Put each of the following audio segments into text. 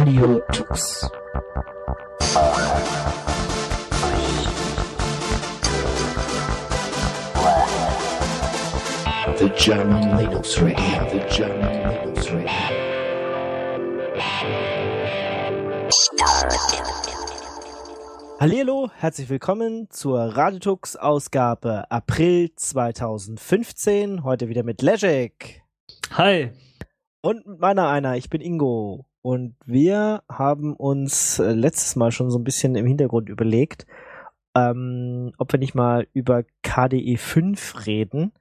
Radio Tux. The German Linux Radio, the German Linux Radio. Hallo, herzlich willkommen zur Raditux Ausgabe April 2015. Heute wieder mit Legic. Hi. Und mit meiner einer, ich bin Ingo. Und wir haben uns äh, letztes Mal schon so ein bisschen im Hintergrund überlegt, ähm, ob wir nicht mal über KDE 5 reden,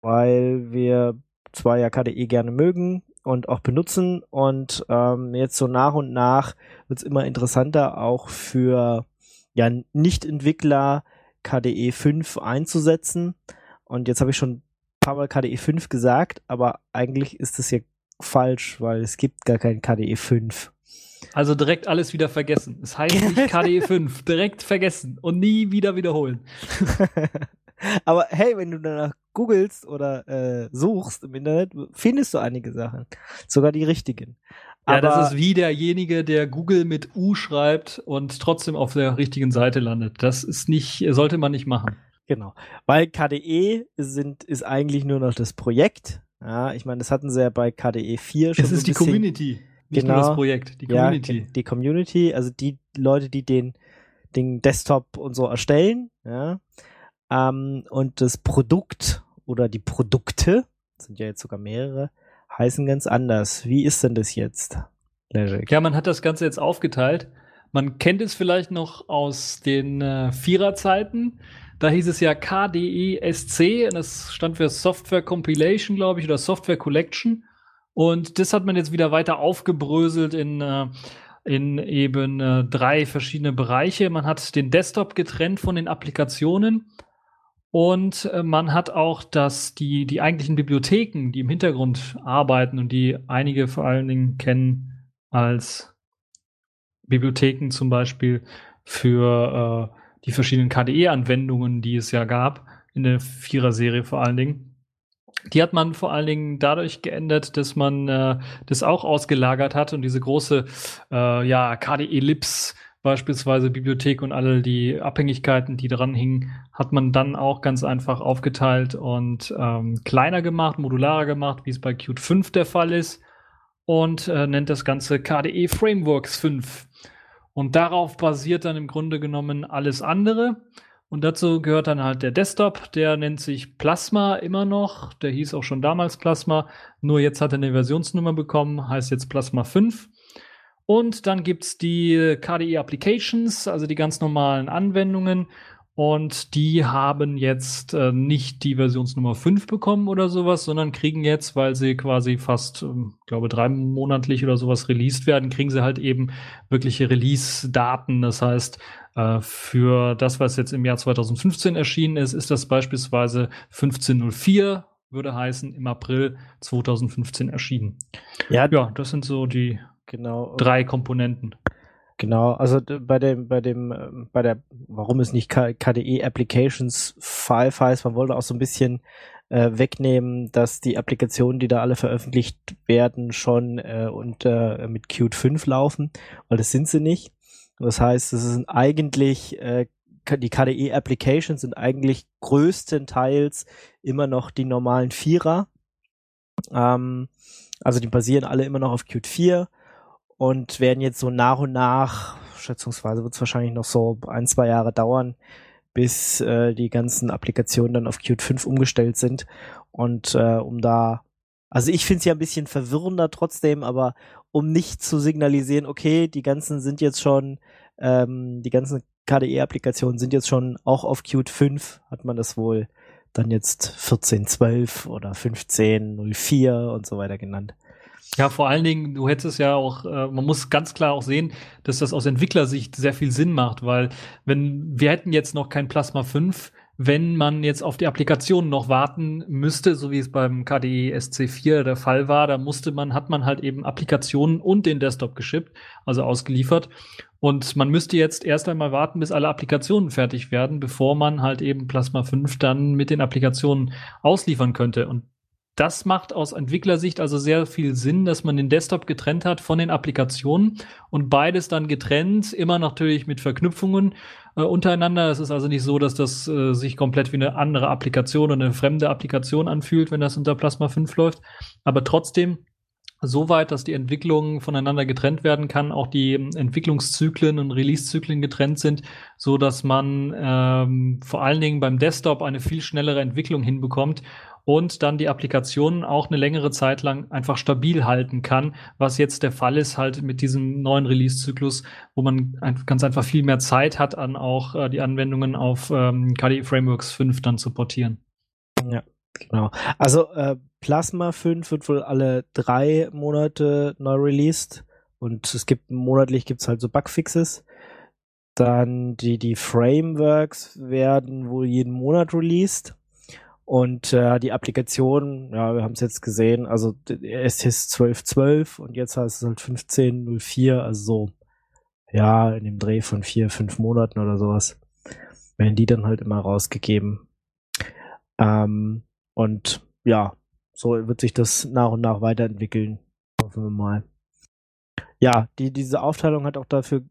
weil wir zwar ja KDE gerne mögen und auch benutzen und ähm, jetzt so nach und nach wird es immer interessanter auch für ja, Nicht-Entwickler KDE 5 einzusetzen. Und jetzt habe ich schon ein paar Mal KDE 5 gesagt, aber eigentlich ist das ja falsch, weil es gibt gar kein KDE 5. Also direkt alles wieder vergessen. Es heißt nicht KDE 5. Direkt vergessen und nie wieder wiederholen. aber hey, wenn du danach googelst oder äh, suchst im Internet, findest du einige Sachen. Sogar die richtigen. Ja, Aber das ist wie derjenige, der Google mit U schreibt und trotzdem auf der richtigen Seite landet. Das ist nicht, sollte man nicht machen. Genau. Weil KDE sind, ist eigentlich nur noch das Projekt. Ja, ich meine, das hatten sie ja bei KDE 4 schon. Es so ist die bisschen- Community, nicht Genau. nur das Projekt, die Community. Ja, die Community, also die Leute, die den, den Desktop und so erstellen, ja. Ähm, und das Produkt oder die Produkte, sind ja jetzt sogar mehrere, heißen ganz anders. Wie ist denn das jetzt? Legic? Ja, man hat das Ganze jetzt aufgeteilt. Man kennt es vielleicht noch aus den äh, Viererzeiten. Da hieß es ja KDESC, und das stand für Software Compilation, glaube ich, oder Software Collection. Und das hat man jetzt wieder weiter aufgebröselt in, äh, in eben äh, drei verschiedene Bereiche. Man hat den Desktop getrennt von den Applikationen. Und äh, man hat auch das, die, die eigentlichen Bibliotheken, die im Hintergrund arbeiten und die einige vor allen Dingen kennen als Bibliotheken zum Beispiel für die verschiedenen KDE-Anwendungen, die es ja gab, in der Vierer-Serie vor allen Dingen. Die hat man vor allen Dingen dadurch geändert, dass man äh, das auch ausgelagert hat und diese große äh, ja, KDE-Lips beispielsweise Bibliothek und alle die Abhängigkeiten, die dran hingen, hat man dann auch ganz einfach aufgeteilt und ähm, kleiner gemacht, modularer gemacht, wie es bei Qt 5 der Fall ist und äh, nennt das Ganze KDE Frameworks 5. Und darauf basiert dann im Grunde genommen alles andere. Und dazu gehört dann halt der Desktop, der nennt sich Plasma immer noch. Der hieß auch schon damals Plasma, nur jetzt hat er eine Versionsnummer bekommen, heißt jetzt Plasma 5. Und dann gibt's die KDE Applications, also die ganz normalen Anwendungen. Und die haben jetzt äh, nicht die Versionsnummer 5 bekommen oder sowas, sondern kriegen jetzt, weil sie quasi fast, ähm, glaube drei monatlich oder sowas released werden, kriegen sie halt eben wirkliche Release-Daten. Das heißt, äh, für das, was jetzt im Jahr 2015 erschienen ist, ist das beispielsweise 1504, würde heißen, im April 2015 erschienen. Ja, Ja, das sind so die genau. drei Komponenten. Genau, also bei dem, bei dem, ähm, bei der, warum es nicht KDE Applications 5 heißt, man wollte auch so ein bisschen äh, wegnehmen, dass die Applikationen, die da alle veröffentlicht werden, schon äh, unter mit Qt 5 laufen, weil das sind sie nicht. Das heißt, es sind eigentlich äh, die KDE Applications sind eigentlich größtenteils immer noch die normalen Vierer. Ähm, also die basieren alle immer noch auf Qt 4 und werden jetzt so nach und nach, schätzungsweise wird es wahrscheinlich noch so ein, zwei Jahre dauern, bis äh, die ganzen Applikationen dann auf Qt 5 umgestellt sind. Und äh, um da, also ich finde es ja ein bisschen verwirrender trotzdem, aber um nicht zu signalisieren, okay, die ganzen sind jetzt schon, ähm, die ganzen KDE-Applikationen sind jetzt schon auch auf Qt 5, hat man das wohl dann jetzt 14.12 oder 15.04 und so weiter genannt. Ja, vor allen Dingen, du hättest ja auch, äh, man muss ganz klar auch sehen, dass das aus Entwicklersicht sehr viel Sinn macht, weil wenn wir hätten jetzt noch kein Plasma 5, wenn man jetzt auf die Applikation noch warten müsste, so wie es beim KDE SC4 der Fall war, da musste man, hat man halt eben Applikationen und den Desktop geschippt, also ausgeliefert. Und man müsste jetzt erst einmal warten, bis alle Applikationen fertig werden, bevor man halt eben Plasma 5 dann mit den Applikationen ausliefern könnte. Und das macht aus Entwicklersicht also sehr viel Sinn, dass man den Desktop getrennt hat von den Applikationen und beides dann getrennt, immer natürlich mit Verknüpfungen äh, untereinander. Es ist also nicht so, dass das äh, sich komplett wie eine andere Applikation oder eine fremde Applikation anfühlt, wenn das unter Plasma 5 läuft. Aber trotzdem so weit, dass die Entwicklung voneinander getrennt werden kann, auch die Entwicklungszyklen und Release-Zyklen getrennt sind, so dass man ähm, vor allen Dingen beim Desktop eine viel schnellere Entwicklung hinbekommt und dann die Applikation auch eine längere Zeit lang einfach stabil halten kann, was jetzt der Fall ist halt mit diesem neuen Release-Zyklus, wo man ganz einfach viel mehr Zeit hat, an auch äh, die Anwendungen auf ähm, KDE Frameworks 5 dann zu portieren. Ja, genau. Also äh, Plasma 5 wird wohl alle drei Monate neu released und es gibt monatlich gibt's halt so Bugfixes. Dann die, die Frameworks werden wohl jeden Monat released. Und äh, die Applikation, ja, wir haben es jetzt gesehen, also es ist 12.12 und jetzt heißt es halt 15.04, also so, ja, in dem Dreh von vier, fünf Monaten oder sowas, werden die dann halt immer rausgegeben. Ähm, und ja, so wird sich das nach und nach weiterentwickeln. Hoffen wir mal. Ja, die, diese Aufteilung hat auch dafür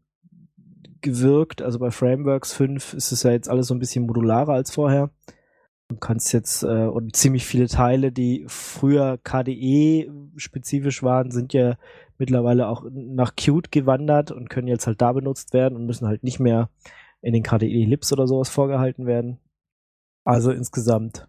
gewirkt, also bei Frameworks 5 ist es ja jetzt alles so ein bisschen modularer als vorher. Du kannst jetzt, äh, und ziemlich viele Teile, die früher KDE-spezifisch waren, sind ja mittlerweile auch nach Qt gewandert und können jetzt halt da benutzt werden und müssen halt nicht mehr in den KDE-Libs oder sowas vorgehalten werden. Also insgesamt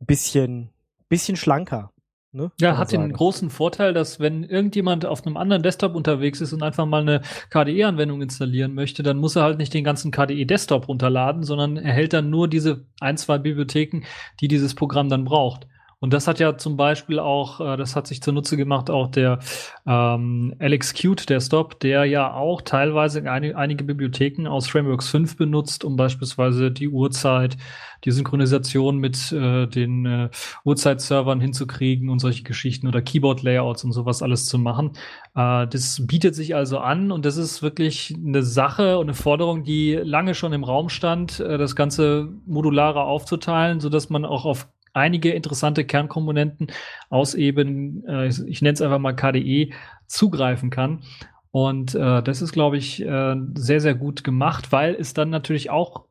ein bisschen, bisschen schlanker. Ne? Ja, hat sagen. den großen Vorteil, dass wenn irgendjemand auf einem anderen Desktop unterwegs ist und einfach mal eine KDE-Anwendung installieren möchte, dann muss er halt nicht den ganzen KDE-Desktop runterladen, sondern erhält dann nur diese ein, zwei Bibliotheken, die dieses Programm dann braucht. Und das hat ja zum Beispiel auch, äh, das hat sich zunutze gemacht, auch der ähm, Alex Qt Desktop, der ja auch teilweise ein, einige Bibliotheken aus Frameworks 5 benutzt, um beispielsweise die Uhrzeit, die Synchronisation mit äh, den äh, Uhrzeitservern hinzukriegen und solche Geschichten oder Keyboard-Layouts und sowas alles zu machen. Äh, das bietet sich also an und das ist wirklich eine Sache und eine Forderung, die lange schon im Raum stand, äh, das Ganze modularer aufzuteilen, so dass man auch auf einige interessante Kernkomponenten aus eben, äh, ich nenne es einfach mal KDE, zugreifen kann. Und äh, das ist, glaube ich, äh, sehr, sehr gut gemacht, weil es dann natürlich auch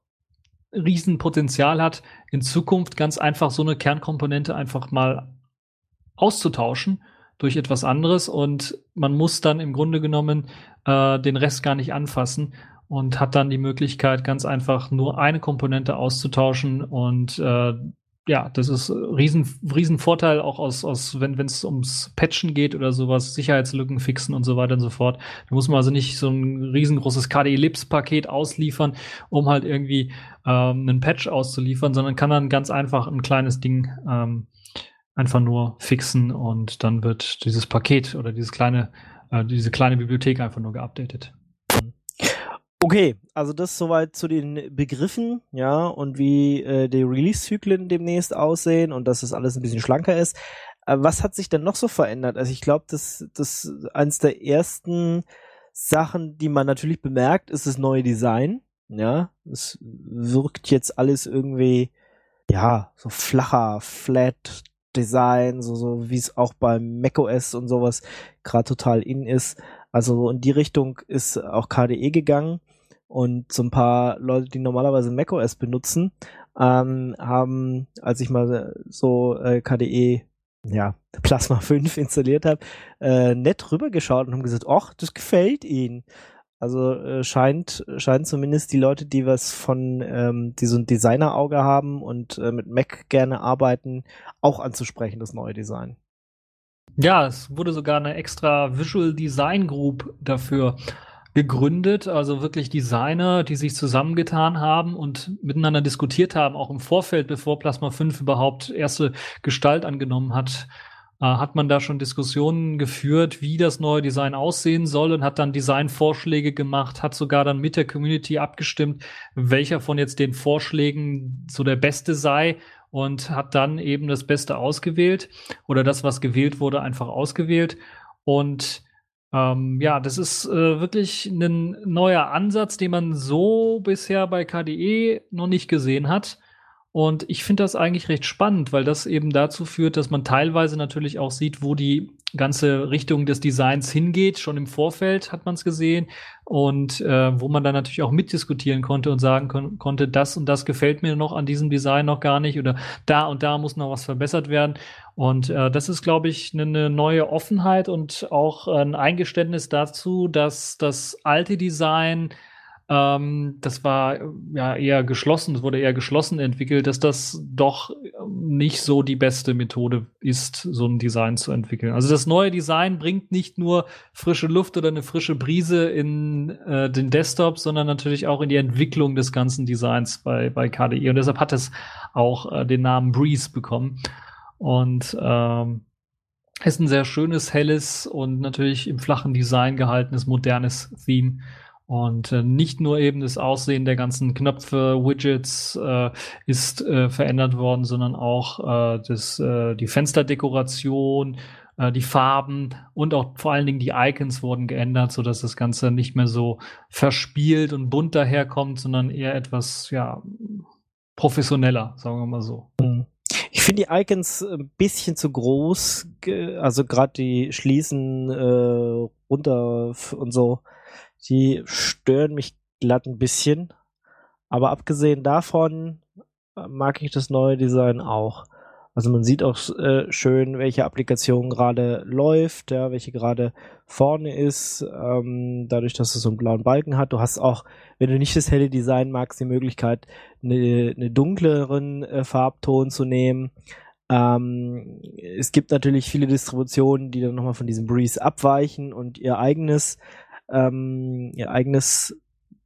Riesenpotenzial hat, in Zukunft ganz einfach so eine Kernkomponente einfach mal auszutauschen durch etwas anderes und man muss dann im Grunde genommen äh, den Rest gar nicht anfassen und hat dann die Möglichkeit, ganz einfach nur eine Komponente auszutauschen und äh, ja, das ist riesen, riesen Vorteil auch aus, aus wenn es ums Patchen geht oder sowas, Sicherheitslücken fixen und so weiter und so fort. Da muss man also nicht so ein riesengroßes KDE-Lips-Paket ausliefern, um halt irgendwie ähm, einen Patch auszuliefern, sondern kann dann ganz einfach ein kleines Ding ähm, einfach nur fixen und dann wird dieses Paket oder dieses kleine, äh, diese kleine Bibliothek einfach nur geupdatet. Okay, also das soweit zu den Begriffen, ja, und wie äh, die Release-Zyklen demnächst aussehen und dass es alles ein bisschen schlanker ist. Äh, was hat sich denn noch so verändert? Also ich glaube, das, das eins der ersten Sachen, die man natürlich bemerkt, ist das neue Design. Ja, es wirkt jetzt alles irgendwie, ja, so flacher, flat Design, so, so wie es auch beim macOS und sowas gerade total in ist. Also in die Richtung ist auch KDE gegangen und so ein paar Leute, die normalerweise macOS benutzen, ähm, haben, als ich mal so äh, KDE ja, Plasma 5 installiert habe, äh, nett rübergeschaut und haben gesagt, ach, das gefällt ihnen. Also äh, scheint, scheint zumindest die Leute, die was von, ähm, die so ein Designer-Auge haben und äh, mit Mac gerne arbeiten, auch anzusprechen, das neue Design. Ja, es wurde sogar eine extra Visual Design Group dafür gegründet, also wirklich Designer, die sich zusammengetan haben und miteinander diskutiert haben, auch im Vorfeld, bevor Plasma 5 überhaupt erste Gestalt angenommen hat, äh, hat man da schon Diskussionen geführt, wie das neue Design aussehen soll und hat dann Designvorschläge gemacht, hat sogar dann mit der Community abgestimmt, welcher von jetzt den Vorschlägen so der beste sei und hat dann eben das Beste ausgewählt oder das, was gewählt wurde, einfach ausgewählt. Und ähm, ja, das ist äh, wirklich ein neuer Ansatz, den man so bisher bei KDE noch nicht gesehen hat. Und ich finde das eigentlich recht spannend, weil das eben dazu führt, dass man teilweise natürlich auch sieht, wo die ganze Richtung des Designs hingeht. Schon im Vorfeld hat man es gesehen und äh, wo man dann natürlich auch mitdiskutieren konnte und sagen kon konnte, das und das gefällt mir noch an diesem Design noch gar nicht oder da und da muss noch was verbessert werden. Und äh, das ist, glaube ich, eine ne neue Offenheit und auch ein Eingeständnis dazu, dass das alte Design ähm, das war ja eher geschlossen, es wurde eher geschlossen entwickelt, dass das doch nicht so die beste Methode ist, so ein Design zu entwickeln. Also das neue Design bringt nicht nur frische Luft oder eine frische Brise in äh, den Desktop, sondern natürlich auch in die Entwicklung des ganzen Designs bei, bei KDE. Und deshalb hat es auch äh, den Namen Breeze bekommen. Und ähm, ist ein sehr schönes, helles und natürlich im flachen Design gehaltenes, modernes Theme. Und äh, nicht nur eben das Aussehen der ganzen Knöpfe, Widgets äh, ist äh, verändert worden, sondern auch äh, das, äh, die Fensterdekoration, äh, die Farben und auch vor allen Dingen die Icons wurden geändert, so dass das Ganze nicht mehr so verspielt und bunt daherkommt, sondern eher etwas ja professioneller, sagen wir mal so. Mhm. Ich finde die Icons ein bisschen zu groß, also gerade die Schließen äh, runter und so die stören mich glatt ein bisschen. Aber abgesehen davon äh, mag ich das neue Design auch. Also man sieht auch äh, schön, welche Applikation gerade läuft, ja, welche gerade vorne ist, ähm, dadurch, dass es so einen blauen Balken hat. Du hast auch, wenn du nicht das helle Design magst, die Möglichkeit, eine, dunkleren äh, Farbton zu nehmen. Ähm, es gibt natürlich viele Distributionen, die dann nochmal von diesem Breeze abweichen und ihr eigenes ähm, ihr eigenes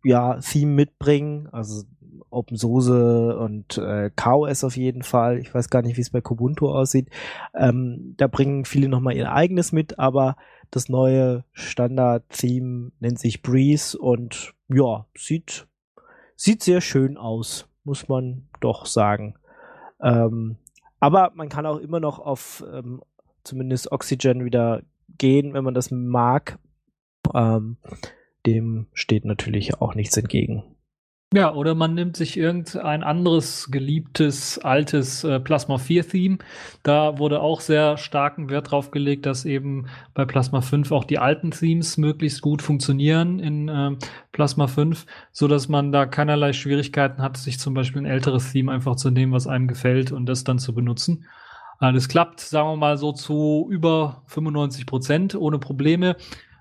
ja, Theme mitbringen, also OpenSUSE und äh, KOS auf jeden Fall. Ich weiß gar nicht, wie es bei Kubuntu aussieht. Ähm, da bringen viele nochmal ihr eigenes mit, aber das neue Standard-Theme nennt sich Breeze und ja, sieht, sieht sehr schön aus, muss man doch sagen. Ähm, aber man kann auch immer noch auf ähm, zumindest Oxygen wieder gehen, wenn man das mag. Ähm, dem steht natürlich auch nichts entgegen. Ja, oder man nimmt sich irgendein anderes geliebtes, altes äh, Plasma 4 Theme. Da wurde auch sehr starken Wert drauf gelegt, dass eben bei Plasma 5 auch die alten Themes möglichst gut funktionieren in äh, Plasma 5, so dass man da keinerlei Schwierigkeiten hat, sich zum Beispiel ein älteres Theme einfach zu nehmen, was einem gefällt und das dann zu benutzen. Äh, das klappt, sagen wir mal so zu über 95 Prozent ohne Probleme.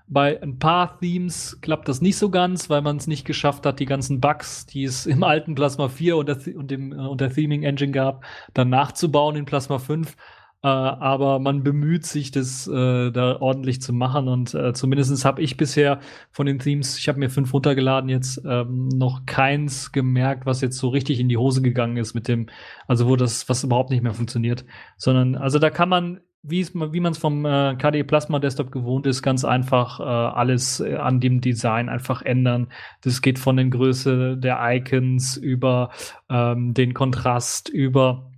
Bei ein paar Themes klappt das nicht so ganz, weil man es nicht geschafft hat, die ganzen Bugs, die es im alten Plasma 4 und der, und dem, äh, und der Theming Engine gab, dann nachzubauen in Plasma 5. Äh, aber man bemüht sich, das äh, da ordentlich zu machen. Und äh, zumindest habe ich bisher von den Themes, ich habe mir fünf runtergeladen, jetzt ähm, noch keins gemerkt, was jetzt so richtig in die Hose gegangen ist mit dem, also wo das, was überhaupt nicht mehr funktioniert. Sondern, also da kann man wie, wie man es vom äh, KDE Plasma Desktop gewohnt ist, ganz einfach äh, alles äh, an dem Design einfach ändern. Das geht von den Größe der Icons über ähm, den Kontrast, über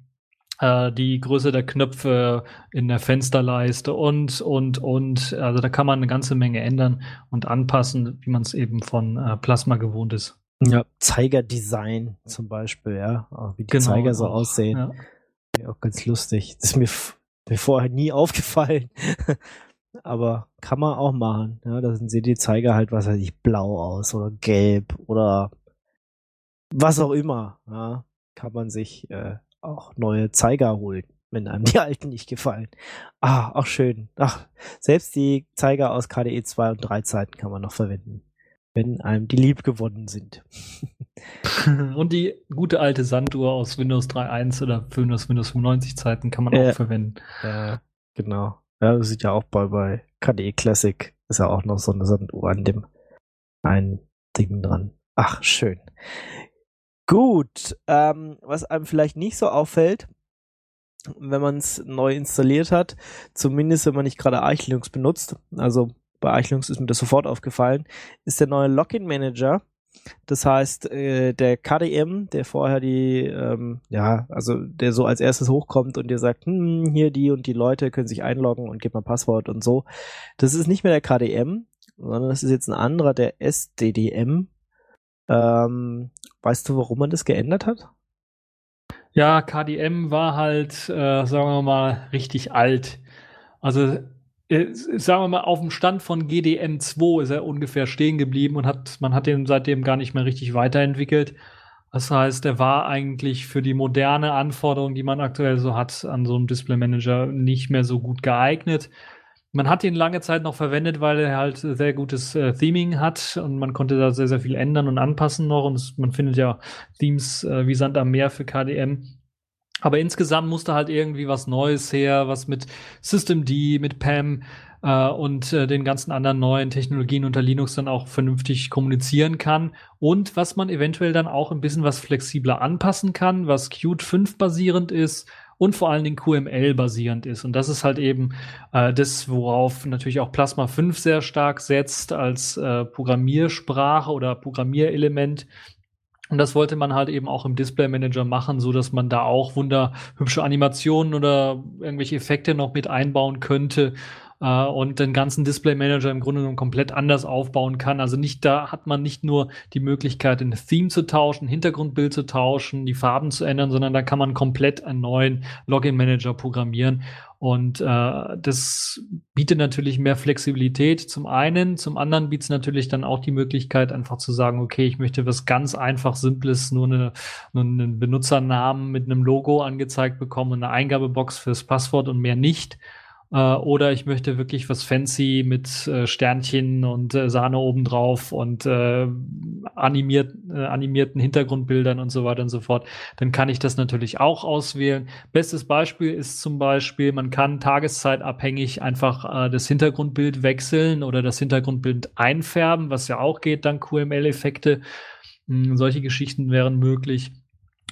äh, die Größe der Knöpfe in der Fensterleiste und, und, und. Also da kann man eine ganze Menge ändern und anpassen, wie man es eben von äh, Plasma gewohnt ist. Ja, Zeigerdesign zum Beispiel, ja. Wie die genau, Zeiger so auch, aussehen. Ja. Auch ganz lustig. Das ist mir mir vorher nie aufgefallen. Aber kann man auch machen. Ja, da sehen die Zeiger halt, was weiß ich, blau aus oder gelb oder was auch immer. Ja, kann man sich äh, auch neue Zeiger holen, wenn einem die alten nicht gefallen. Ah, auch schön. Ach, selbst die Zeiger aus KDE 2 und 3 Zeiten kann man noch verwenden, wenn einem die lieb gewonnen sind. Und die gute alte Sanduhr aus Windows 3.1 oder Windows, Windows 95 Zeiten kann man äh, auch verwenden. Ja, genau. Ja, das sieht ja auch bei, bei KDE Classic ist ja auch noch so eine Sanduhr an dem einen Ding dran. Ach, schön. Gut, ähm, was einem vielleicht nicht so auffällt, wenn man es neu installiert hat, zumindest wenn man nicht gerade Arch Linux benutzt, also bei Linux ist mir das sofort aufgefallen, ist der neue Login Manager das heißt, äh, der KDM, der vorher die, ähm, ja, also der so als erstes hochkommt und dir sagt, hm, hier die und die Leute können sich einloggen und gib mal Passwort und so. Das ist nicht mehr der KDM, sondern das ist jetzt ein anderer, der SDDM. Ähm, weißt du, warum man das geändert hat? Ja, KDM war halt, äh, sagen wir mal, richtig alt. Also, äh, sagen wir mal, auf dem Stand von GDM 2 ist er ungefähr stehen geblieben und hat, man hat den seitdem gar nicht mehr richtig weiterentwickelt. Das heißt, er war eigentlich für die moderne Anforderung, die man aktuell so hat, an so einem Display Manager nicht mehr so gut geeignet. Man hat ihn lange Zeit noch verwendet, weil er halt sehr gutes äh, Theming hat und man konnte da sehr, sehr viel ändern und anpassen noch. Und es, man findet ja Themes äh, wie Sand am Meer für KDM. Aber insgesamt musste halt irgendwie was Neues her, was mit Systemd, mit PAM äh, und äh, den ganzen anderen neuen Technologien unter Linux dann auch vernünftig kommunizieren kann und was man eventuell dann auch ein bisschen was flexibler anpassen kann, was Qt 5 basierend ist und vor allen Dingen QML basierend ist. Und das ist halt eben äh, das, worauf natürlich auch Plasma 5 sehr stark setzt als äh, Programmiersprache oder Programmierelement. Und das wollte man halt eben auch im Display Manager machen, so dass man da auch wunderhübsche Animationen oder irgendwelche Effekte noch mit einbauen könnte äh, und den ganzen Display Manager im Grunde genommen komplett anders aufbauen kann. Also nicht da hat man nicht nur die Möglichkeit, ein Theme zu tauschen, Hintergrundbild zu tauschen, die Farben zu ändern, sondern da kann man komplett einen neuen Login Manager programmieren. Und äh, das bietet natürlich mehr Flexibilität zum einen, zum anderen bietet es natürlich dann auch die Möglichkeit, einfach zu sagen, okay, ich möchte was ganz einfach, simples, nur, eine, nur einen Benutzernamen mit einem Logo angezeigt bekommen und eine Eingabebox fürs Passwort und mehr nicht. Äh, oder ich möchte wirklich was fancy mit äh, Sternchen und äh, Sahne obendrauf und äh, animiert, äh, animierten Hintergrundbildern und so weiter und so fort. Dann kann ich das natürlich auch auswählen. Bestes Beispiel ist zum Beispiel, man kann tageszeitabhängig einfach äh, das Hintergrundbild wechseln oder das Hintergrundbild einfärben, was ja auch geht, dank QML-Effekte. Hm, solche Geschichten wären möglich.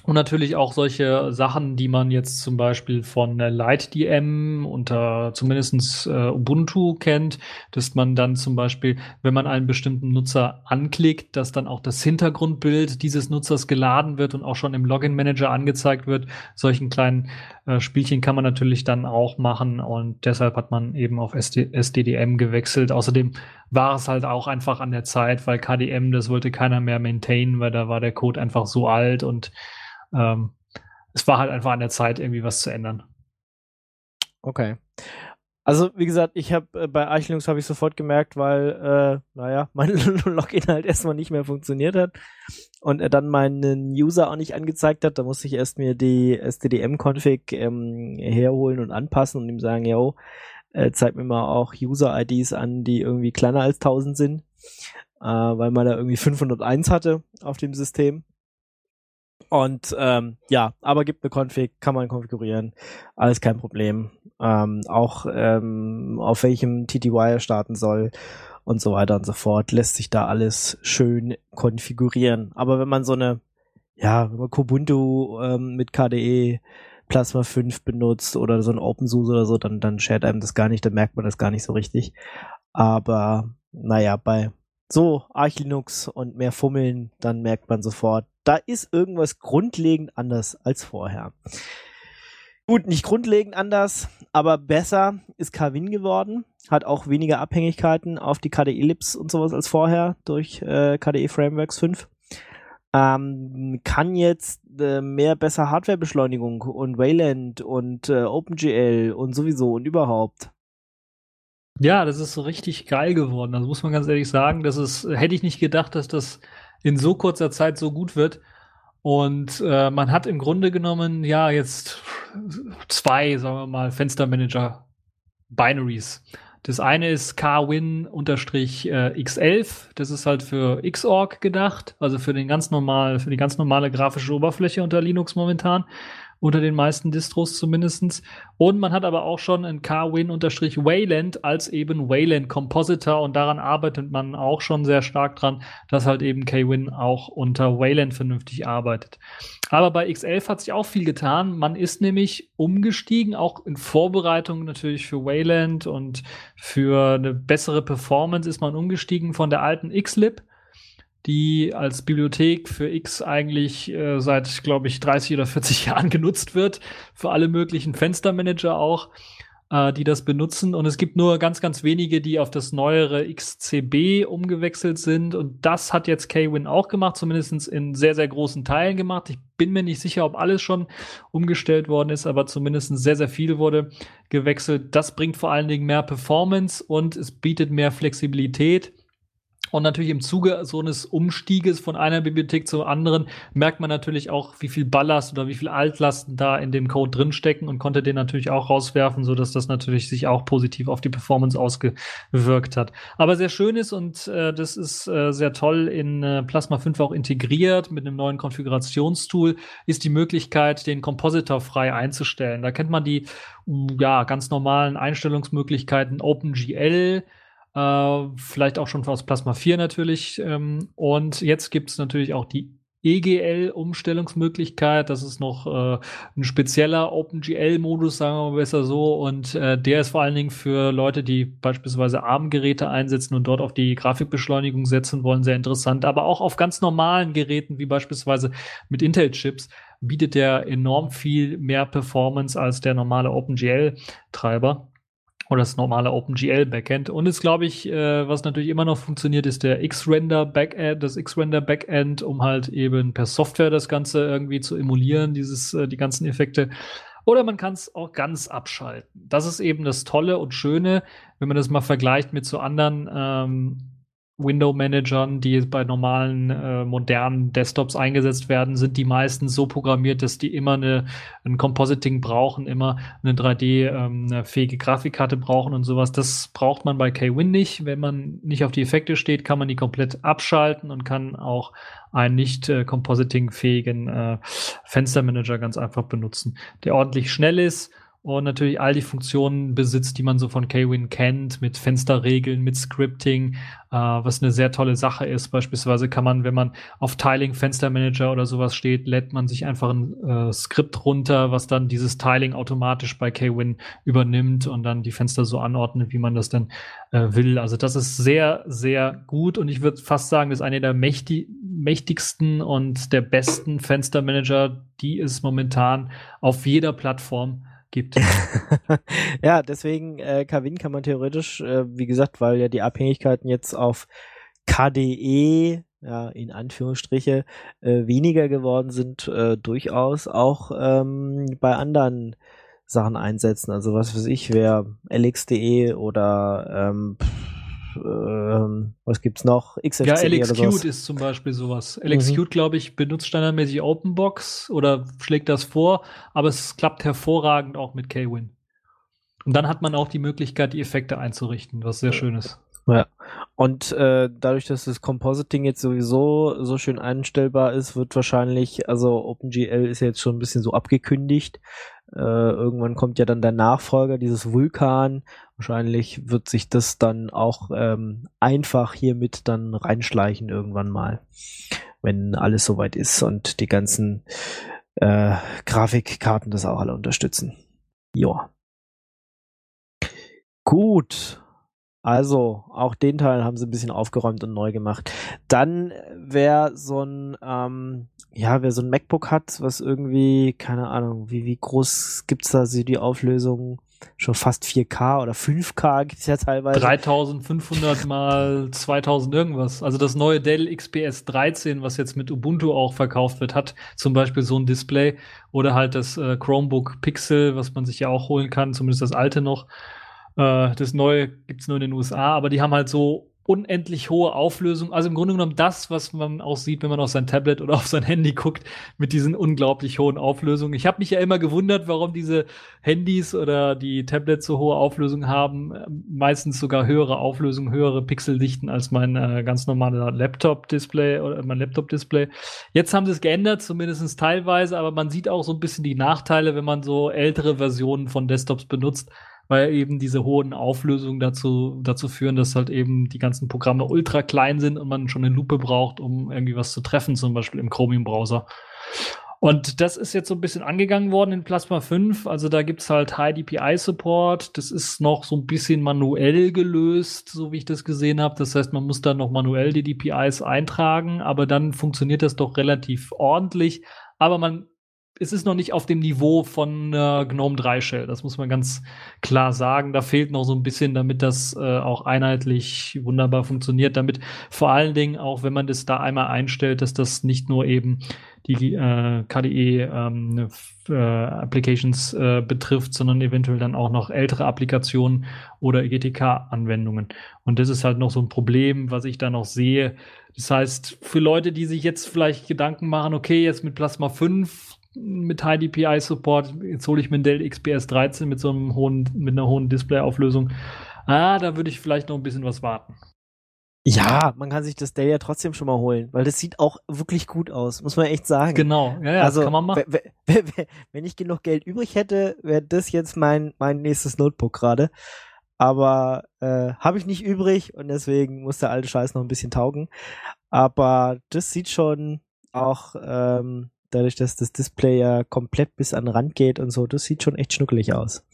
Und natürlich auch solche Sachen, die man jetzt zum Beispiel von LightDM unter zumindestens äh, Ubuntu kennt, dass man dann zum Beispiel, wenn man einen bestimmten Nutzer anklickt, dass dann auch das Hintergrundbild dieses Nutzers geladen wird und auch schon im Login-Manager angezeigt wird. Solchen kleinen äh, Spielchen kann man natürlich dann auch machen und deshalb hat man eben auf SD SDDM gewechselt. Außerdem war es halt auch einfach an der Zeit, weil KDM, das wollte keiner mehr maintainen, weil da war der Code einfach so alt und ähm, es war halt einfach an der Zeit, irgendwie was zu ändern. Okay. Also, wie gesagt, ich habe äh, bei Archlinux habe ich sofort gemerkt, weil, äh, naja, mein Login halt erstmal nicht mehr funktioniert hat und er dann meinen User auch nicht angezeigt hat. Da musste ich erst mir die STDM-Config ähm, herholen und anpassen und ihm sagen, yo, äh, zeig mir mal auch User-IDs an, die irgendwie kleiner als 1000 sind, äh, weil man da irgendwie 501 hatte auf dem System. Und ähm, ja, aber gibt eine Config, kann man konfigurieren, alles kein Problem. Ähm, auch ähm, auf welchem TTY er starten soll und so weiter und so fort, lässt sich da alles schön konfigurieren. Aber wenn man so eine, ja, wenn man Kubuntu ähm, mit KDE Plasma 5 benutzt oder so ein OpenSUSE oder so, dann, dann shared einem das gar nicht, dann merkt man das gar nicht so richtig. Aber naja, bei so Arch Linux und mehr Fummeln, dann merkt man sofort, da ist irgendwas grundlegend anders als vorher. Gut, nicht grundlegend anders, aber besser ist Kawin geworden, hat auch weniger Abhängigkeiten auf die KDE-Lips und sowas als vorher durch äh, KDE Frameworks 5. Ähm, kann jetzt äh, mehr besser Hardwarebeschleunigung und Wayland und äh, OpenGL und sowieso und überhaupt. Ja, das ist richtig geil geworden. Also muss man ganz ehrlich sagen, das ist, hätte ich nicht gedacht, dass das in so kurzer Zeit so gut wird. Und äh, man hat im Grunde genommen ja jetzt zwei, sagen wir mal, Fenstermanager Binaries. Das eine ist kwin-x11. Das ist halt für Xorg gedacht, also für den ganz normal, für die ganz normale grafische Oberfläche unter Linux momentan unter den meisten Distros zumindestens. Und man hat aber auch schon ein KWin-Wayland als eben Wayland Compositor und daran arbeitet man auch schon sehr stark dran, dass halt eben KWin auch unter Wayland vernünftig arbeitet. Aber bei X11 hat sich auch viel getan. Man ist nämlich umgestiegen, auch in Vorbereitung natürlich für Wayland und für eine bessere Performance ist man umgestiegen von der alten Xlib die als Bibliothek für X eigentlich äh, seit, glaube ich, 30 oder 40 Jahren genutzt wird, für alle möglichen Fenstermanager auch. äh, die das benutzen. Und es gibt nur ganz, ganz wenige, die auf das neuere XCB umgewechselt sind. Und das hat jetzt K-Win auch gemacht, zumindest in sehr, sehr großen Teilen gemacht. Ich bin mir nicht sicher, ob alles schon umgestellt worden ist, aber zumindest sehr, sehr viel wurde gewechselt. Das bringt vor allen Dingen mehr Performance und es bietet mehr Flexibilität. Und natürlich im Zuge so eines Umstieges von einer Bibliothek zur anderen merkt man natürlich auch, wie viel Ballast oder wie viel Altlasten da in dem Code drinstecken und konnte den natürlich auch rauswerfen, so dass das natürlich sich auch positiv auf die Performance ausgewirkt hat. Aber sehr schön ist und äh, das ist äh, sehr toll in äh, Plasma 5 auch integriert mit einem neuen Konfigurationstool, ist die Möglichkeit, den Compositor frei einzustellen. Da kennt man die ja ganz normalen Einstellungsmöglichkeiten OpenGL äh, vielleicht auch schon aus Plasma 4 natürlich. Ähm, und jetzt gibt es natürlich auch die EGL-Umstellungsmöglichkeit. Das ist noch äh, ein spezieller OpenGL-Modus, sagen wir mal besser so. Und äh, der ist vor allen Dingen für Leute, die beispielsweise ARM-Geräte einsetzen und dort auf die Grafikbeschleunigung setzen wollen, sehr interessant. Aber auch auf ganz normalen Geräten, wie beispielsweise mit Intel-Chips, bietet der enorm viel mehr Performance als der normale OpenGL-Treiber oder das normale OpenGL Backend. Und es glaube ich, äh, was natürlich immer noch funktioniert, ist der X-Render Backend, das X-Render Backend, um halt eben per Software das Ganze irgendwie zu emulieren, dieses, äh, die ganzen Effekte. Oder man kann es auch ganz abschalten. Das ist eben das Tolle und Schöne, wenn man das mal vergleicht mit so anderen ähm, Window-Managern, die bei normalen äh, modernen Desktops eingesetzt werden, sind die meisten so programmiert, dass die immer eine, ein Compositing brauchen, immer eine 3D-fähige ähm, Grafikkarte brauchen und sowas. Das braucht man bei K-Win nicht. Wenn man nicht auf die Effekte steht, kann man die komplett abschalten und kann auch einen nicht äh, Compositing-fähigen äh, Fenstermanager ganz einfach benutzen, der ordentlich schnell ist und natürlich all die Funktionen besitzt, die man so von Kwin kennt, mit Fensterregeln, mit Scripting, äh, was eine sehr tolle Sache ist. Beispielsweise kann man, wenn man auf Tiling Fenstermanager oder sowas steht, lädt man sich einfach ein äh, Skript runter, was dann dieses Tiling automatisch bei Kwin übernimmt und dann die Fenster so anordnet, wie man das dann äh, will. Also das ist sehr, sehr gut und ich würde fast sagen, das ist eine der mächtig mächtigsten und der besten Fenstermanager, die es momentan auf jeder Plattform gibt. ja, deswegen äh, Kavin kann man theoretisch, äh, wie gesagt, weil ja die Abhängigkeiten jetzt auf KDE ja, in Anführungsstriche äh, weniger geworden sind, äh, durchaus auch ähm, bei anderen Sachen einsetzen. Also was weiß ich, wer LX.de oder ähm, ähm, was gibt's noch? XFCE ja, LXQt ist zum Beispiel sowas. LXQt, mhm. glaube ich, benutzt standardmäßig OpenBox oder schlägt das vor, aber es klappt hervorragend auch mit Kwin. Und dann hat man auch die Möglichkeit, die Effekte einzurichten, was sehr schön ist. Ja. Und äh, dadurch, dass das Compositing jetzt sowieso so schön einstellbar ist, wird wahrscheinlich, also OpenGL ist jetzt schon ein bisschen so abgekündigt. Äh, irgendwann kommt ja dann der Nachfolger, dieses Vulkan. Wahrscheinlich wird sich das dann auch ähm, einfach hiermit dann reinschleichen irgendwann mal, wenn alles soweit ist und die ganzen äh, Grafikkarten das auch alle unterstützen. Ja. Gut. Also, auch den Teil haben sie ein bisschen aufgeräumt und neu gemacht. Dann, wer so ein, ähm, ja, wer so ein MacBook hat, was irgendwie, keine Ahnung, wie, wie groß gibt's da so die Auflösung? Schon fast 4K oder 5K gibt's ja teilweise. 3500 mal 2000 irgendwas. Also das neue Dell XPS 13, was jetzt mit Ubuntu auch verkauft wird, hat zum Beispiel so ein Display. Oder halt das äh, Chromebook Pixel, was man sich ja auch holen kann, zumindest das alte noch. Äh, das neue gibt es nur in den USA, aber die haben halt so unendlich hohe Auflösung. Also im Grunde genommen das, was man auch sieht, wenn man auf sein Tablet oder auf sein Handy guckt, mit diesen unglaublich hohen Auflösungen. Ich habe mich ja immer gewundert, warum diese Handys oder die Tablets so hohe Auflösung haben. Meistens sogar höhere Auflösung, höhere Pixeldichten als mein äh, ganz normaler Laptop-Display oder mein Laptop-Display. Jetzt haben sie es geändert, zumindest teilweise, aber man sieht auch so ein bisschen die Nachteile, wenn man so ältere Versionen von Desktops benutzt weil eben diese hohen Auflösungen dazu, dazu führen, dass halt eben die ganzen Programme ultra klein sind und man schon eine Lupe braucht, um irgendwie was zu treffen, zum Beispiel im Chromium-Browser. Und das ist jetzt so ein bisschen angegangen worden in Plasma 5. Also da gibt's halt High DPI Support. Das ist noch so ein bisschen manuell gelöst, so wie ich das gesehen habe. Das heißt, man muss da noch manuell die DPIs eintragen, aber dann funktioniert das doch relativ ordentlich. Aber man es ist noch nicht auf dem Niveau von äh, GNOME 3 Shell. Das muss man ganz klar sagen. Da fehlt noch so ein bisschen, damit das äh, auch einheitlich wunderbar funktioniert. Damit vor allen Dingen auch, wenn man das da einmal einstellt, dass das nicht nur eben die äh, KDE ähm, äh, Applications äh, betrifft, sondern eventuell dann auch noch ältere Applikationen oder EGTK-Anwendungen. Und das ist halt noch so ein Problem, was ich da noch sehe. Das heißt, für Leute, die sich jetzt vielleicht Gedanken machen, okay, jetzt mit Plasma 5 mit High DPI Support, jetzt hole ich mir einen Dell XPS 13 mit so einem hohen, mit einer hohen Display-Auflösung. Ah, da würde ich vielleicht noch ein bisschen was warten. Ja, man kann sich das Dell ja trotzdem schon mal holen, weil das sieht auch wirklich gut aus, muss man echt sagen. Genau, ja, ja also, kann man machen. Wenn ich genug Geld übrig hätte, wäre das jetzt mein, mein nächstes Notebook gerade. Aber äh, habe ich nicht übrig und deswegen muss der alte Scheiß noch ein bisschen taugen. Aber das sieht schon auch ähm, dadurch, dass das Display ja komplett bis an den Rand geht und so, das sieht schon echt schnuckelig aus.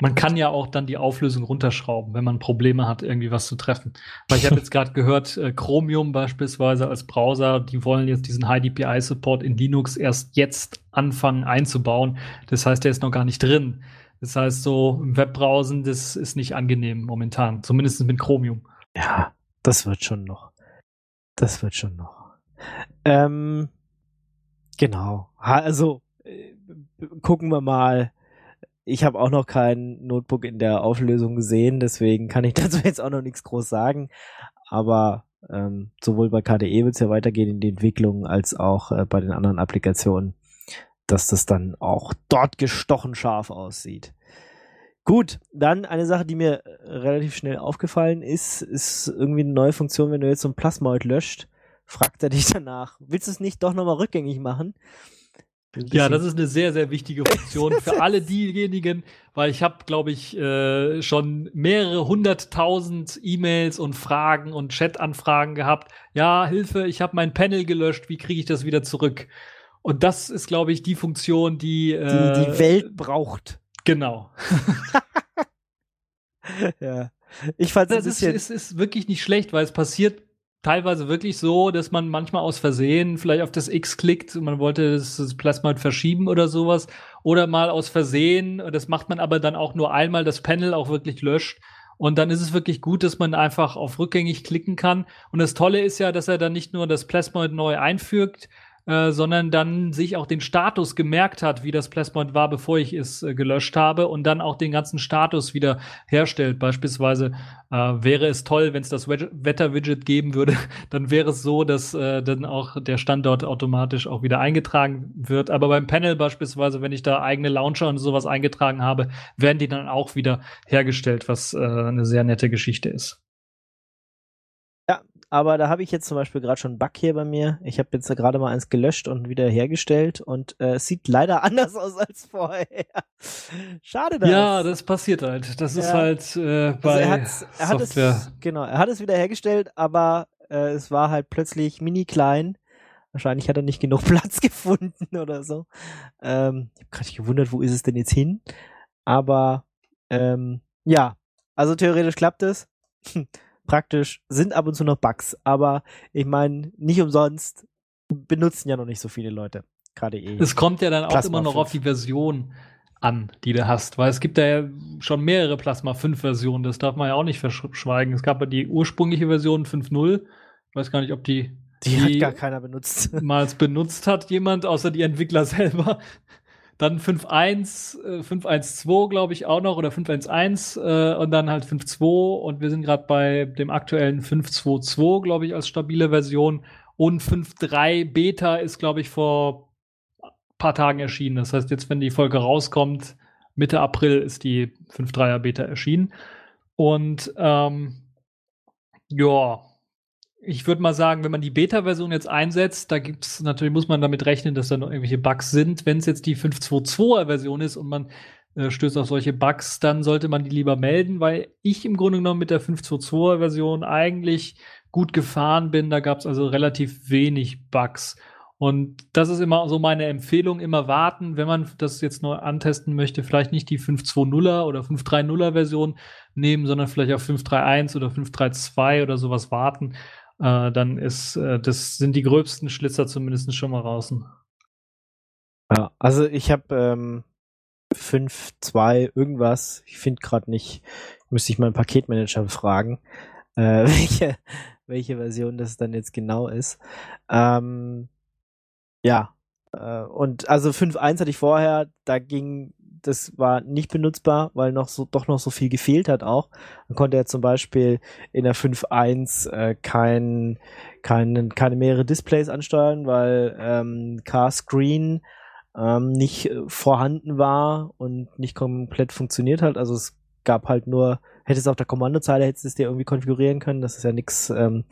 Man kann ja auch dann die Auflösung runterschrauben, wenn man Probleme hat, irgendwie was zu treffen. Weil ich habe jetzt gerade gehört, äh, Chromium beispielsweise als Browser, die wollen jetzt diesen High DPI Support in Linux erst jetzt anfangen einzubauen. Das heißt, der ist noch gar nicht drin. Das heißt, so im Webbrowsen, das ist nicht angenehm momentan, zumindest mit Chromium. Ja, das wird schon noch. Das wird schon noch. Ähm, Genau. Also äh, gucken wir mal. Ich habe auch noch kein Notebook in der Auflösung gesehen, deswegen kann ich dazu jetzt auch noch nichts groß sagen. Aber ähm, sowohl bei KDE wird es ja weitergehen in die Entwicklung als auch äh, bei den anderen Applikationen, dass das dann auch dort gestochen scharf aussieht. Gut, dann eine Sache, die mir äh, relativ schnell aufgefallen ist, ist irgendwie eine neue Funktion, wenn du jetzt so ein Plasmoid löscht fragt er dich danach. Willst du es nicht doch nochmal rückgängig machen? Ja, das ist eine sehr, sehr wichtige Funktion für alle diejenigen, weil ich habe, glaube ich, äh, schon mehrere hunderttausend E-Mails und Fragen und Chat-Anfragen gehabt. Ja, Hilfe, ich habe mein Panel gelöscht, wie kriege ich das wieder zurück? Und das ist, glaube ich, die Funktion, die, äh, die die Welt braucht. Genau. ja. Ich fand es ist, ist, ist wirklich nicht schlecht, weil es passiert teilweise wirklich so, dass man manchmal aus Versehen vielleicht auf das X klickt und man wollte das, Plasma verschieben oder sowas. Oder mal aus Versehen, das macht man aber dann auch nur einmal, das Panel auch wirklich löscht. Und dann ist es wirklich gut, dass man einfach auf rückgängig klicken kann. Und das Tolle ist ja, dass er dann nicht nur das Plasmoid neu einfügt, äh, sondern dann sich auch den Status gemerkt hat, wie das Plasmod war, bevor ich es äh, gelöscht habe und dann auch den ganzen Status wieder herstellt. Beispielsweise äh, wäre es toll, wenn es das Wetter-Widget geben würde, dann wäre es so, dass äh, dann auch der Standort automatisch auch wieder eingetragen wird. Aber beim Panel beispielsweise, wenn ich da eigene Launcher und sowas eingetragen habe, werden die dann auch wieder hergestellt, was äh, eine sehr nette Geschichte ist aber da habe ich jetzt zum Beispiel gerade schon einen Bug hier bei mir. Ich habe jetzt gerade mal eins gelöscht und wieder hergestellt und äh, es sieht leider anders aus als vorher. Schade das. Ja, das passiert halt. Das ja. ist halt äh, bei also er hat's, er Software. Hat es, genau, er hat es wieder hergestellt, aber äh, es war halt plötzlich mini klein. Wahrscheinlich hat er nicht genug Platz gefunden oder so. Ähm, ich habe gerade gewundert, wo ist es denn jetzt hin? Aber ähm, ja, also theoretisch klappt es. praktisch, sind ab und zu noch Bugs, aber ich meine, nicht umsonst benutzen ja noch nicht so viele Leute KDE. Es kommt ja dann auch Plasma immer noch 5. auf die Version an, die du hast, weil es gibt ja schon mehrere Plasma 5 Versionen, das darf man ja auch nicht verschweigen. Es gab ja die ursprüngliche Version 5.0, ich weiß gar nicht, ob die die, die hat gar keiner benutzt. Mal benutzt hat jemand, außer die Entwickler selber. Dann 5.1, äh, 5.1.2, glaube ich, auch noch, oder 5.1.1 äh, und dann halt 5.2 und wir sind gerade bei dem aktuellen 5.2.2, glaube ich, als stabile Version. Und 5.3 Beta ist, glaube ich, vor paar Tagen erschienen. Das heißt, jetzt, wenn die Folge rauskommt, Mitte April ist die 5.3er Beta erschienen. Und ähm, ja, ich würde mal sagen, wenn man die Beta-Version jetzt einsetzt, da gibt's natürlich, muss man damit rechnen, dass da noch irgendwelche Bugs sind. Wenn es jetzt die 5.2.2er-Version ist und man äh, stößt auf solche Bugs, dann sollte man die lieber melden, weil ich im Grunde genommen mit der 5.2.2er-Version eigentlich gut gefahren bin. Da gab's also relativ wenig Bugs. Und das ist immer so meine Empfehlung, immer warten, wenn man das jetzt neu antesten möchte, vielleicht nicht die 5.2.0er oder 5.3.0er Version nehmen, sondern vielleicht auf 5.3.1 oder 5.3.2 oder sowas warten äh, dann ist, äh, das sind die gröbsten Schlitzer zumindest schon mal draußen. Ja, also ich habe ähm, 5.2 irgendwas, ich finde gerade nicht, müsste ich meinen Paketmanager befragen, äh, welche, welche Version das dann jetzt genau ist. Ähm, ja, äh, und also 5.1 hatte ich vorher, da ging, das war nicht benutzbar, weil noch so, doch noch so viel gefehlt hat auch. Man konnte ja zum Beispiel in der 5.1 äh, kein, kein, keine mehrere Displays ansteuern, weil ähm, Car Screen ähm, nicht äh, vorhanden war und nicht komplett funktioniert hat. Also es gab halt nur, hätte es auf der Kommandozeile, hättest es dir irgendwie konfigurieren können. Das ist ja nichts, ähm,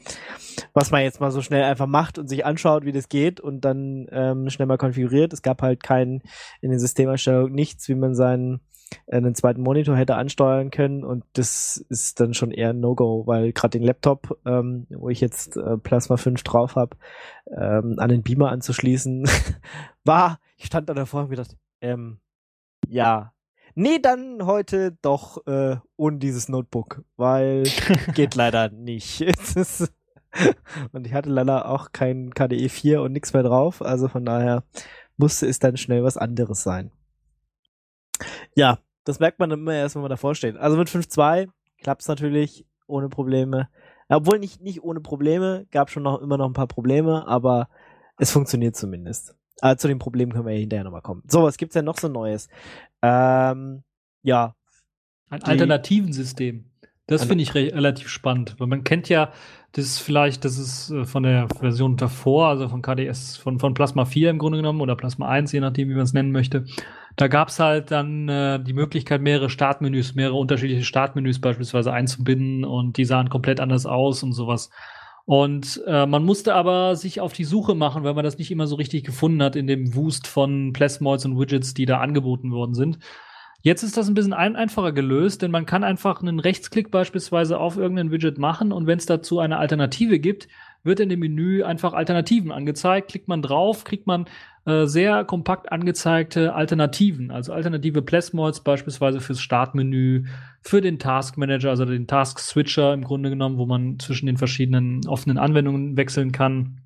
was man jetzt mal so schnell einfach macht und sich anschaut, wie das geht und dann ähm, schnell mal konfiguriert. Es gab halt kein in den Systemeinstellungen nichts, wie man seinen äh, einen zweiten Monitor hätte ansteuern können und das ist dann schon eher ein No-Go, weil gerade den Laptop, ähm, wo ich jetzt äh, Plasma 5 drauf habe, ähm, an den Beamer anzuschließen, war, ich stand da davor und gedacht, ähm, ja, nee, dann heute doch äh, ohne dieses Notebook, weil geht leider nicht. und ich hatte leider auch kein KDE 4 und nichts mehr drauf, also von daher musste es dann schnell was anderes sein. Ja, das merkt man immer erst, wenn man davor steht. Also mit 5.2 klappt es natürlich ohne Probleme. Obwohl nicht, nicht ohne Probleme, gab schon noch immer noch ein paar Probleme, aber es funktioniert zumindest. Äh, zu den Problemen können wir ja hinterher nochmal kommen. So, was gibt's denn noch so Neues? Ähm, ja. Ein alternativen System. Das finde ich re relativ spannend, weil man kennt ja das vielleicht, das ist äh, von der Version davor, also von KDS, von, von Plasma 4 im Grunde genommen oder Plasma 1, je nachdem, wie man es nennen möchte. Da gab's halt dann äh, die Möglichkeit, mehrere Startmenüs, mehrere unterschiedliche Startmenüs beispielsweise einzubinden und die sahen komplett anders aus und sowas. Und äh, man musste aber sich auf die Suche machen, weil man das nicht immer so richtig gefunden hat in dem Wust von Plasmoids und Widgets, die da angeboten worden sind. Jetzt ist das ein bisschen ein einfacher gelöst, denn man kann einfach einen Rechtsklick beispielsweise auf irgendein Widget machen und wenn es dazu eine Alternative gibt, wird in dem Menü einfach Alternativen angezeigt. Klickt man drauf, kriegt man äh, sehr kompakt angezeigte Alternativen, also alternative Plasmods beispielsweise fürs Startmenü, für den Task Manager, also den Task Switcher im Grunde genommen, wo man zwischen den verschiedenen offenen Anwendungen wechseln kann,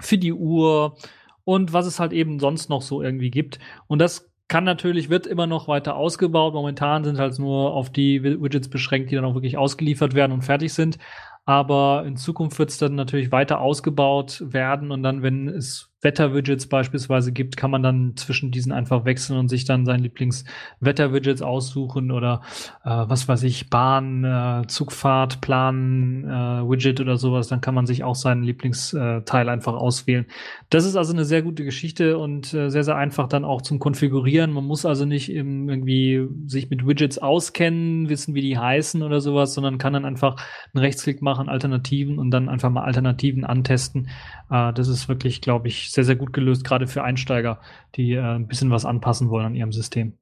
für die Uhr und was es halt eben sonst noch so irgendwie gibt. Und das kann natürlich, wird immer noch weiter ausgebaut. Momentan sind halt nur auf die Widgets beschränkt, die dann auch wirklich ausgeliefert werden und fertig sind. Aber in Zukunft wird es dann natürlich weiter ausgebaut werden und dann, wenn es Wetter-Widgets beispielsweise gibt, kann man dann zwischen diesen einfach wechseln und sich dann sein Lieblings-Wetter-Widgets aussuchen oder äh, was weiß ich, Bahn, äh, Zugfahrt, Plan, äh, Widget oder sowas. Dann kann man sich auch seinen Lieblingsteil einfach auswählen. Das ist also eine sehr gute Geschichte und äh, sehr, sehr einfach dann auch zum Konfigurieren. Man muss also nicht irgendwie sich mit Widgets auskennen, wissen, wie die heißen oder sowas, sondern kann dann einfach einen Rechtsklick machen, Alternativen und dann einfach mal Alternativen antesten. Äh, das ist wirklich, glaube ich, sehr, sehr gut gelöst, gerade für Einsteiger, die äh, ein bisschen was anpassen wollen an ihrem System.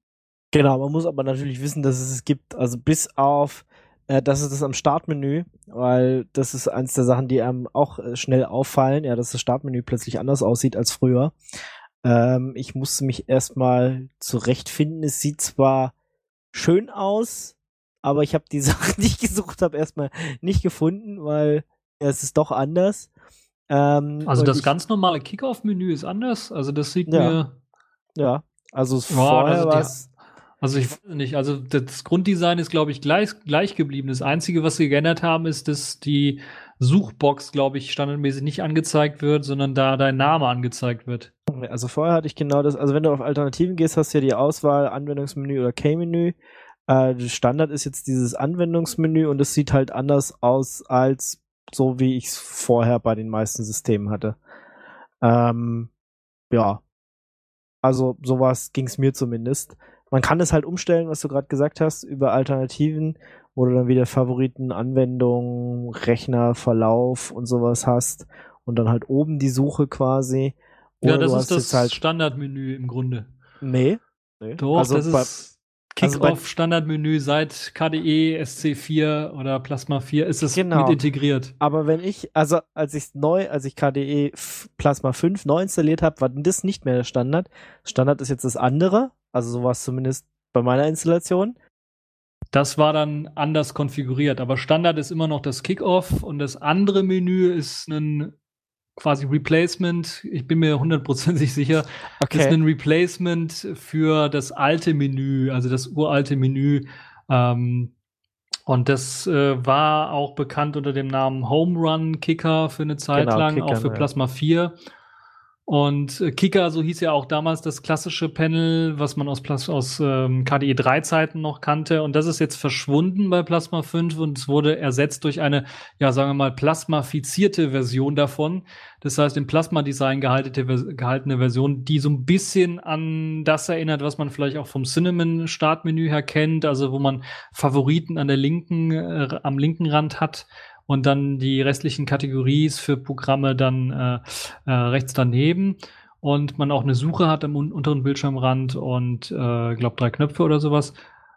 Genau, man muss aber natürlich wissen, dass es es gibt, also bis auf äh, das ist das am Startmenü, weil das ist eins der Sachen, die einem auch äh, schnell auffallen, ja, dass das Startmenü plötzlich anders aussieht als früher. Ähm, ich musste mich erstmal zurechtfinden. Es sieht zwar schön aus, aber ich habe die Sachen, die ich gesucht habe, erstmal nicht gefunden, weil es ist doch anders. Ähm, also das ich, ganz normale Kickoff-Menü ist anders. Also das sieht ja, mir. Ja, also oh, vorher war also ich weiß nicht, also das Grunddesign ist, glaube ich, gleich, gleich geblieben. Das Einzige, was sie geändert haben, ist, dass die Suchbox, glaube ich, standardmäßig nicht angezeigt wird, sondern da dein Name angezeigt wird. Also vorher hatte ich genau das, also wenn du auf Alternativen gehst, hast du ja die Auswahl Anwendungsmenü oder K-Menü. Äh, Standard ist jetzt dieses Anwendungsmenü und es sieht halt anders aus als so wie ich es vorher bei den meisten Systemen hatte. Ähm, ja. Also sowas ging es mir zumindest. Man kann es halt umstellen, was du gerade gesagt hast, über Alternativen, wo du dann wieder Favoriten, Anwendungen, Rechner, Verlauf und sowas hast und dann halt oben die Suche quasi. Oder ja, das ist das halt Standardmenü im Grunde. Nee. nee. Doch, also das ist Kick-Off-Standardmenü also seit KDE SC4 oder Plasma 4 ist es genau. mit integriert. Aber wenn ich, also als ich neu, als ich KDE Plasma 5 neu installiert habe, war das nicht mehr der Standard. Standard ist jetzt das andere, also sowas zumindest bei meiner Installation. Das war dann anders konfiguriert, aber Standard ist immer noch das Kickoff und das andere Menü ist ein quasi Replacement. Ich bin mir hundertprozentig sicher. Okay. Ist ein Replacement für das alte Menü, also das uralte Menü. Ähm, und das äh, war auch bekannt unter dem Namen Home Run Kicker für eine Zeit Genau, lang, Kicker, auch für ja. Plasma 4. Und äh, Kicker, so hieß ja auch damals das klassische Panel, was man aus, Plas aus ähm, KDE 3 Zeiten noch kannte. Und das ist jetzt verschwunden bei Plasma 5 und es wurde ersetzt durch eine, ja, sagen wir mal, plasmafizierte Version davon. Das heißt, im Plasma-Design gehaltene Version, die so ein bisschen an das erinnert, was man vielleicht auch vom Cinnamon-Startmenü her kennt, also wo man Favoriten an der linken, äh, am linken Rand hat und dann die restlichen Kategories für Programme dann äh, äh, rechts daneben und man auch eine Suche hat am un unteren Bildschirmrand und äh, glaube drei Knöpfe oder sowas.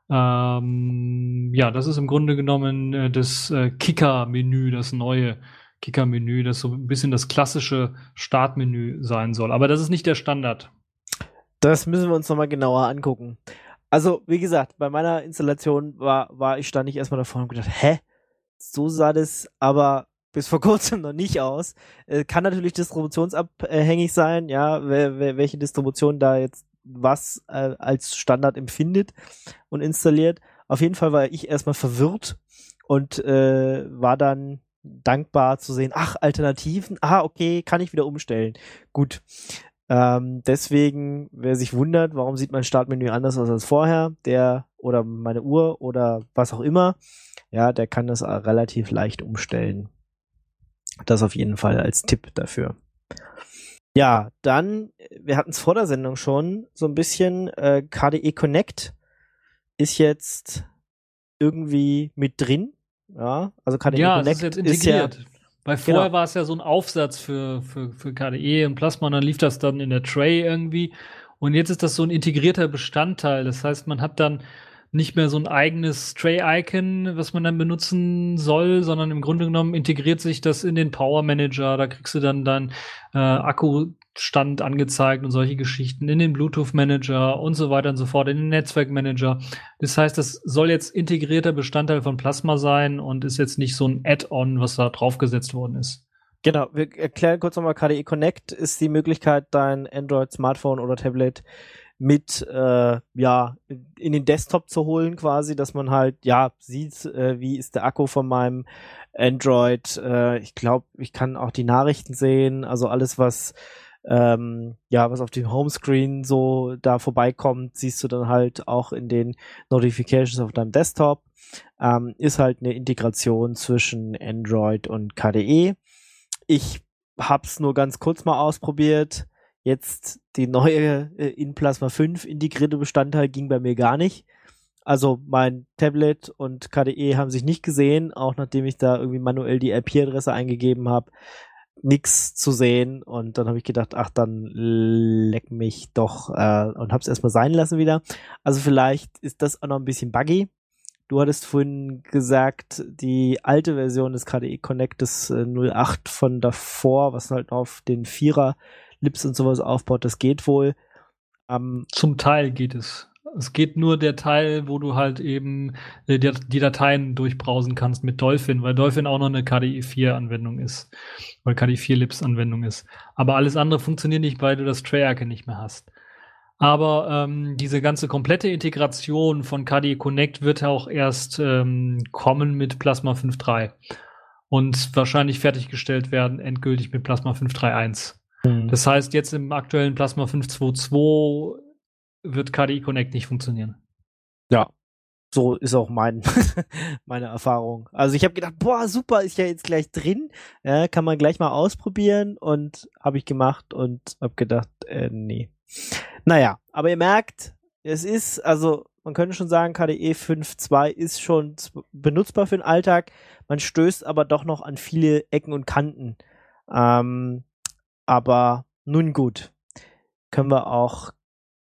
Ähm, ja, das ist im Grunde genommen äh, das äh, Kicker-Menü, das neue Kicker-Menü, das so ein bisschen das klassische Startmenü sein soll. Aber das ist nicht der Standard. Das müssen wir uns nochmal genauer angucken. Also, wie gesagt, bei meiner Installation war, war ich stand ich erstmal davor und gedacht, hä? So sah das aber bis vor kurzem noch nicht aus. Äh, kann natürlich distributionsabhängig sein, ja, welche Distribution da jetzt was äh, als Standard empfindet und installiert. Auf jeden Fall war ich erstmal verwirrt und äh, war dann dankbar zu sehen, ach, Alternativen, ah, okay, kann ich wieder umstellen. Gut. Ähm, deswegen, wer sich wundert, warum sieht mein Startmenü anders aus als vorher, der oder meine Uhr oder was auch immer, ja, der kann das relativ leicht umstellen. Das auf jeden Fall als Tipp dafür. Ja, dann, wir hatten es vor der Sendung schon, so ein bisschen, äh, KDE Connect ist jetzt irgendwie mit drin. Ja, also KDE ja, Connect ist jetzt ist ja. Weil vorher Genau. war es ja so ein Aufsatz für, für, für KDE und Plasma und dann lief das dann in der Tray irgendwie. Und jetzt ist das so ein integrierter Bestandteil. Das heißt, man hat dann nicht mehr so ein eigenes Tray-Icon, was man dann benutzen soll, sondern im Grunde genommen integriert sich das in den Power Manager. Da kriegst du dann dann äh, Akkustand angezeigt und solche Geschichten in den Bluetooth Manager und so weiter und so fort, in den Netzwerkmanager. Das heißt, das soll jetzt integrierter Bestandteil von Plasma sein und ist jetzt nicht so ein Add-on, was da draufgesetzt worden ist. Genau, wir erklären kurz nochmal, KDE Connect ist die Möglichkeit, dein Android-Smartphone oder Tablet mit äh, ja in den Desktop zu holen quasi, dass man halt ja sieht, äh, wie ist der Akku von meinem Android. Äh, ich glaube, ich kann auch die Nachrichten sehen, also alles was ähm, ja was auf dem Homescreen so da vorbeikommt, siehst du dann halt auch in den Notifications auf deinem Desktop. Ähm, ist halt eine Integration zwischen Android und KDE. Ich hab's nur ganz kurz mal ausprobiert. Jetzt die neue äh, in Plasma 5 integrierte Bestandteil ging bei mir gar nicht. Also mein Tablet und KDE haben sich nicht gesehen, auch nachdem ich da irgendwie manuell die IP-Adresse eingegeben habe. Nix zu sehen und dann habe ich gedacht, ach dann leck mich doch äh, und hab's erstmal sein lassen wieder. Also vielleicht ist das auch noch ein bisschen buggy. Du hattest vorhin gesagt, die alte Version des KDE Connect des äh, 08 von davor, was halt auf den Vierer Lips und sowas aufbaut, das geht wohl. Ähm, Zum Teil geht es. Es geht nur der Teil, wo du halt eben äh, die, die Dateien durchbrausen kannst mit Dolphin, weil Dolphin auch noch eine KDE 4 Anwendung ist, weil KDE 4 Lips Anwendung ist. Aber alles andere funktioniert nicht, weil du das Tray-Icon nicht mehr hast. Aber ähm, diese ganze komplette Integration von KDE Connect wird auch erst ähm, kommen mit Plasma 5.3 und wahrscheinlich fertiggestellt werden endgültig mit Plasma 5.3.1. Das heißt, jetzt im aktuellen Plasma 5.2.2 wird KDE Connect nicht funktionieren. Ja, so ist auch mein, meine Erfahrung. Also ich habe gedacht, boah, super, ist ja jetzt gleich drin, ja, kann man gleich mal ausprobieren und habe ich gemacht und habe gedacht, äh, nee. Naja, aber ihr merkt, es ist, also man könnte schon sagen, KDE 5.2 ist schon benutzbar für den Alltag, man stößt aber doch noch an viele Ecken und Kanten. Ähm, aber nun gut, können wir auch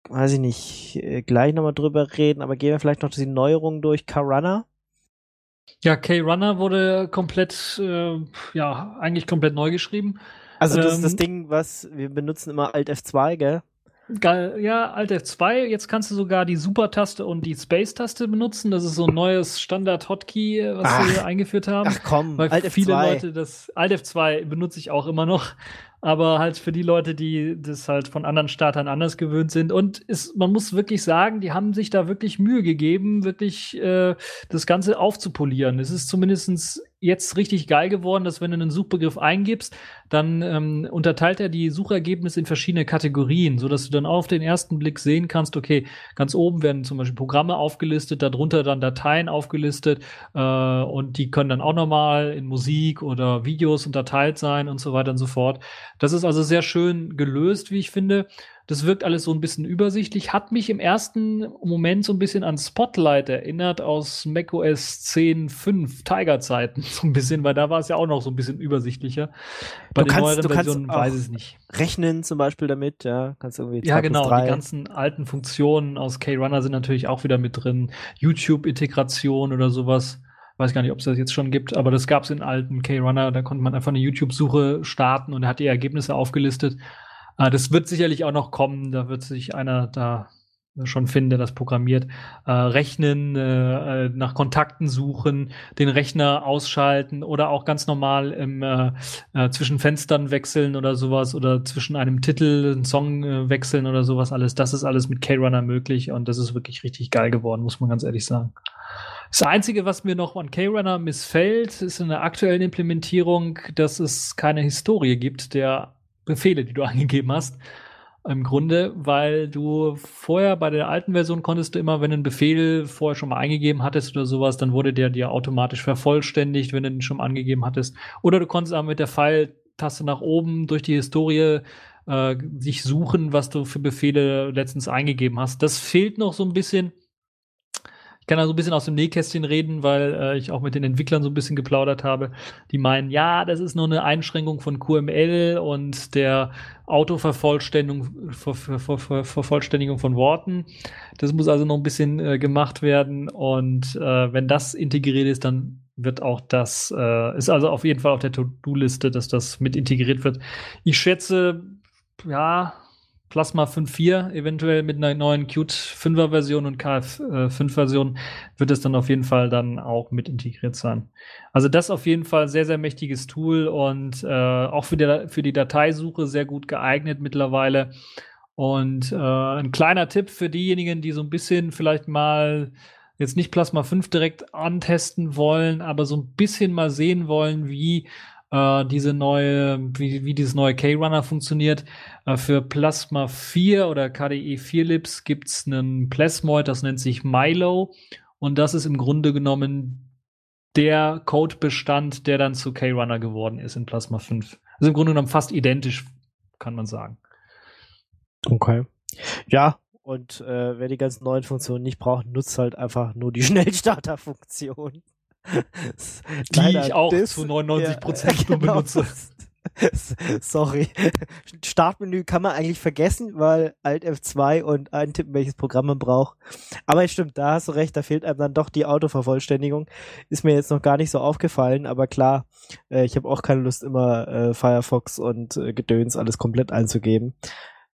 weiß ich nicht, äh, gleich nochmal drüber reden, aber gehen wir vielleicht noch die Neuerungen durch Karunner. Ja, K-Runner wurde komplett, äh, ja, eigentlich komplett neu geschrieben. Also das ist das Ähm, Ding, was wir benutzen immer Alt F2, gell? Geil. Ja, Alt F2. Jetzt kannst du sogar die Super-Taste und die Space-Taste benutzen. Das ist so ein neues Standard-Hotkey, was Ach. wir eingeführt haben. Ach komm, Weil Alt viele F2. Leute das Alt F2 benutze ich auch immer noch, aber halt für die Leute, die das halt von anderen Startern anders gewöhnt sind. Und ist, man muss wirklich sagen, die haben sich da wirklich Mühe gegeben, wirklich äh, das Ganze aufzupolieren. Es ist zumindestens jetzt richtig geil geworden, dass wenn du einen Suchbegriff eingibst, dann ähm, unterteilt er die Suchergebnisse in verschiedene Kategorien, so dass du dann auf den ersten Blick sehen kannst, okay, ganz oben werden zum Beispiel Programme aufgelistet, darunter dann Dateien aufgelistet äh, und die können dann auch nochmal in Musik oder Videos unterteilt sein und so weiter und so fort. Das ist also sehr schön gelöst, wie ich finde. Das wirkt alles so ein bisschen übersichtlich, hat mich im ersten Moment so ein bisschen an Spotlight erinnert aus macOS 10.5 Tiger-Zeiten, so ein bisschen, weil da war es ja auch noch so ein bisschen übersichtlicher. Bei Du den kannst- neueren Versionen weiß ich es nicht. Rechnen zum Beispiel damit, ja, kannst irgendwie Ja, genau. Die ganzen alten Funktionen aus K-Runner sind natürlich auch wieder mit drin. YouTube-Integration oder sowas. Weiß gar nicht, ob es das jetzt schon gibt, aber das gab es in alten K-Runner. Da konnte man einfach eine YouTube-Suche starten und er hat die Ergebnisse aufgelistet. Äh, das wird sicherlich auch noch kommen. Da wird sich einer da schon finden, der das programmiert. Äh, rechnen, äh, äh, nach Kontakten suchen, den Rechner ausschalten oder auch ganz normal im, äh, äh, zwischen Fenstern wechseln oder sowas oder zwischen einem Titel, einen Song äh, wechseln oder sowas alles. Das ist alles mit K-Runner möglich und das ist wirklich richtig geil geworden, muss man ganz ehrlich sagen. Das Einzige, was mir noch an K-Runner missfällt, ist in der aktuellen Implementierung, dass es keine Historie gibt der Befehle, die du angegeben hast. Im Grunde, weil du vorher bei der alten Version konntest du immer, wenn du einen Befehl vorher schon mal eingegeben hattest oder sowas, dann wurde der dir automatisch vervollständigt, wenn du den schon angegeben hattest. Oder du konntest aber mit der Pfeiltaste nach oben durch die Historie äh, sich suchen, was du für Befehle letztens eingegeben hast. Das fehlt noch so ein bisschen. Ich kann da so ein bisschen aus dem Nähkästchen reden, weil äh, ich auch mit den Entwicklern so ein bisschen geplaudert habe. Die meinen, ja, das ist nur eine Einschränkung von QML und der Autovervollständigung Ver, Ver, Ver, Ver, Vervollständigung von Worten. Das muss also noch ein bisschen äh, gemacht werden. Und äh, wenn das integriert ist, dann wird auch das, äh, ist also auf jeden Fall auf der To-Do-Liste, dass das mit integriert wird. Ich schätze, ja, Plasma 5.4, eventuell mit einer neuen Qt 5er Version und KF5 Version wird es dann auf jeden Fall dann auch mit integriert sein. Also das auf jeden Fall sehr, sehr mächtiges Tool und äh, auch für die, für die Dateisuche sehr gut geeignet mittlerweile. Und äh, ein kleiner Tipp für diejenigen, die so ein bisschen vielleicht mal jetzt nicht Plasma 5 direkt antesten wollen, aber so ein bisschen mal sehen wollen, wie äh, diese neue, wie, wie dieses neue K-Runner funktioniert. Äh, für Plasma 4 oder KDE 4 Lips gibt es einen Plasmoid, das nennt sich Milo. Und das ist im Grunde genommen der Codebestand, der dann zu K-Runner geworden ist in Plasma 5. Also im Grunde genommen fast identisch, kann man sagen. Okay. Ja, und äh, wer die ganzen neuen Funktionen nicht braucht, nutzt halt einfach nur die Schnellstarter-Funktion. Die ich auch zu 99% nur benutze. Sorry. Startmenü kann man eigentlich vergessen, weil Alt F2 und eintippen, welches Programm man braucht. Aber es stimmt, da hast du recht, da fehlt einem dann doch die Autovervollständigung. Ist mir jetzt noch gar nicht so aufgefallen, aber klar, äh, ich habe auch keine Lust, immer äh, Firefox und äh, Gedöns alles komplett einzugeben.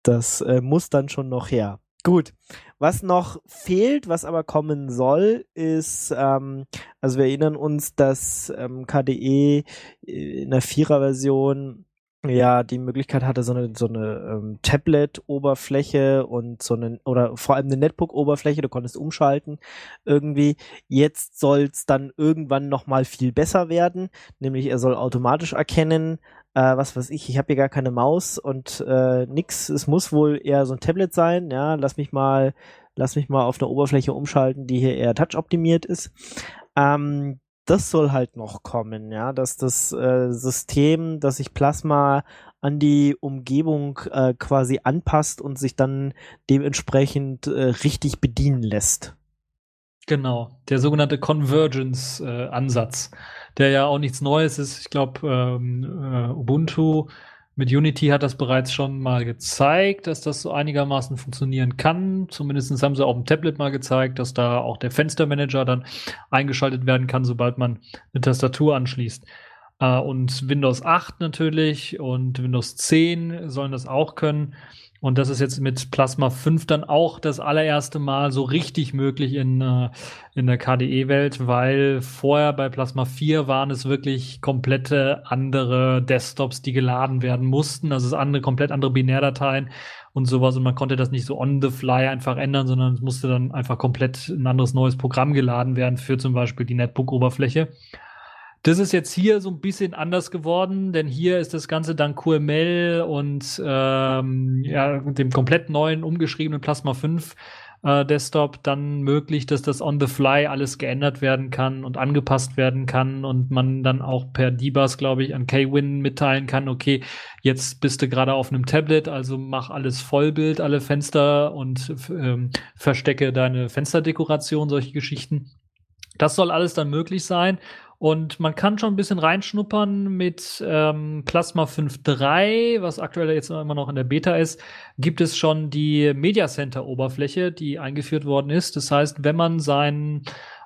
Das muss dann schon noch her. Gut. Was noch fehlt, was aber kommen soll, ist, ähm, also wir erinnern uns, dass ähm, KDE in der Vierer-Version ja die Möglichkeit hatte, so eine, so eine ähm, Tablet-Oberfläche und so eine, oder vor allem eine Netbook-Oberfläche, du konntest umschalten irgendwie. Jetzt soll es dann irgendwann nochmal viel besser werden, nämlich er soll automatisch erkennen, äh, was weiß ich, ich habe hier gar keine Maus und äh, nix, es muss wohl eher so ein Tablet sein, ja, lass mich mal, lass mich mal auf eine Oberfläche umschalten, die hier eher touch-optimiert ist. Ähm, das soll halt noch kommen, ja, dass das äh, System, dass sich Plasma an die Umgebung äh, quasi anpasst und sich dann dementsprechend äh, richtig bedienen lässt. Genau, der sogenannte Convergence-Ansatz, der ja auch nichts Neues ist. Ich glaube, ähm, äh, Ubuntu mit Unity hat das bereits schon mal gezeigt, dass das so einigermaßen funktionieren kann. Zumindest haben sie auf dem Tablet mal gezeigt, dass da auch der Fenstermanager dann eingeschaltet werden kann, sobald man eine Tastatur anschließt. Äh, und Windows 8 natürlich und Windows 10 sollen das auch können. Und das ist jetzt mit Plasma 5 dann auch das allererste Mal so richtig möglich in, äh, in der KDE-Welt, weil vorher bei Plasma 4 waren es wirklich komplette andere Desktops, die geladen werden mussten. Also es andere, komplett andere Binärdateien und sowas. Und man konnte das nicht so on the fly einfach ändern, sondern es musste dann einfach komplett ein anderes neues Programm geladen werden für zum Beispiel die Netbook-Oberfläche. Das ist jetzt hier so ein bisschen anders geworden, denn hier ist das Ganze dank QML und ähm, ja, dem komplett neuen umgeschriebenen Plasma 5 äh, Desktop dann möglich, dass das on the fly alles geändert werden kann und angepasst werden kann und man dann auch per Debus, glaube ich, an KWin mitteilen kann, okay, jetzt bist du gerade auf einem Tablet, also mach alles Vollbild, alle Fenster und ähm, verstecke deine Fensterdekoration, solche Geschichten. Das soll alles dann möglich sein. Und man kann schon ein bisschen reinschnuppern mit ähm, Plasma 5.3, was aktuell jetzt immer noch in der Beta ist, gibt es schon die Media Center Oberfläche, die eingeführt worden ist. Das heißt, wenn man seinen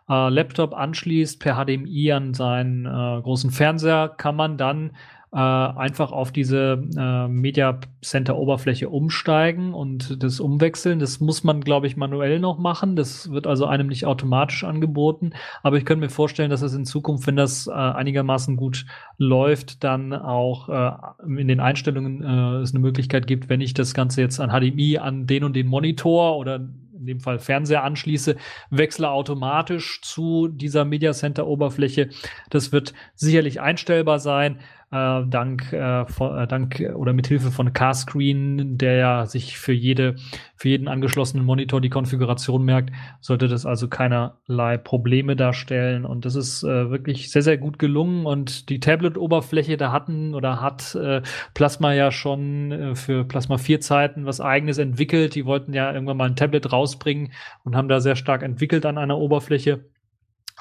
äh, Laptop anschließt per HDMI an seinen äh, großen Fernseher, kann man dann äh, einfach auf diese äh, Media Center Oberfläche umsteigen und das umwechseln. Das muss man, glaube ich, manuell noch machen. Das wird also einem nicht automatisch angeboten. Aber ich könnte mir vorstellen, dass es in Zukunft, wenn das äh, einigermaßen gut läuft, dann auch äh, in den Einstellungen äh, es eine Möglichkeit gibt, wenn ich das Ganze jetzt an HDMI an den und den Monitor oder in dem Fall Fernseher anschließe, wechsle automatisch zu dieser Media Center Oberfläche. Das wird sicherlich einstellbar sein äh, dank, äh, von, äh, dank oder mit Hilfe von Carscreen, der ja sich für jede, für jeden angeschlossenen Monitor die Konfiguration merkt, sollte das also keinerlei Probleme darstellen. Und das ist äh, wirklich sehr, sehr gut gelungen. Und die Tablet-Oberfläche, da hatten oder hat äh, Plasma ja schon äh, für Plasma 4 Zeiten was eigenes entwickelt. Die wollten ja irgendwann mal ein Tablet rausbringen und haben da sehr stark entwickelt an einer Oberfläche.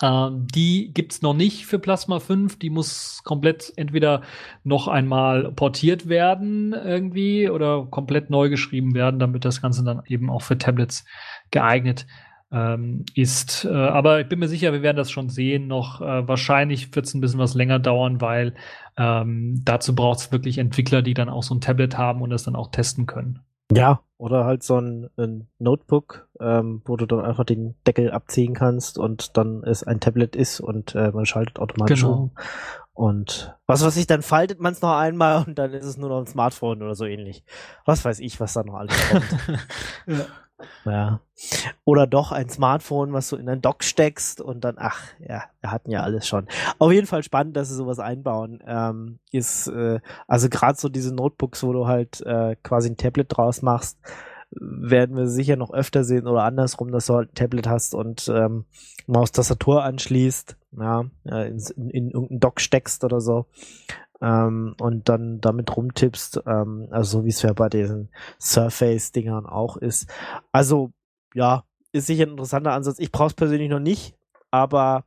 Ähm, die gibt's noch nicht für Plasma 5. Die muss komplett entweder noch einmal portiert werden irgendwie oder komplett neu geschrieben werden, damit das Ganze dann eben auch für Tablets geeignet ähm, ist. Äh, aber ich bin mir sicher, wir werden das schon sehen. Noch äh, wahrscheinlich wird es ein bisschen was länger dauern, weil ähm, dazu braucht es wirklich Entwickler, die dann auch so ein Tablet haben und das dann auch testen können. Ja, oder halt so ein, ein Notebook, ähm, wo du dann einfach den Deckel abziehen kannst und dann es ein Tablet ist und äh, man schaltet automatisch Genau. um. Und was weiß ich, dann faltet man es noch einmal und dann ist es nur noch ein Smartphone oder so ähnlich. Was weiß ich, was da noch alles kommt. Ja. Ja. Oder doch ein Smartphone, was du in ein Dock steckst und dann, ach, ja, wir hatten ja alles schon. Auf jeden Fall spannend, dass sie sowas einbauen. Ähm, ist, äh, also gerade so diese Notebooks, wo du halt äh, quasi ein Tablet draus machst, werden wir sicher noch öfter sehen oder andersrum, dass du halt ein Tablet hast und ähm, Maustastatur anschließt, ja, äh, in, in, in irgendeinen Dock steckst oder so ähm, und dann damit rumtippst, ähm, also so wie es ja bei diesen Surface-Dingern auch ist. Also, ja, ist sicher ein interessanter Ansatz. Ich brauche es persönlich noch nicht, aber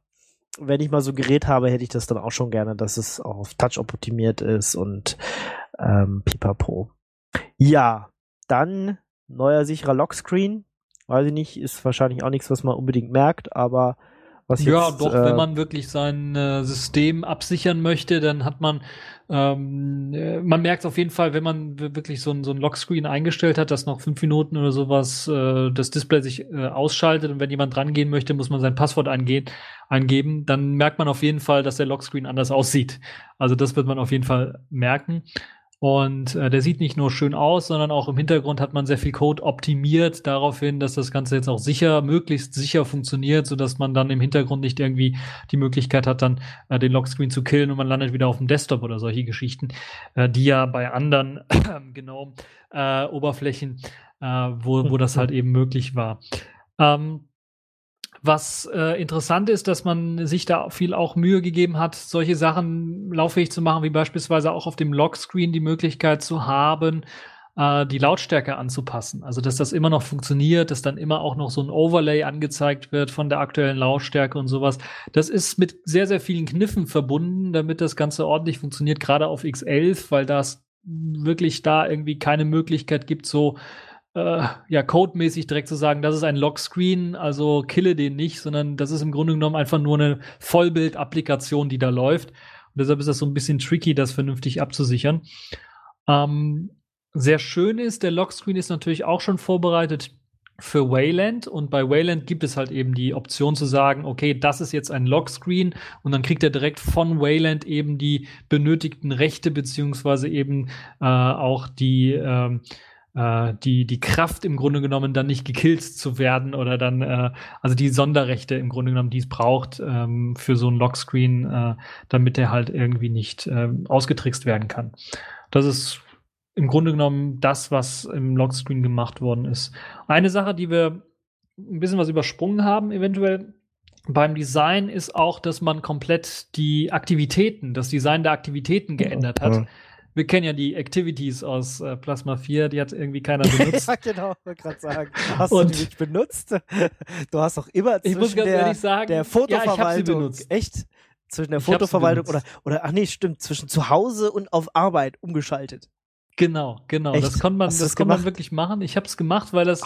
wenn ich mal so ein Gerät habe, hätte ich das dann auch schon gerne, dass es auch auf Touch optimiert ist und ähm, pipapo. Ja, dann neuer sicherer Lockscreen. Weiß ich nicht, ist wahrscheinlich auch nichts, was man unbedingt merkt, aber was Ja, jetzt, doch, äh, wenn man wirklich sein äh, System absichern möchte, dann hat man, ähm, äh, man merkt auf jeden Fall, wenn man wirklich so ein, so ein Lockscreen eingestellt hat, dass noch fünf Minuten oder sowas äh, das Display sich äh, ausschaltet und wenn jemand dran gehen möchte, muss man sein Passwort eingehen, eingeben, dann merkt man auf jeden Fall, dass der Lockscreen anders aussieht. Also das wird man auf jeden Fall merken. Und äh, der sieht nicht nur schön aus, sondern auch im Hintergrund hat man sehr viel Code optimiert darauf hin, dass das Ganze jetzt auch sicher, möglichst sicher funktioniert, so dass man dann im Hintergrund nicht irgendwie die Möglichkeit hat, dann äh, den Lockscreen zu killen und man landet wieder auf dem Desktop oder solche Geschichten, äh, die ja bei anderen genau äh, Oberflächen, äh, wo, wo das halt eben möglich war. Ähm, was äh, interessant ist, dass man sich da viel auch Mühe gegeben hat, solche Sachen lauffähig zu machen, wie beispielsweise auch auf dem Lockscreen die Möglichkeit zu haben, äh, die Lautstärke anzupassen. Also dass das immer noch funktioniert, dass dann immer auch noch so ein Overlay angezeigt wird von der aktuellen Lautstärke und sowas. Das ist mit sehr, sehr vielen Kniffen verbunden, damit das Ganze ordentlich funktioniert, gerade auf X11, weil das wirklich da irgendwie keine Möglichkeit gibt, so äh, ja, codemäßig direkt zu sagen, das ist ein Lockscreen, also kille den nicht, sondern das ist im Grunde genommen einfach nur eine Vollbild-Applikation, die da läuft. Und deshalb ist das so ein bisschen tricky, das vernünftig abzusichern. Ähm, sehr schön ist, der Lockscreen ist natürlich auch schon vorbereitet für Wayland und bei Wayland gibt es halt eben die Option zu sagen, okay, das ist jetzt ein Lockscreen und dann kriegt er direkt von Wayland eben die benötigten Rechte beziehungsweise eben äh, auch die ähm, äh, die die Kraft im Grunde genommen dann nicht gekillt zu werden oder dann äh, also die Sonderrechte im Grunde genommen, die es braucht ähm, für so ein Lockscreen, äh, damit er halt irgendwie nicht äh, ausgetrickst werden kann. Das ist im Grunde genommen das, was im Lockscreen gemacht worden ist. Eine Sache, die wir ein bisschen was übersprungen haben, eventuell beim Design, ist auch, dass man komplett die Aktivitäten, das Design der Aktivitäten geändert hat. Ja. Wir kennen ja die Activities aus äh, Plasma 4, die hat irgendwie keiner benutzt. ja, genau, wollte gerade sagen. Hast Und- du die nicht benutzt? Du hast doch immer ich muss zwischen ganz der, ehrlich sagen, der ja, ich habe sie Fotoverwaltung, benutzt. echt? Zwischen der Ich Fotoverwaltung oder, oder, ach nee, stimmt, zwischen zu Hause und auf Arbeit umgeschaltet. Genau, genau. Echt? Das konnte man, Hast das das konnte man wirklich machen. Ich habe es gemacht, weil das,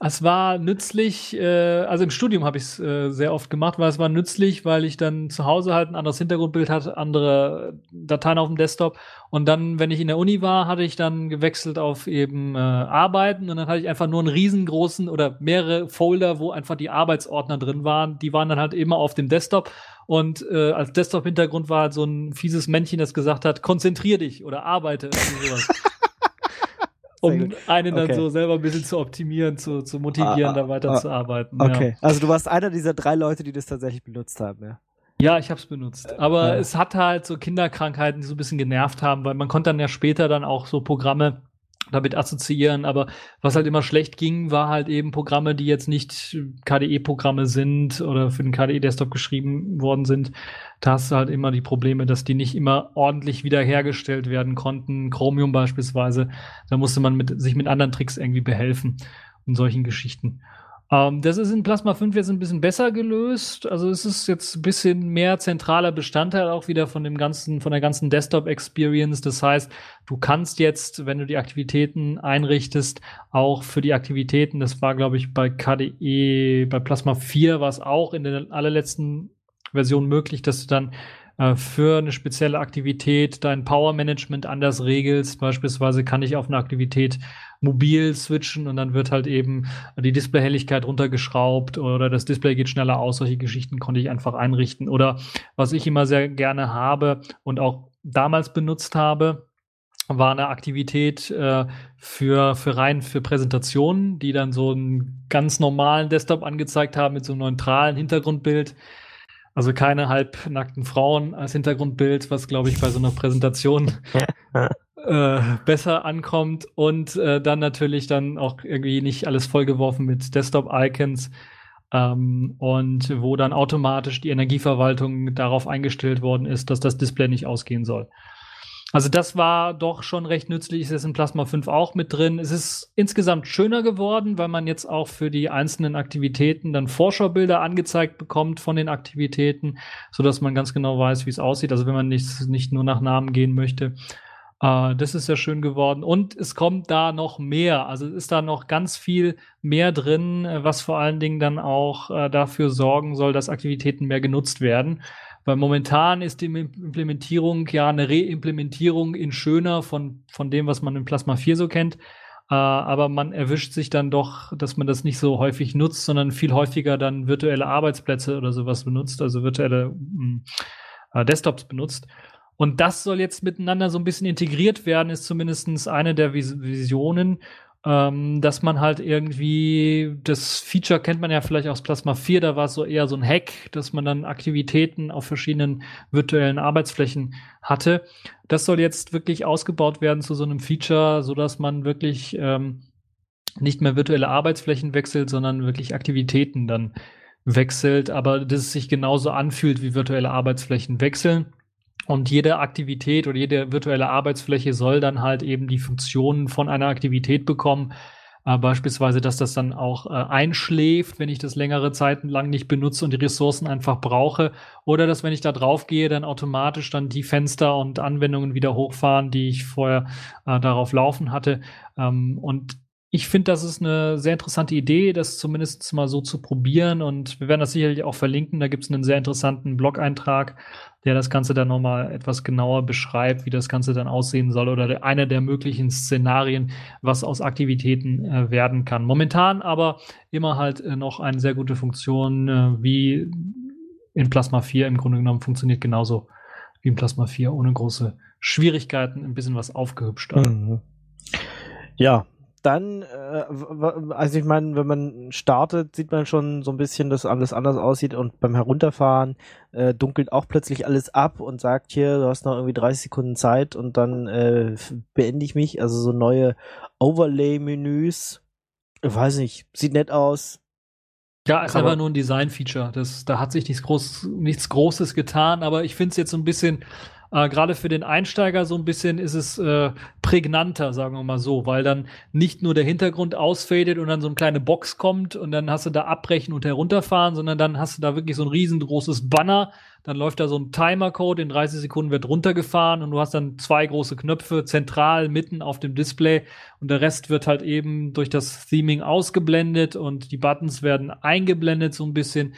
es war nützlich. Äh, also im Studium habe ich es äh, sehr oft gemacht, weil es war nützlich, weil ich dann zu Hause halt ein anderes Hintergrundbild hatte, andere Dateien auf dem Desktop. Und dann, wenn ich in der Uni war, hatte ich dann gewechselt auf eben äh, Arbeiten und dann hatte ich einfach nur einen riesengroßen oder mehrere Folder, wo einfach die Arbeitsordner drin waren. Die waren dann halt immer auf dem Desktop. Und äh, als Desktop-Hintergrund war halt so ein fieses Männchen, das gesagt hat, konzentrier dich oder arbeite. Irgendwie sowas. um einen dann Okay. so selber ein bisschen zu optimieren, zu, zu motivieren, Ah, da weiter ah, arbeiten. Okay. Also du warst einer dieser drei Leute, die das tatsächlich benutzt haben, ja. Ja, ja ich habe es benutzt. Aber Ja. es hat halt so Kinderkrankheiten, die so ein bisschen genervt haben, weil man konnte dann ja später dann auch so Programme damit assoziieren, aber was halt immer schlecht ging, war halt eben Programme, die jetzt nicht KDE-Programme sind oder für den KDE-Desktop geschrieben worden sind. Da hast du halt immer die Probleme, dass die nicht immer ordentlich wiederhergestellt werden konnten. Chromium beispielsweise, da musste man mit, sich mit anderen Tricks irgendwie behelfen und solchen Geschichten. Ähm, das ist in Plasma 5 jetzt ein bisschen besser gelöst. Also es ist jetzt ein bisschen mehr zentraler Bestandteil auch wieder von dem ganzen, von der ganzen Desktop-Experience. Das heißt, du kannst jetzt, wenn du die Aktivitäten einrichtest, auch für die Aktivitäten, das war, glaube ich, bei KDE, bei Plasma 4 war es auch in der allerletzten Version möglich, dass du dann äh, für eine spezielle Aktivität dein Power-Management anders regelst. Beispielsweise kann ich auf eine Aktivität mobil switchen und dann wird halt eben die Displayhelligkeit runtergeschraubt oder das Display geht schneller aus. Solche Geschichten konnte ich einfach einrichten. Oder was ich immer sehr gerne habe und auch damals benutzt habe, war eine Aktivität äh, für, für rein für Präsentationen, die dann so einen ganz normalen Desktop angezeigt haben mit so einem neutralen Hintergrundbild. Also keine halbnackten Frauen als Hintergrundbild, was glaube ich bei so einer Präsentation äh, besser ankommt und äh, dann natürlich dann auch irgendwie nicht alles vollgeworfen mit Desktop-Icons ähm, und wo dann automatisch die Energieverwaltung darauf eingestellt worden ist, dass das Display nicht ausgehen soll. Also das war doch schon recht nützlich, ist jetzt in Plasma 5 auch mit drin. Es ist insgesamt schöner geworden, weil man jetzt auch für die einzelnen Aktivitäten dann Vorschaubilder angezeigt bekommt von den Aktivitäten, so dass man ganz genau weiß, wie es aussieht. Also wenn man nicht, nicht nur nach Namen gehen möchte. Äh, das ist sehr schön geworden. Und es kommt da noch mehr. Also es ist da noch ganz viel mehr drin, äh, was vor allen Dingen dann auch äh, dafür sorgen soll, dass Aktivitäten mehr genutzt werden. Weil momentan ist die Implementierung ja eine Reimplementierung in schöner von, von dem, was man in Plasma 4 so kennt. Äh, aber man erwischt sich dann doch, dass man das nicht so häufig nutzt, sondern viel häufiger dann virtuelle Arbeitsplätze oder sowas benutzt, also virtuelle mh, äh, Desktops benutzt. Und das soll jetzt miteinander so ein bisschen integriert werden, ist zumindest eine der Vis Visionen, ähm, dass man halt irgendwie, das Feature kennt man ja vielleicht aus Plasma 4, da war es so eher so ein Hack, dass man dann Aktivitäten auf verschiedenen virtuellen Arbeitsflächen hatte. Das soll jetzt wirklich ausgebaut werden zu so einem Feature, so dass man wirklich ähm, nicht mehr virtuelle Arbeitsflächen wechselt, sondern wirklich Aktivitäten dann wechselt, aber dass es sich genauso anfühlt wie virtuelle Arbeitsflächen wechseln. Und jede Aktivität oder jede virtuelle Arbeitsfläche soll dann halt eben die Funktionen von einer Aktivität bekommen. Äh, beispielsweise, dass das dann auch äh, einschläft, wenn ich das längere Zeiten lang nicht benutze und die Ressourcen einfach brauche. Oder dass, wenn ich da drauf gehe, dann automatisch dann die Fenster und Anwendungen wieder hochfahren, die ich vorher äh, darauf laufen hatte. Ähm, und ich finde, das ist eine sehr interessante Idee, das zumindest mal so zu probieren. Und wir werden das sicherlich auch verlinken. Da gibt es einen sehr interessanten Blog-Eintrag, der das Ganze dann nochmal etwas genauer beschreibt, wie das Ganze dann aussehen soll oder einer der möglichen Szenarien, was aus Aktivitäten äh, werden kann. Momentan aber immer halt äh, noch eine sehr gute Funktion, äh, wie in Plasma 4 im Grunde genommen funktioniert genauso wie in Plasma 4 ohne große Schwierigkeiten, ein bisschen was aufgehübscht. Mhm. Ja, dann, äh, also ich meine, wenn man startet, sieht man schon so ein bisschen, dass alles anders aussieht und beim Herunterfahren äh, dunkelt auch plötzlich alles ab und sagt hier, du hast noch irgendwie 30 Sekunden Zeit und dann äh, beende ich mich. Also so neue Overlay-Menüs, weiß nicht, sieht nett aus. Ja, ist aber nur ein Design-Feature. da hat sich nichts, Groß, nichts Großes getan, aber ich finde es jetzt so ein bisschen äh, Gerade für den Einsteiger so ein bisschen ist es äh, prägnanter, sagen wir mal so, weil dann nicht nur der Hintergrund ausfadet und dann so eine kleine Box kommt und dann hast du da abbrechen und herunterfahren, sondern dann hast du da wirklich so ein riesengroßes Banner. Dann läuft da so ein Timer-Code, in 30 Sekunden wird runtergefahren und du hast dann zwei große Knöpfe zentral mitten auf dem Display und der Rest wird halt eben durch das Theming ausgeblendet und die Buttons werden eingeblendet so ein bisschen.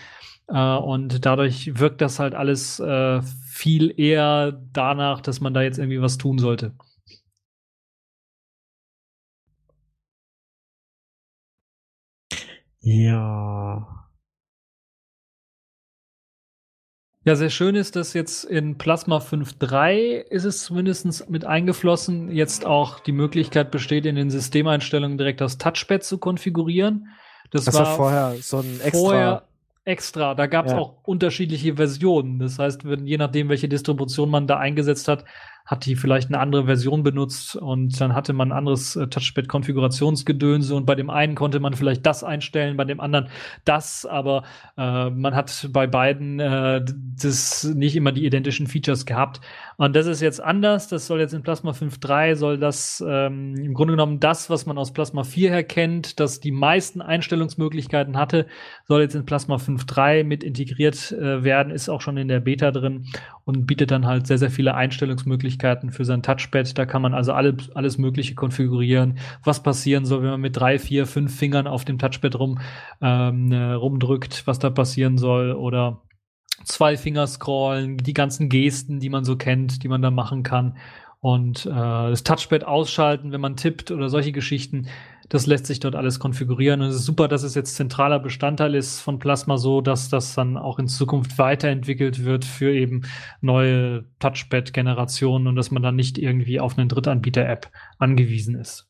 Uh, und dadurch wirkt das halt alles uh, viel eher danach, dass man da jetzt irgendwie was tun sollte. Ja. Ja, sehr schön ist, dass jetzt in Plasma 5.3 ist es zumindest mit eingeflossen, jetzt auch die Möglichkeit besteht, in den Systemeinstellungen direkt das Touchpad zu konfigurieren. Das, das war vorher so ein extra vorher extra. Da gab es ja. auch unterschiedliche Versionen. Das heißt, wenn, je nachdem, welche Distribution man da eingesetzt hat, hat die vielleicht eine andere Version benutzt und dann hatte man ein anderes äh, Touchpad-Konfigurationsgedönse und bei dem einen konnte man vielleicht das einstellen, bei dem anderen das, aber äh, man hat bei beiden äh, das nicht immer die identischen Features gehabt. Und das ist jetzt anders. Das soll jetzt in Plasma 5.3 soll das ähm, im Grunde genommen das, was man aus Plasma 4 her kennt, das die meisten Einstellungsmöglichkeiten hatte, soll jetzt in Plasma 5.3 mit integriert äh, werden, ist auch schon in der Beta drin und bietet dann halt sehr, sehr viele Einstellungsmöglichkeiten für sein Touchpad. Da kann man also alle, alles Mögliche konfigurieren, was passieren soll, wenn man mit drei, vier, fünf Fingern auf dem Touchpad rum, ähm, äh, rumdrückt, was da passieren soll oder zwei Finger scrollen, die ganzen Gesten, die man so kennt, die man da machen kann und äh, das Touchpad ausschalten, wenn man tippt oder solche Geschichten. Das lässt sich dort alles konfigurieren und es ist super, dass es jetzt zentraler Bestandteil ist von Plasma, so dass das dann auch in Zukunft weiterentwickelt wird für eben neue Touchpad-Generationen und dass man dann nicht irgendwie auf einen Drittanbieter-App angewiesen ist.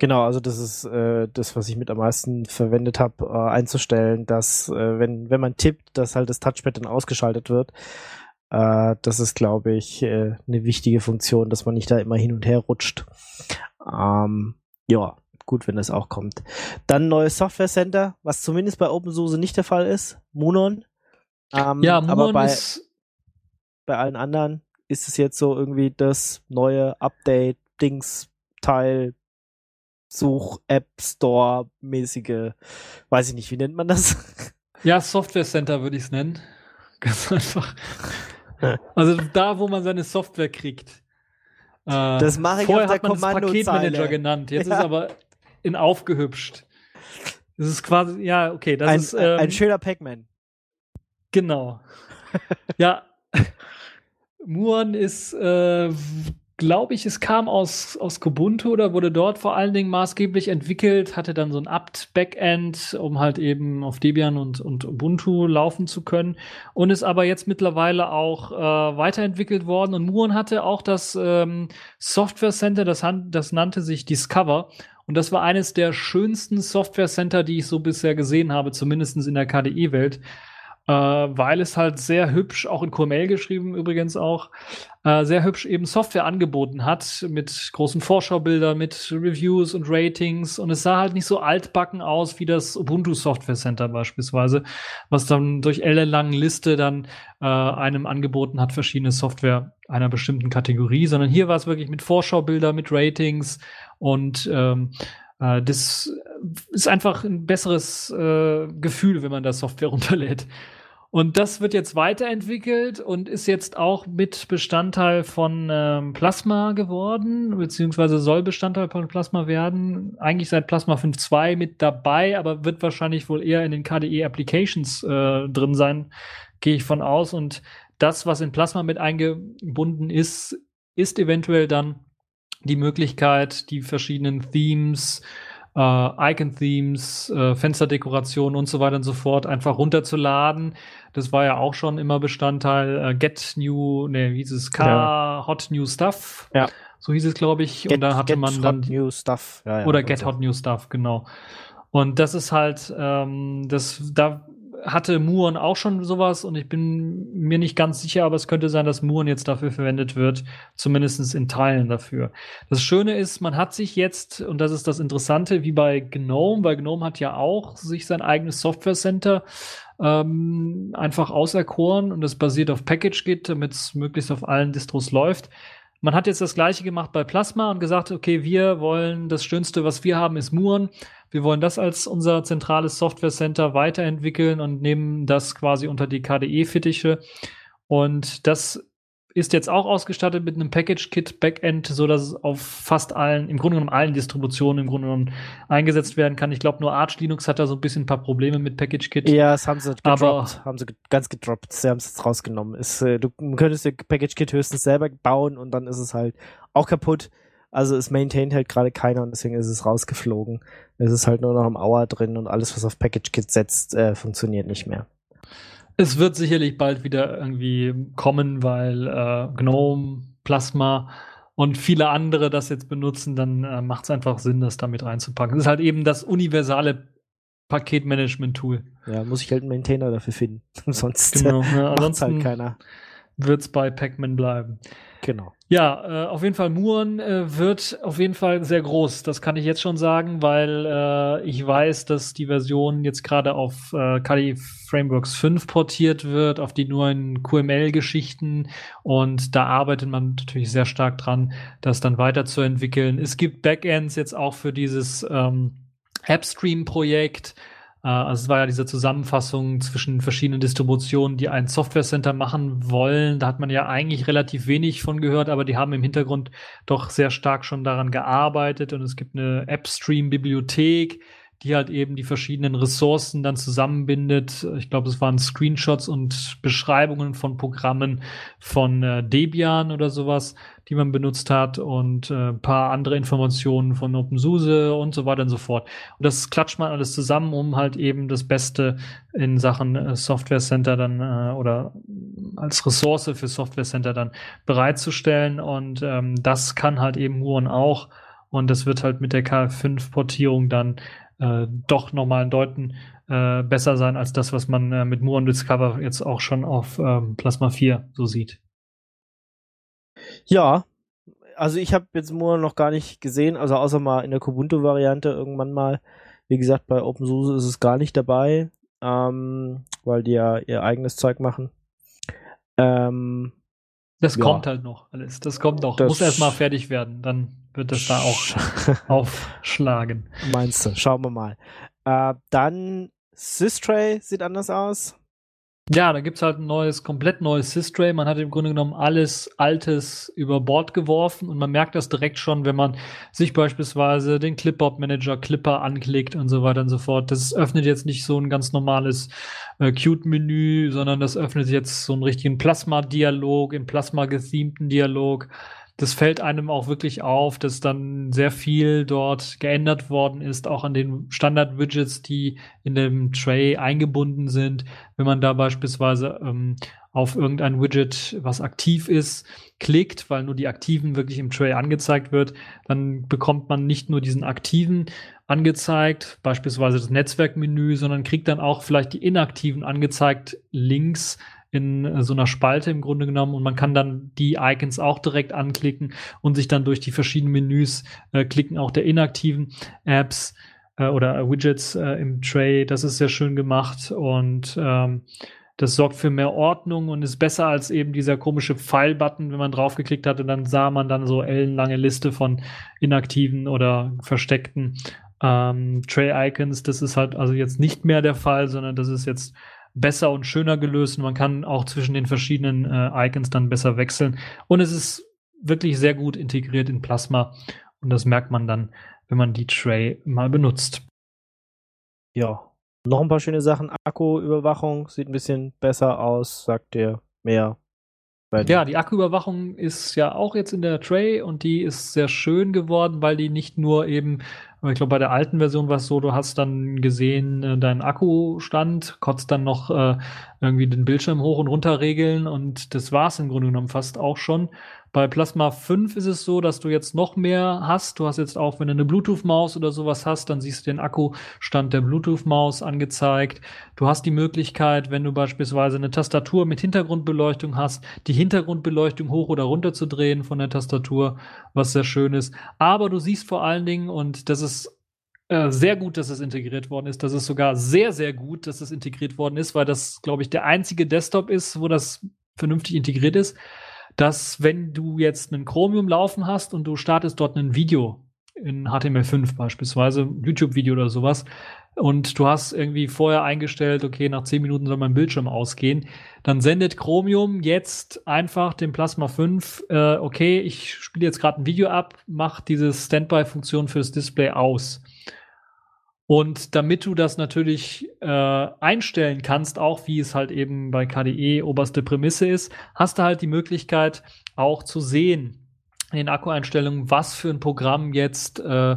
Genau, also das ist äh, das, was ich mit am meisten verwendet habe, äh, einzustellen, dass äh, wenn wenn man tippt, dass halt das Touchpad dann ausgeschaltet wird. Äh, das ist, glaube ich, äh, eine wichtige Funktion, dass man nicht da immer hin und her rutscht. Ähm, ja, gut, wenn das auch kommt. Dann neues Software Center, was zumindest bei OpenSUSE nicht der Fall ist. Munon. Ähm, ja, Munon aber bei, ist bei allen anderen ist es jetzt so irgendwie das neue Update-Dings-Teil Such-App Store-mäßige, weiß ich nicht, wie nennt man das? Ja, Software Center würde ich es nennen. Ganz einfach. Also da, wo man seine Software kriegt. Äh, das mache ich Vorher auf der hat man es Paketmanager genannt. Jetzt ja. ist aber in aufgehübscht. Das ist quasi, ja, okay. Das ein, ist, ähm, ein schöner Pac-Man. Genau. ja. Muon ist äh, glaube ich, es kam aus, aus Kubuntu oder wurde dort vor allen Dingen maßgeblich entwickelt, hatte dann so ein apt-Backend, um halt eben auf Debian und, und Ubuntu laufen zu können und ist aber jetzt mittlerweile auch äh, weiterentwickelt worden und Muon hatte auch das ähm, Software Center, das, das nannte sich Discover und das war eines der schönsten Software Center, die ich so bisher gesehen habe, zumindest in der KDE-Welt weil es halt sehr hübsch, auch in QML geschrieben übrigens auch, äh, sehr hübsch eben Software angeboten hat mit großen Vorschaubildern, mit Reviews und Ratings. Und es sah halt nicht so altbacken aus wie das Ubuntu Software Center beispielsweise, was dann durch ellenlangen Liste dann äh, einem angeboten hat, verschiedene Software einer bestimmten Kategorie, sondern hier war es wirklich mit Vorschaubilder, mit Ratings. Und ähm, äh, das ist einfach ein besseres äh, Gefühl, wenn man da Software runterlädt. Und das wird jetzt weiterentwickelt und ist jetzt auch mit Bestandteil von ähm, Plasma geworden, beziehungsweise soll Bestandteil von Plasma werden. Eigentlich seit Plasma 5.2 mit dabei, aber wird wahrscheinlich wohl eher in den KDE Applications äh, drin sein, gehe ich von aus. Und das, was in Plasma mit eingebunden ist, ist eventuell dann die Möglichkeit, die verschiedenen Themes, äh, Icon-Themes, äh, Fensterdekorationen und so weiter und so fort einfach runterzuladen. Das war ja auch schon immer Bestandteil äh, Get New, ne, wie hieß es, K ja. Hot New Stuff. Ja. So hieß es, glaube ich. Get, und da hatte get man dann. Hot New Stuff. Ja, ja, oder Get so. Hot New Stuff, genau. Und das ist halt, ähm, das, da hatte Muon auch schon sowas und ich bin mir nicht ganz sicher, aber es könnte sein, dass Muon jetzt dafür verwendet wird, zumindest in Teilen dafür. Das Schöne ist, man hat sich jetzt, und das ist das Interessante, wie bei GNOME, weil GNOME hat ja auch sich sein eigenes Software Center ähm, einfach auserkoren und das basiert auf PackageGit, damit es möglichst auf allen Distros läuft. Man hat jetzt das gleiche gemacht bei Plasma und gesagt, okay, wir wollen das Schönste, was wir haben, ist Muon. Wir wollen das als unser zentrales Software Center weiterentwickeln und nehmen das quasi unter die KDE-Fittiche. Und das ist jetzt auch ausgestattet mit einem Package-Kit-Backend, so dass es auf fast allen, im Grunde genommen allen Distributionen im Grunde genommen eingesetzt werden kann. Ich glaube, nur Arch Linux hat da so ein bisschen ein paar Probleme mit Package-Kit. Ja, das haben sie gedroppt, aber, haben sie ganz gedroppt. Sie haben es jetzt rausgenommen. Ist, äh, du könntest dir Package-Kit höchstens selber bauen und dann ist es halt auch kaputt. Also es maintaint halt gerade keiner und deswegen ist es rausgeflogen. Es ist halt nur noch im Hour drin und alles, was auf Package-Kit setzt, äh, funktioniert nicht mehr. Es wird sicherlich bald wieder irgendwie kommen, weil äh, GNOME, Plasma und viele andere das jetzt benutzen, dann äh, macht es einfach Sinn, das damit reinzupacken. Das ist halt eben das universale Paketmanagement-Tool. Ja, muss ich halt einen Maintainer dafür finden. Sonst genau, ja, ansonsten halt keiner. Wird es bei Pacman bleiben. Genau. Ja, äh, auf jeden Fall, Muon äh, wird auf jeden Fall sehr groß. Das kann ich jetzt schon sagen, weil äh, ich weiß, dass die Version jetzt gerade auf äh, Kali Frameworks 5 portiert wird, auf die neuen QML-Geschichten. Und da arbeitet man natürlich sehr stark dran, das dann weiterzuentwickeln. Es gibt Backends jetzt auch für dieses ähm, AppStream-Projekt. Äh, also es war ja diese Zusammenfassung zwischen verschiedenen Distributionen, die ein Software Center machen wollen. Da hat man ja eigentlich relativ wenig von gehört, aber die haben im Hintergrund doch sehr stark schon daran gearbeitet und es gibt eine AppStream-Bibliothek, die halt eben die verschiedenen Ressourcen dann zusammenbindet. Ich glaube, es waren Screenshots und Beschreibungen von Programmen von äh, Debian oder sowas, die man benutzt hat und äh, paar andere Informationen von OpenSUSE und so weiter und so fort. Und das klatscht man alles zusammen, um halt eben das Beste in Sachen äh, Software Center dann äh, oder als Ressource für Software Center dann bereitzustellen. Und ähm, das kann halt eben Huron auch. Und das wird halt mit der KF5-Portierung dann äh, doch nochmal ein Deuten äh, besser sein als das, was man äh, mit Moon Discover jetzt auch schon auf ähm, Plasma 4 so sieht. Ja, also ich habe jetzt Moore noch gar nicht gesehen, also außer mal in der Kubuntu-Variante irgendwann mal. Wie gesagt, bei OpenSUSE ist es gar nicht dabei, ähm, weil die ja ihr eigenes Zeug machen. Ähm, das ja. kommt halt noch alles. Das kommt noch. Das Muss erst mal fertig werden. Dann wird es da auch aufschlagen. Meinst du? Schauen wir mal. Äh, dann Systray sieht anders aus. Ja, da gibt's halt ein neues, komplett neues Systray. Man hat im Grunde genommen alles Altes über Bord geworfen und man merkt das direkt schon, wenn man sich beispielsweise den Clipboard Manager Clipper anklickt und so weiter und so fort. Das öffnet jetzt nicht so ein ganz normales äh, Qt-Menü, sondern das öffnet jetzt so einen richtigen Plasma-Dialog, im Plasma gethemten Dialog das fällt einem auch wirklich auf, dass dann sehr viel dort geändert worden ist, auch an den Standard-Widgets, die in dem Tray eingebunden sind. Wenn man da beispielsweise ähm, auf irgendein Widget, was aktiv ist, klickt, weil nur die aktiven wirklich im Tray angezeigt wird, dann bekommt man nicht nur diesen aktiven angezeigt, beispielsweise das Netzwerkmenü, sondern kriegt dann auch vielleicht die inaktiven angezeigt links in äh, so einer Spalte im Grunde genommen und man kann dann die Icons auch direkt anklicken und sich dann durch die verschiedenen Menüs äh, klicken, auch der inaktiven Apps äh, oder Widgets äh, im Tray. Das ist sehr schön gemacht und ähm, das sorgt für mehr Ordnung und ist besser als eben dieser komische Pfeil-Button, wenn man draufgeklickt hatte, dann sah man dann so ellenlange Liste von inaktiven oder versteckten ähm, Tray-Icons. Das ist halt also jetzt nicht mehr der Fall, sondern das ist jetzt besser und schöner gelöst und man kann auch zwischen den verschiedenen äh, Icons dann besser wechseln. Und es ist wirklich sehr gut integriert in Plasma und das merkt man dann, wenn man die Tray mal benutzt. Ja, noch ein paar schöne Sachen. Akkuüberwachung sieht ein bisschen besser aus, sagt ihr mehr. Ja, die Akkuüberwachung ist ja auch jetzt in der Tray und die ist sehr schön geworden, weil die nicht nur eben ich glaube, bei der alten Version war es so, du hast dann gesehen, äh, dein Akkustand, kotzt dann noch äh, irgendwie den Bildschirm hoch und runter regeln und das war's im Grunde genommen fast auch schon. Bei Plasma 5 ist es so, dass du jetzt noch mehr hast. Du hast jetzt auch, wenn du eine Bluetooth-Maus oder sowas hast, dann siehst du den Akkustand der Bluetooth-Maus angezeigt. Du hast die Möglichkeit, wenn du beispielsweise eine Tastatur mit Hintergrundbeleuchtung hast, die Hintergrundbeleuchtung hoch oder runter zu drehen von der Tastatur, was sehr schön ist. Aber du siehst vor allen Dingen, und das ist äh, sehr gut, dass es integriert worden ist. Das ist sogar sehr, sehr gut, dass es integriert worden ist, weil das, glaube ich, der einzige Desktop ist, wo das vernünftig integriert ist dass wenn du jetzt einen Chromium laufen hast und du startest dort ein Video in HTML5 beispielsweise, YouTube-Video oder sowas, und du hast irgendwie vorher eingestellt, okay, nach 10 Minuten soll mein Bildschirm ausgehen, dann sendet Chromium jetzt einfach dem Plasma 5, äh, okay, ich spiele jetzt gerade ein Video ab, mach diese Standby-Funktion fürs Display aus. Und damit du das natürlich äh, einstellen kannst, auch wie es halt eben bei KDE oberste Prämisse ist, hast du halt die Möglichkeit auch zu sehen in den Akkueinstellungen, was für ein Programm jetzt äh,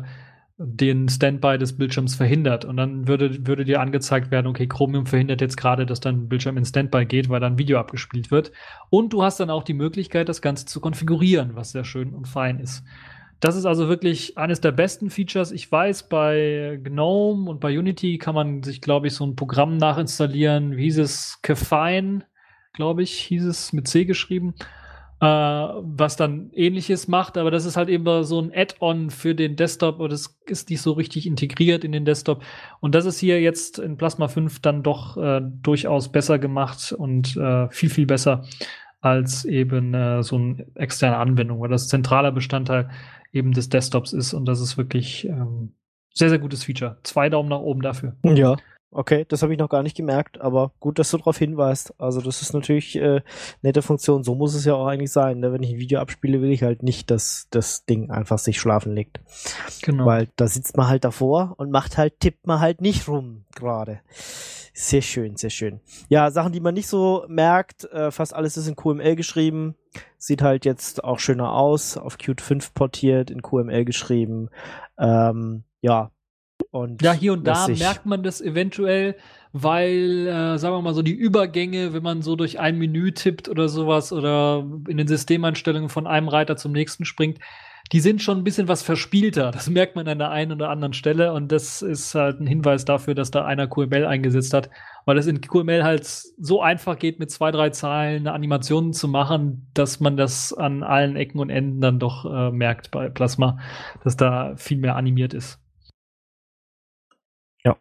den Standby des Bildschirms verhindert. Und dann würde, würde dir angezeigt werden, okay, Chromium verhindert jetzt gerade, dass dein Bildschirm in Standby geht, weil dann Video abgespielt wird. Und du hast dann auch die Möglichkeit, das Ganze zu konfigurieren, was sehr schön und fein ist. Das ist also wirklich eines der besten Features. Ich weiß, bei GNOME und bei Unity kann man sich, glaube ich, so ein Programm nachinstallieren. Wie hieß es? Kefine, glaube ich, hieß es mit C geschrieben, äh, was dann ähnliches macht. Aber das ist halt eben so ein Add-on für den Desktop und das ist nicht so richtig integriert in den Desktop. Und das ist hier jetzt in Plasma 5 dann doch äh, durchaus besser gemacht und äh, viel, viel besser als eben äh, so eine externe Anwendung, weil das zentraler Bestandteil eben des Desktops ist und das ist wirklich ähm, sehr, sehr gutes Feature. Zwei Daumen nach oben dafür. Ja, okay, das habe ich noch gar nicht gemerkt, aber gut, dass du darauf hinweist. Also das ist natürlich äh, nette Funktion. So muss es ja auch eigentlich sein. Ne? Wenn ich ein Video abspiele, will ich halt nicht, dass das Ding einfach sich schlafen legt. Genau. Weil da sitzt man halt davor und macht halt, tippt man halt nicht rum gerade. Sehr schön, sehr schön. Ja, Sachen, die man nicht so merkt, äh, fast alles ist in QML geschrieben. Sieht halt jetzt auch schöner aus, auf Qt 5 portiert, in QML geschrieben. Ähm, ja. Und ja, hier und da merkt man das eventuell, weil, äh, sagen wir mal so, die Übergänge, wenn man so durch ein Menü tippt oder sowas oder in den Systemeinstellungen von einem Reiter zum nächsten springt, die sind schon ein bisschen was verspielter. Das merkt man an der einen oder anderen Stelle und das ist halt ein Hinweis dafür, dass da einer QML eingesetzt hat, weil es in QML halt so einfach geht, mit zwei, drei Zahlen eine Animation zu machen, dass man das an allen Ecken und Enden dann doch äh, merkt bei Plasma, dass da viel mehr animiert ist. Ja.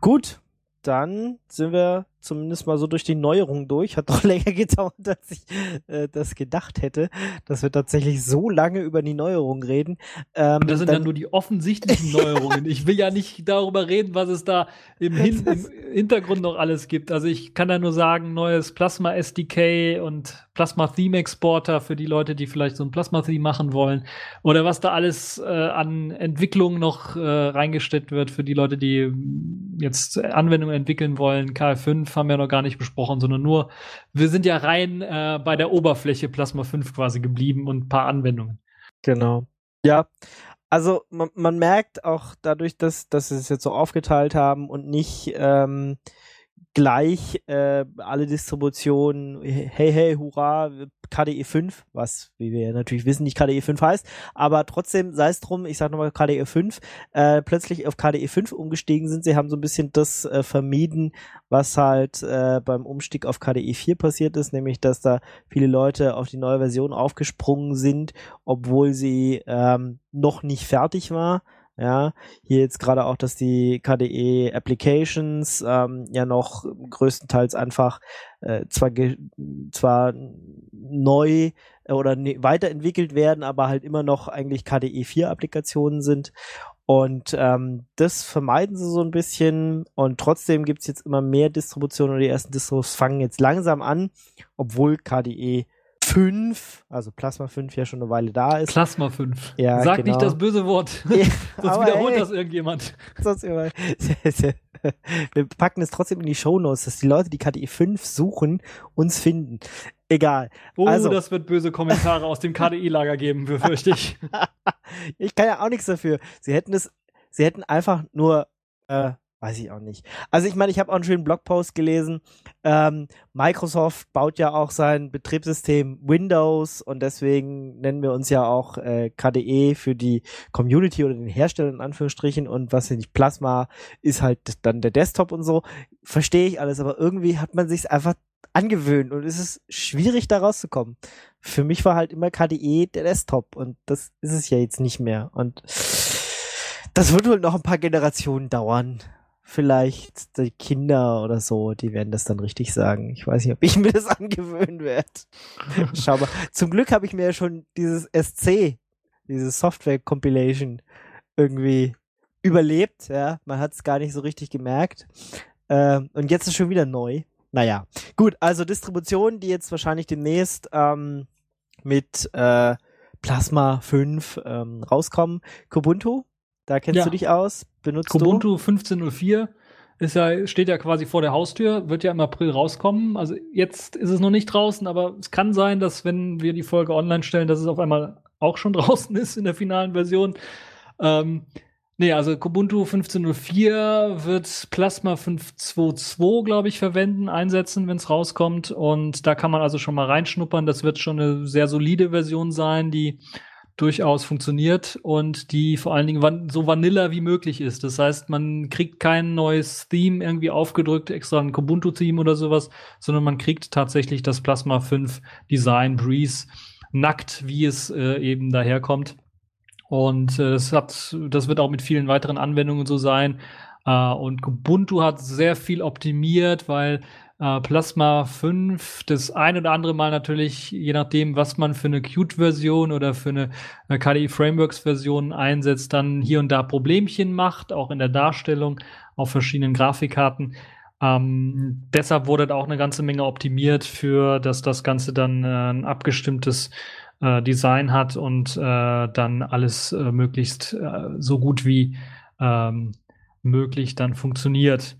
Gut, dann sind wir zumindest mal so durch die Neuerung durch. Hat doch länger gedauert, als ich äh, das gedacht hätte, dass wir tatsächlich so lange über die Neuerung reden. Ähm, das sind dann, dann nur die offensichtlichen Neuerungen. Ich will ja nicht darüber reden, was es da im, Hin im Hintergrund noch alles gibt. Also ich kann da nur sagen, neues Plasma SDK und Plasma Theme Exporter für die Leute, die vielleicht so ein Plasma Theme machen wollen. Oder was da alles äh, an Entwicklung noch äh, reingesteckt wird für die Leute, die jetzt Anwendungen entwickeln wollen. KF5 5 haben wir noch gar nicht besprochen, sondern nur, wir sind ja rein äh, bei der Oberfläche Plasma 5 quasi geblieben und ein paar Anwendungen. Genau. Ja, also man, man merkt auch dadurch, dass, dass sie es jetzt so aufgeteilt haben und nicht ähm, gleich äh, alle Distributionen, hey, hey, hurra, KDE 5, was, wie wir natürlich wissen, nicht KDE 5 heißt, aber trotzdem, sei es drum, ich sag nochmal KDE 5, äh, plötzlich auf KDE 5 umgestiegen sind. Sie haben so ein bisschen das äh, vermieden, was halt äh, beim Umstieg auf KDE 4 passiert ist, nämlich, dass da viele Leute auf die neue Version aufgesprungen sind, obwohl sie ähm, noch nicht fertig war ja, hier jetzt gerade auch, dass die KDE Applications ähm, ja noch größtenteils einfach äh, zwar zwar neu äh, oder ne weiterentwickelt werden, aber halt immer noch eigentlich KDE 4 Applikationen sind. Und ähm, das vermeiden sie so ein bisschen. Und trotzdem gibt's jetzt immer mehr Distributionen und die ersten Distros fangen jetzt langsam an, obwohl KDE 5, also Plasma 5 ja schon eine Weile da ist. Plasma 5. Ja, Sag genau. nicht das böse Wort. Ja, Sonst wiederholt ey. das irgendjemand. sonst immer. Wir packen es trotzdem in die Shownotes, dass die Leute, die KDE 5 suchen, uns finden. Egal. Oh, Also- das wird böse Kommentare aus dem KDE-Lager geben, befürchte ich. Ich kann ja auch nichts dafür. Sie hätten es, sie hätten einfach nur, äh, weiß ich auch nicht. Also ich meine, ich habe auch einen schönen Blogpost gelesen. Ähm, Microsoft baut ja auch sein Betriebssystem Windows und deswegen nennen wir uns ja auch äh, KDE für die Community oder den Hersteller in Anführungsstrichen und was nicht Plasma ist halt dann der Desktop und so. Verstehe ich alles, aber irgendwie hat man sich einfach angewöhnt und es ist schwierig da rauszukommen. Für mich war halt immer KDE der Desktop und das ist es ja jetzt nicht mehr und das wird wohl noch ein paar Generationen dauern. Vielleicht die Kinder oder so, die werden das dann richtig sagen. Ich weiß nicht, ob ich mir das angewöhnen werde. Schau mal. Zum Glück habe ich mir ja schon dieses SC, dieses Software Compilation irgendwie überlebt. Ja, man hat es gar nicht so richtig gemerkt. Ähm, und jetzt ist schon wieder neu. Naja, gut. Also Distributionen, die jetzt wahrscheinlich demnächst ähm, mit äh, Plasma 5 ähm, rauskommen. Kubuntu, da kennst Ja. du dich aus. Benutzt Kubuntu 15.04 ist ja, steht ja quasi vor der Haustür, wird ja im April rauskommen. Also jetzt ist es noch nicht draußen, aber es kann sein, dass wenn wir die Folge online stellen, dass es auf einmal auch schon draußen ist in der finalen Version. Ähm, nee, also Kubuntu 15.04 wird Plasma 5.2.2, glaube ich, verwenden, einsetzen, wenn es rauskommt. Und da kann man also schon mal reinschnuppern. Das wird schon eine sehr solide Version sein, die durchaus funktioniert und die vor allen Dingen van so vanilla wie möglich ist. Das heißt, man kriegt kein neues Theme irgendwie aufgedrückt, extra ein Kubuntu-Theme oder sowas, sondern man kriegt tatsächlich das Plasma 5 Design Breeze nackt, wie es äh, eben daherkommt. Und äh, das hat, das wird auch mit vielen weiteren Anwendungen so sein. Äh, und Ubuntu hat sehr viel optimiert, weil äh, Plasma 5 das ein oder andere Mal natürlich, je nachdem, was man für eine Qt-Version oder für eine äh, KDE Frameworks-Version einsetzt, dann hier und da Problemchen macht, auch in der Darstellung auf verschiedenen Grafikkarten. Ähm, deshalb wurde auch eine ganze Menge optimiert für, dass das Ganze dann äh, ein abgestimmtes äh, Design hat und äh, dann alles äh, möglichst äh, so gut wie ähm, möglich dann funktioniert.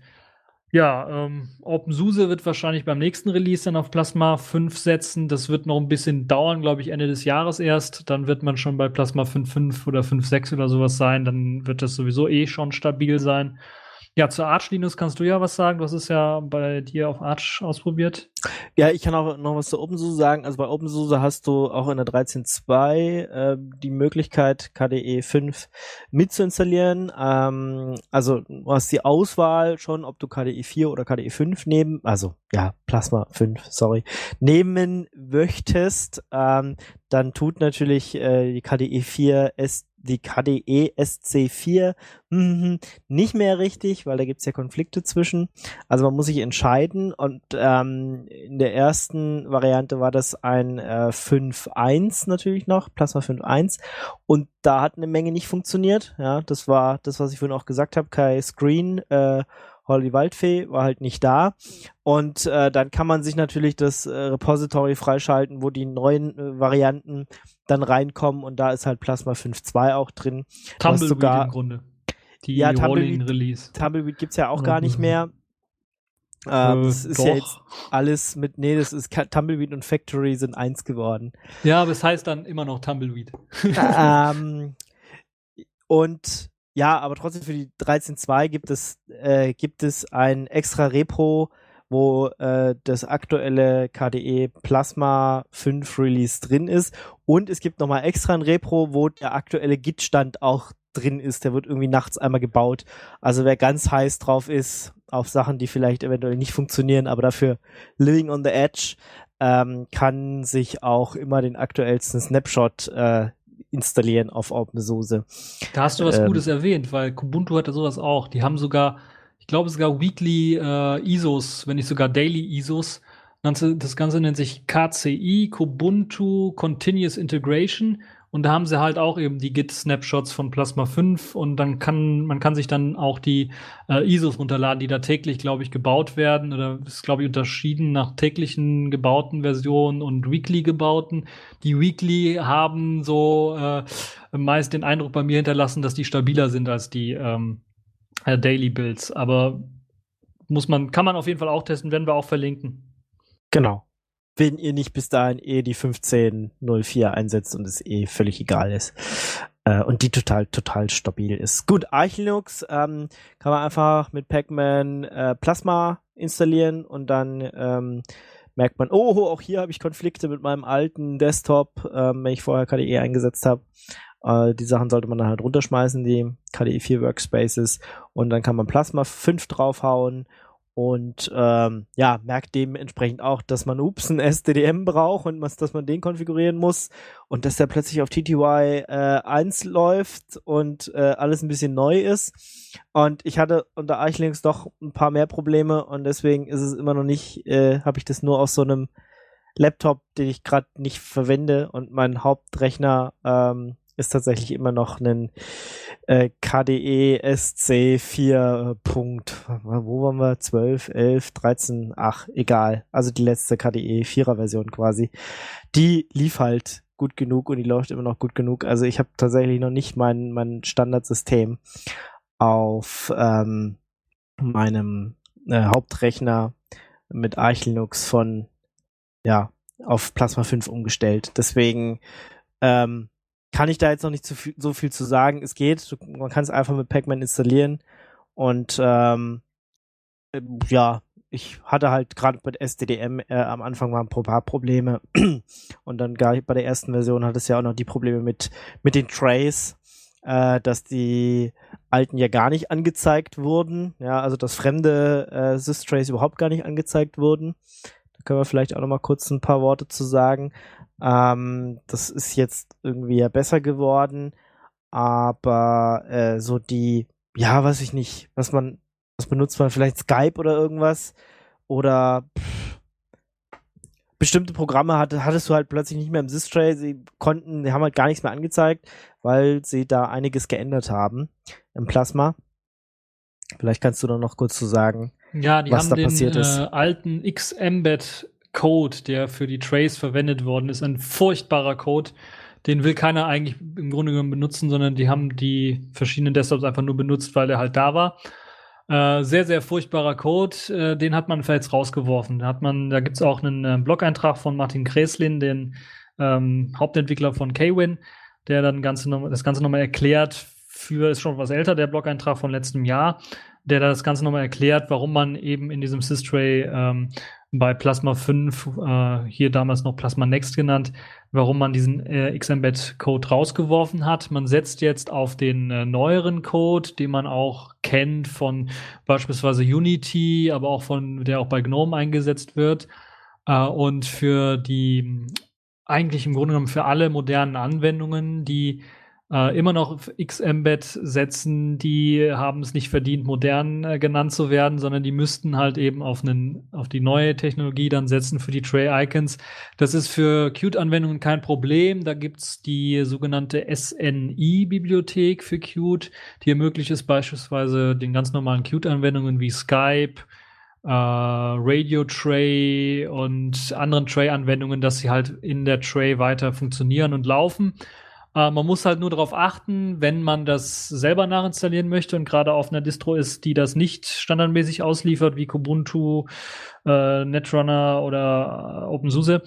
Ja, ähm, OpenSUSE wird wahrscheinlich beim nächsten Release dann auf Plasma 5 setzen. Das wird noch ein bisschen dauern, glaube ich, Ende des Jahres erst. Dann wird man schon bei Plasma 5.5 oder 5.6 oder sowas sein. Dann wird das sowieso eh schon stabil sein. Ja, zur Arch Linux kannst du ja was sagen. Du hast es ja bei dir auf Arch ausprobiert. Ja, ich kann auch noch was zu OpenSUSE sagen. Also bei OpenSUSE hast du auch in der 13.2 äh, die Möglichkeit, KDE 5 mitzuinstallieren. Ähm, also du hast die Auswahl schon, ob du KDE 4 oder KDE 5 nehmen, also ja, Plasma 5, sorry, nehmen möchtest. Ähm, dann tut natürlich äh, die KDE 4 S die KDE SC4 mhm, nicht mehr richtig, weil da gibt's ja Konflikte zwischen. Also man muss sich entscheiden und ähm, in der ersten Variante war das ein äh, 5.1 natürlich noch, Plasma 5.1 und da hat eine Menge nicht funktioniert. Ja, das war das, was ich vorhin auch gesagt habe. Kai Screen, äh, Holly Waldfee war halt nicht da. Und äh, dann kann man sich natürlich das äh, Repository freischalten, wo die neuen äh, Varianten dann reinkommen und da ist halt Plasma 5.2 auch drin. Tumbleweed sogar- im Grunde. Die Ja, Tumbleweed- Release. Tumbleweed gibt's ja auch gar nicht mhm. mehr. Ähm, Äh, das ist doch. ja jetzt alles mit, nee, das ist Tumbleweed und Factory sind eins geworden. Ja, aber es heißt dann immer noch Tumbleweed. ähm, und ja, aber trotzdem für die 13.2 gibt es, äh, gibt es ein extra Repro, wo äh, das aktuelle KDE Plasma 5 Release drin ist. Und es gibt nochmal extra ein Repro, wo der aktuelle Git-Stand auch drin ist. Der wird irgendwie nachts einmal gebaut. Also wer ganz heiß drauf ist auf Sachen, die vielleicht eventuell nicht funktionieren, aber dafür living on the edge, ähm, kann sich auch immer den aktuellsten Snapshot äh, installieren auf OpenSUSE. Da hast du was Ähm. Gutes erwähnt, weil Kubuntu hatte sowas auch. Die haben sogar, ich glaube sogar Weekly äh, ISOs, wenn nicht sogar Daily ISOs. Das Ganze nennt sich KCI, Kubuntu Continuous Integration. Und da haben sie halt auch eben die Git-Snapshots von Plasma 5 und dann kann, man kann sich dann auch die äh, ISOs runterladen, die da täglich, glaube ich, gebaut werden. Oder ist, glaube ich, unterschieden nach täglichen gebauten Versionen und weekly gebauten. Die Weekly haben so äh, meist den Eindruck bei mir hinterlassen, dass die stabiler sind als die ähm, äh, Daily Builds. Aber muss man, kann man auf jeden Fall auch testen, werden wir auch verlinken. Genau wenn ihr nicht bis dahin eh die 1504 einsetzt und es eh völlig egal ist. Äh, und die total, total stabil ist. Gut, Arch Linux ähm, kann man einfach mit Pacman äh, Plasma installieren und dann ähm, merkt man, oh, auch hier habe ich Konflikte mit meinem alten Desktop, ähm, wenn ich vorher KDE eingesetzt habe. Äh, die Sachen sollte man dann halt runterschmeißen, die KDE 4 Workspaces. Und dann kann man Plasma 5 draufhauen und ähm, ja, merkt dementsprechend auch, dass man ups ein SDDM braucht und was, dass man den konfigurieren muss und dass der plötzlich auf TTY äh, 1 läuft und äh, alles ein bisschen neu ist. Und ich hatte unter Archlinks doch ein paar mehr Probleme und deswegen ist es immer noch nicht, äh, habe ich das nur aus so einem Laptop, den ich gerade nicht verwende und mein Hauptrechner ähm, ist tatsächlich immer noch ein KDE SC 4 Punkt, wo waren wir? 12, 11, 13, ach, egal. Also die letzte KDE 4er Version quasi. Die lief halt gut genug und die läuft immer noch gut genug. Also ich habe tatsächlich noch nicht mein, mein Standardsystem auf ähm, meinem äh, Hauptrechner mit Arch Linux von ja auf Plasma 5 umgestellt. Deswegen ähm, kann ich da jetzt noch nicht zu viel, so viel zu sagen. Es geht, man kann es einfach mit Pac-Man installieren und ähm, ja, ich hatte halt gerade bei SDDM äh, am Anfang mal ein paar Probleme und dann gar bei der ersten Version hat es ja auch noch die Probleme mit mit den Trays, äh, dass die alten ja gar nicht angezeigt wurden, ja, also dass fremde äh, Sys-Trays überhaupt gar nicht angezeigt wurden. Können wir vielleicht auch noch mal kurz ein paar Worte zu sagen. Ähm, das ist jetzt irgendwie ja besser geworden, aber äh, so die, ja, weiß ich nicht, was man, was benutzt man, vielleicht Skype oder irgendwas oder pff, bestimmte Programme hatte, hattest du halt plötzlich nicht mehr im Systray, sie konnten, die haben halt gar nichts mehr angezeigt, weil sie da einiges geändert haben im Plasma. Vielleicht kannst du da noch kurz zu sagen, ja, die was haben da den, passiert ist. Äh, alten X-Embed Code, der für die Trace verwendet worden ist, ein furchtbarer Code. Den will keiner eigentlich im Grunde genommen benutzen, sondern die haben die verschiedenen Desktops einfach nur benutzt, weil er halt da war. Äh, sehr, sehr furchtbarer Code, äh, den hat man jetzt rausgeworfen. Da hat man, da gibt's auch einen äh, Blog-Eintrag von Martin Kreslin, den ähm, Hauptentwickler von Kwin, der dann ganze das Ganze nochmal erklärt. Für ist schon was älter, der Blog-Eintrag von letztem Jahr, der das Ganze nochmal erklärt, warum man eben in diesem Systray ähm, bei Plasma 5, äh, hier damals noch Plasma Next genannt, warum man diesen äh, XMBet-Code rausgeworfen hat. Man setzt jetzt auf den äh, neueren Code, den man auch kennt von beispielsweise Unity, aber auch von, der auch bei GNOME eingesetzt wird. Äh, und für die, eigentlich im Grunde genommen für alle modernen Anwendungen, die äh, immer noch XMBet setzen, die haben es nicht verdient, modern äh, genannt zu werden, sondern die müssten halt eben auf, einen, auf die neue Technologie dann setzen für die Tray-Icons. Das ist für Qt-Anwendungen kein Problem. Da gibt's die sogenannte SNI-Bibliothek für Qt, die ermöglicht es beispielsweise den ganz normalen Qt-Anwendungen wie Skype, äh, Radio Tray und anderen Tray-Anwendungen, dass sie halt in der Tray weiter funktionieren und laufen. Äh, man muss halt nur darauf achten, wenn man das selber nachinstallieren möchte und gerade auf einer Distro ist, die das nicht standardmäßig ausliefert, wie Kubuntu, äh, Netrunner oder OpenSUSE,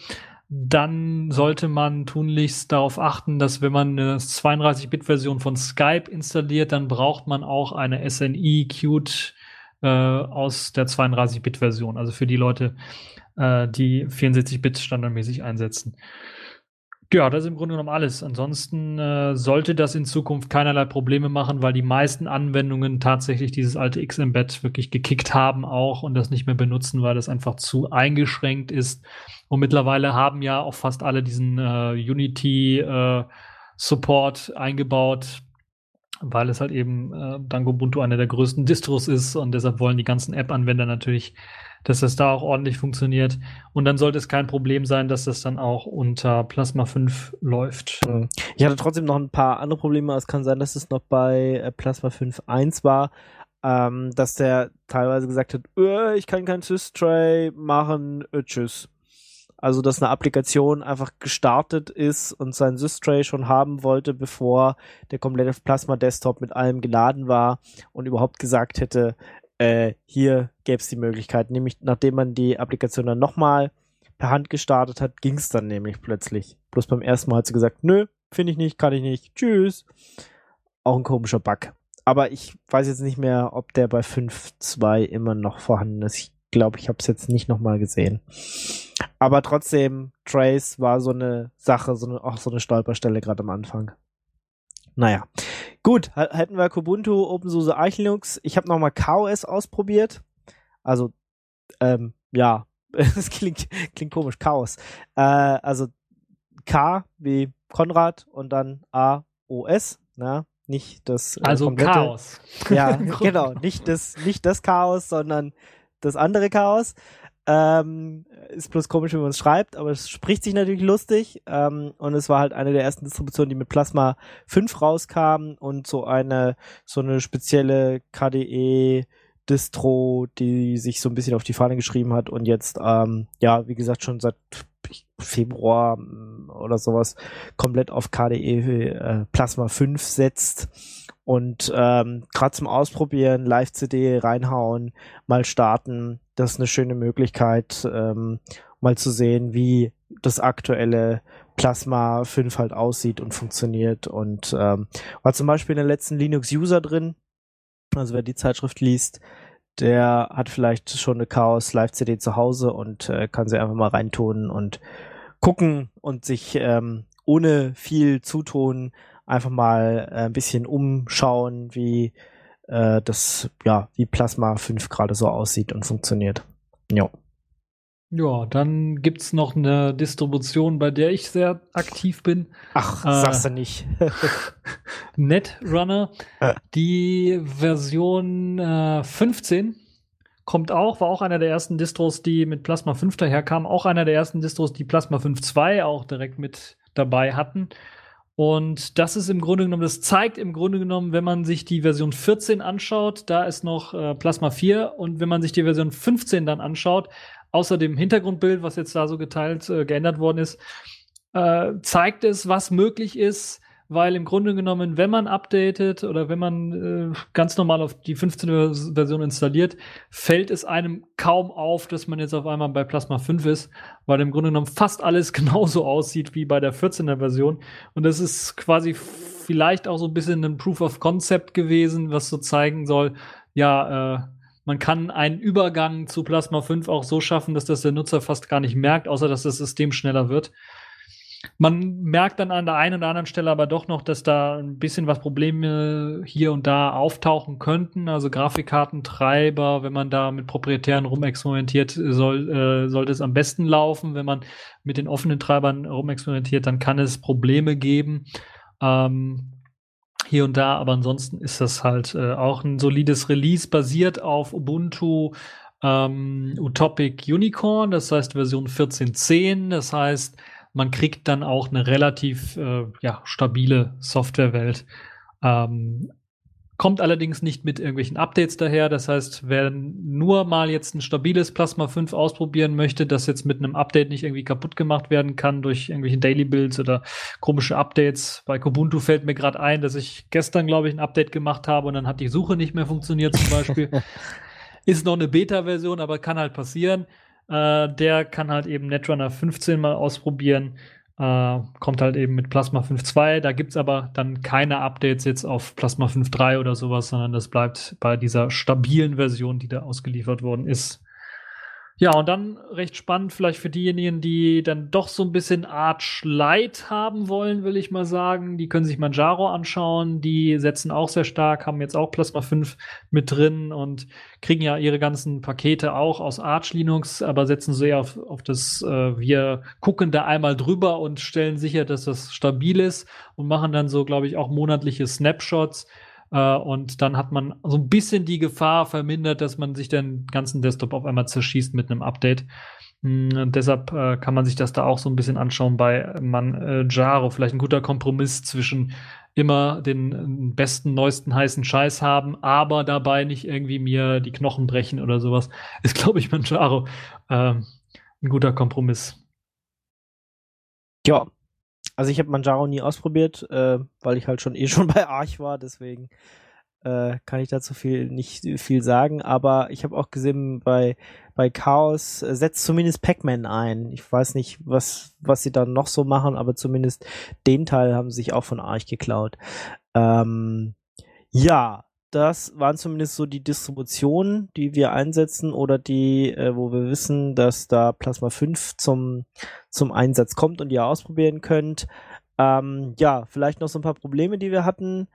dann sollte man tunlichst darauf achten, dass wenn man eine 32-Bit-Version von Skype installiert, dann braucht man auch eine SNI Qt äh, aus der 32-Bit-Version, also für die Leute, äh, die 64-Bit standardmäßig einsetzen. Ja, das ist im Grunde genommen alles. Ansonsten äh, sollte das in Zukunft keinerlei Probleme machen, weil die meisten Anwendungen tatsächlich dieses alte XMBet wirklich gekickt haben auch und das nicht mehr benutzen, weil das einfach zu eingeschränkt ist. Und mittlerweile haben ja auch fast alle diesen äh, Unity äh, Support eingebaut. weil es halt eben äh, dank Ubuntu einer der größten Distros ist und deshalb wollen die ganzen App-Anwender natürlich, dass das da auch ordentlich funktioniert. Und dann sollte es kein Problem sein, dass das dann auch unter Plasma 5 läuft. Hm. Ich hatte trotzdem noch ein paar andere Probleme. Es kann sein, dass es noch bei äh, Plasma 5.1 war, ähm, dass der teilweise gesagt hat, äh, ich kann kein Sys-Tray machen, äh, tschüss. Also, dass eine Applikation einfach gestartet ist und sein Systray schon haben wollte, bevor der komplette Plasma Desktop mit allem geladen war und überhaupt gesagt hätte, äh, hier gäbe es die Möglichkeit. Nämlich, nachdem man die Applikation dann nochmal per Hand gestartet hat, ging es dann nämlich plötzlich. Bloß beim ersten Mal hat sie gesagt, nö, finde ich nicht, kann ich nicht, tschüss. Auch ein komischer Bug. Aber ich weiß jetzt nicht mehr, ob der bei 5.2 immer noch vorhanden ist. Ich glaube, ich habe es jetzt nicht nochmal gesehen. Aber trotzdem, Trace war so eine Sache, so eine, auch so eine Stolperstelle gerade am Anfang. Naja. Gut, hätten wir Kubuntu, OpenSUSE, Arch Linux. Ich habe nochmal KOS ausprobiert. Also, ähm, ja, es klingt, klingt komisch, Chaos. Äh, also K wie Konrad und dann A, O, S, na, nicht das äh, Also komplette, Chaos. Ja, genau, nicht das, nicht das Chaos, sondern das andere Chaos. Ähm, ist bloß komisch, wie man es schreibt, aber es spricht sich natürlich lustig. Ähm, und es war halt eine der ersten Distributionen, die mit Plasma 5 rauskam und so eine, so eine spezielle KDE Distro, die sich so ein bisschen auf die Fahne geschrieben hat und jetzt, ähm, ja, wie gesagt, schon seit Februar mm, oder sowas komplett auf KDE äh, Plasma 5 setzt und ähm, gerade zum Ausprobieren, Live-CD reinhauen, mal starten, das ist eine schöne Möglichkeit, ähm, mal zu sehen, wie das aktuelle Plasma 5 halt aussieht und funktioniert. Und ähm, war zum Beispiel in der letzten Linux-User drin, also wer die Zeitschrift liest, der hat vielleicht schon eine Chaos Live-CD zu Hause und äh, kann sie einfach mal reintun und gucken und sich ähm, ohne viel Zutun einfach mal äh, ein bisschen umschauen, wie äh, das, ja, wie Plasma 5 gerade so aussieht und funktioniert. Ja. Ja, dann gibt's noch eine Distribution, bei der ich sehr aktiv bin. Ach, äh, sagst du nicht. Netrunner. Die Version äh, 15 kommt auch, war auch einer der ersten Distros, die mit Plasma 5 daherkam. Auch einer der ersten Distros, die Plasma 5.2 auch direkt mit dabei hatten. Und das ist im Grunde genommen, das zeigt im Grunde genommen, wenn man sich die Version 14 anschaut, da ist noch äh, Plasma 4 und wenn man sich die Version 15 dann anschaut, außer dem Hintergrundbild, was jetzt da so geteilt, äh, geändert worden ist, äh, zeigt es, was möglich ist, weil im Grunde genommen, wenn man updatet oder wenn man äh, ganz normal auf die 15. Version installiert, fällt es einem kaum auf, dass man jetzt auf einmal bei Plasma 5 ist, weil im Grunde genommen fast alles genauso aussieht wie bei der 14er Version. Und das ist quasi vielleicht auch so ein bisschen ein Proof of Concept gewesen, was so zeigen soll, ja, äh, man kann einen Übergang zu Plasma 5 auch so schaffen, dass das der Nutzer fast gar nicht merkt, außer dass das System schneller wird. Man merkt dann an der einen oder anderen Stelle aber doch noch, dass da ein bisschen was Probleme hier und da auftauchen könnten. Also Grafikkartentreiber, wenn man da mit proprietären rumexperimentiert, soll, äh, sollte es am besten laufen. Wenn man mit den offenen Treibern rumexperimentiert, dann kann es Probleme geben. Ähm, hier und da, aber ansonsten ist das halt äh, auch ein solides Release basiert auf Ubuntu ähm, Utopic Unicorn, das heißt Version 14.10, das heißt, man kriegt dann auch eine relativ äh, ja, stabile Softwarewelt. Ähm, kommt allerdings nicht mit irgendwelchen Updates daher. Das heißt, wer nur mal jetzt ein stabiles Plasma 5 ausprobieren möchte, das jetzt mit einem Update nicht irgendwie kaputt gemacht werden kann durch irgendwelche Daily Builds oder komische Updates. Bei Kubuntu fällt mir gerade ein, dass ich gestern, glaube ich, ein Update gemacht habe und dann hat die Suche nicht mehr funktioniert zum Beispiel. Ist noch eine Beta-Version, aber kann halt passieren. Äh, der kann halt eben Netrunner 15 mal ausprobieren. Äh, kommt halt eben mit Plasma 5.2. Da gibt es aber dann keine Updates jetzt auf Plasma 5.3 oder sowas, sondern das bleibt bei dieser stabilen Version, die da ausgeliefert worden ist. Ja, und dann recht spannend vielleicht für diejenigen, die dann doch so ein bisschen Arch Light haben wollen, will ich mal sagen. Die können sich Manjaro anschauen. Die setzen auch sehr stark, haben jetzt auch Plasma 5 mit drin und kriegen ja ihre ganzen Pakete auch aus Arch Linux, aber setzen sehr auf, auf das, äh, wir gucken da einmal drüber und stellen sicher, dass das stabil ist und machen dann so, glaube ich, auch monatliche Snapshots äh, und dann hat man so ein bisschen die Gefahr vermindert, dass man sich den ganzen Desktop auf einmal zerschießt mit einem Update. Mm, und deshalb äh, kann man sich das da auch so ein bisschen anschauen bei Manjaro. Vielleicht ein guter Kompromiss zwischen immer den äh, besten, neuesten heißen Scheiß haben, aber dabei nicht irgendwie mir die Knochen brechen oder sowas. Ist, glaube ich, Manjaro äh, ein guter Kompromiss. Ja, also ich habe Manjaro nie ausprobiert, äh, weil ich halt schon eh schon bei Arch war, deswegen äh, kann ich dazu viel nicht viel sagen. Aber ich habe auch gesehen, bei bei Chaos äh, setzt zumindest Pac-Man ein. Ich weiß nicht, was was sie dann noch so machen, aber zumindest den Teil haben sie sich auch von Arch geklaut. Ähm, ja, das waren zumindest so die Distributionen, die wir einsetzen oder die, äh, wo wir wissen, dass da Plasma 5 zum, zum Einsatz kommt und ihr ausprobieren könnt. Ähm, ja, vielleicht noch so ein paar Probleme, die wir hatten.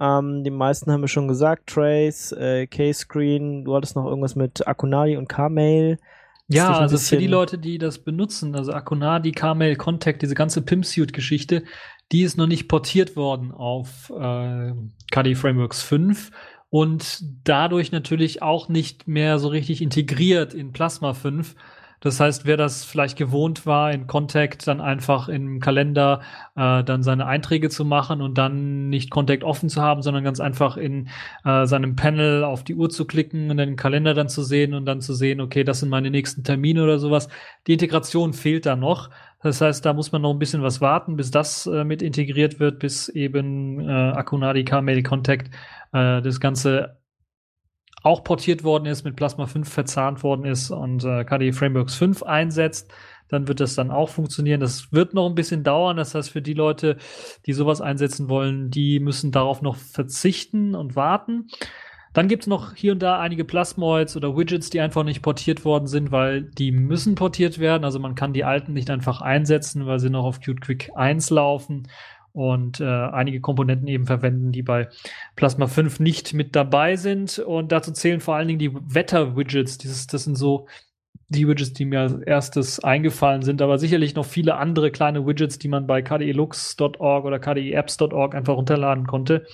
Ähm, die meisten haben wir schon gesagt. Trace, äh, K-Screen, du hattest noch irgendwas mit Akunadi und Kmail. Ja, also für die Leute, die das benutzen, also Akunadi, Kmail, Contact, diese ganze Pimpsuit-Geschichte, die ist noch nicht portiert worden auf äh, KDE Frameworks 5 und dadurch natürlich auch nicht mehr so richtig integriert in Plasma 5. Das heißt, wer das vielleicht gewohnt war, in Contact dann einfach im Kalender äh, dann seine Einträge zu machen und dann nicht Contact offen zu haben, sondern ganz einfach in äh, seinem Panel auf die Uhr zu klicken und den Kalender dann zu sehen und dann zu sehen, okay, das sind meine nächsten Termine oder sowas. Die Integration fehlt da noch. Das heißt, da muss man noch ein bisschen was warten, bis das äh, mit integriert wird, bis eben äh, Akunadi K-Mail Contact äh, das Ganze auch portiert worden ist, mit Plasma 5 verzahnt worden ist und äh, KDE Frameworks 5 einsetzt, dann wird das dann auch funktionieren. Das wird noch ein bisschen dauern. Das heißt, für die Leute, die sowas einsetzen wollen, die müssen darauf noch verzichten und warten. Dann gibt es noch hier und da einige Plasmoids oder Widgets, die einfach nicht portiert worden sind, weil die müssen portiert werden. Also man kann die alten nicht einfach einsetzen, weil sie noch auf Qt Quick 1 laufen und äh, einige Komponenten eben verwenden, die bei Plasma 5 nicht mit dabei sind. Und dazu zählen vor allen Dingen die Wetter-Widgets. Das sind so die Widgets, die mir als erstes eingefallen sind, aber sicherlich noch viele andere kleine Widgets, die man bei kdelux.org oder kdeapps.org einfach runterladen konnte.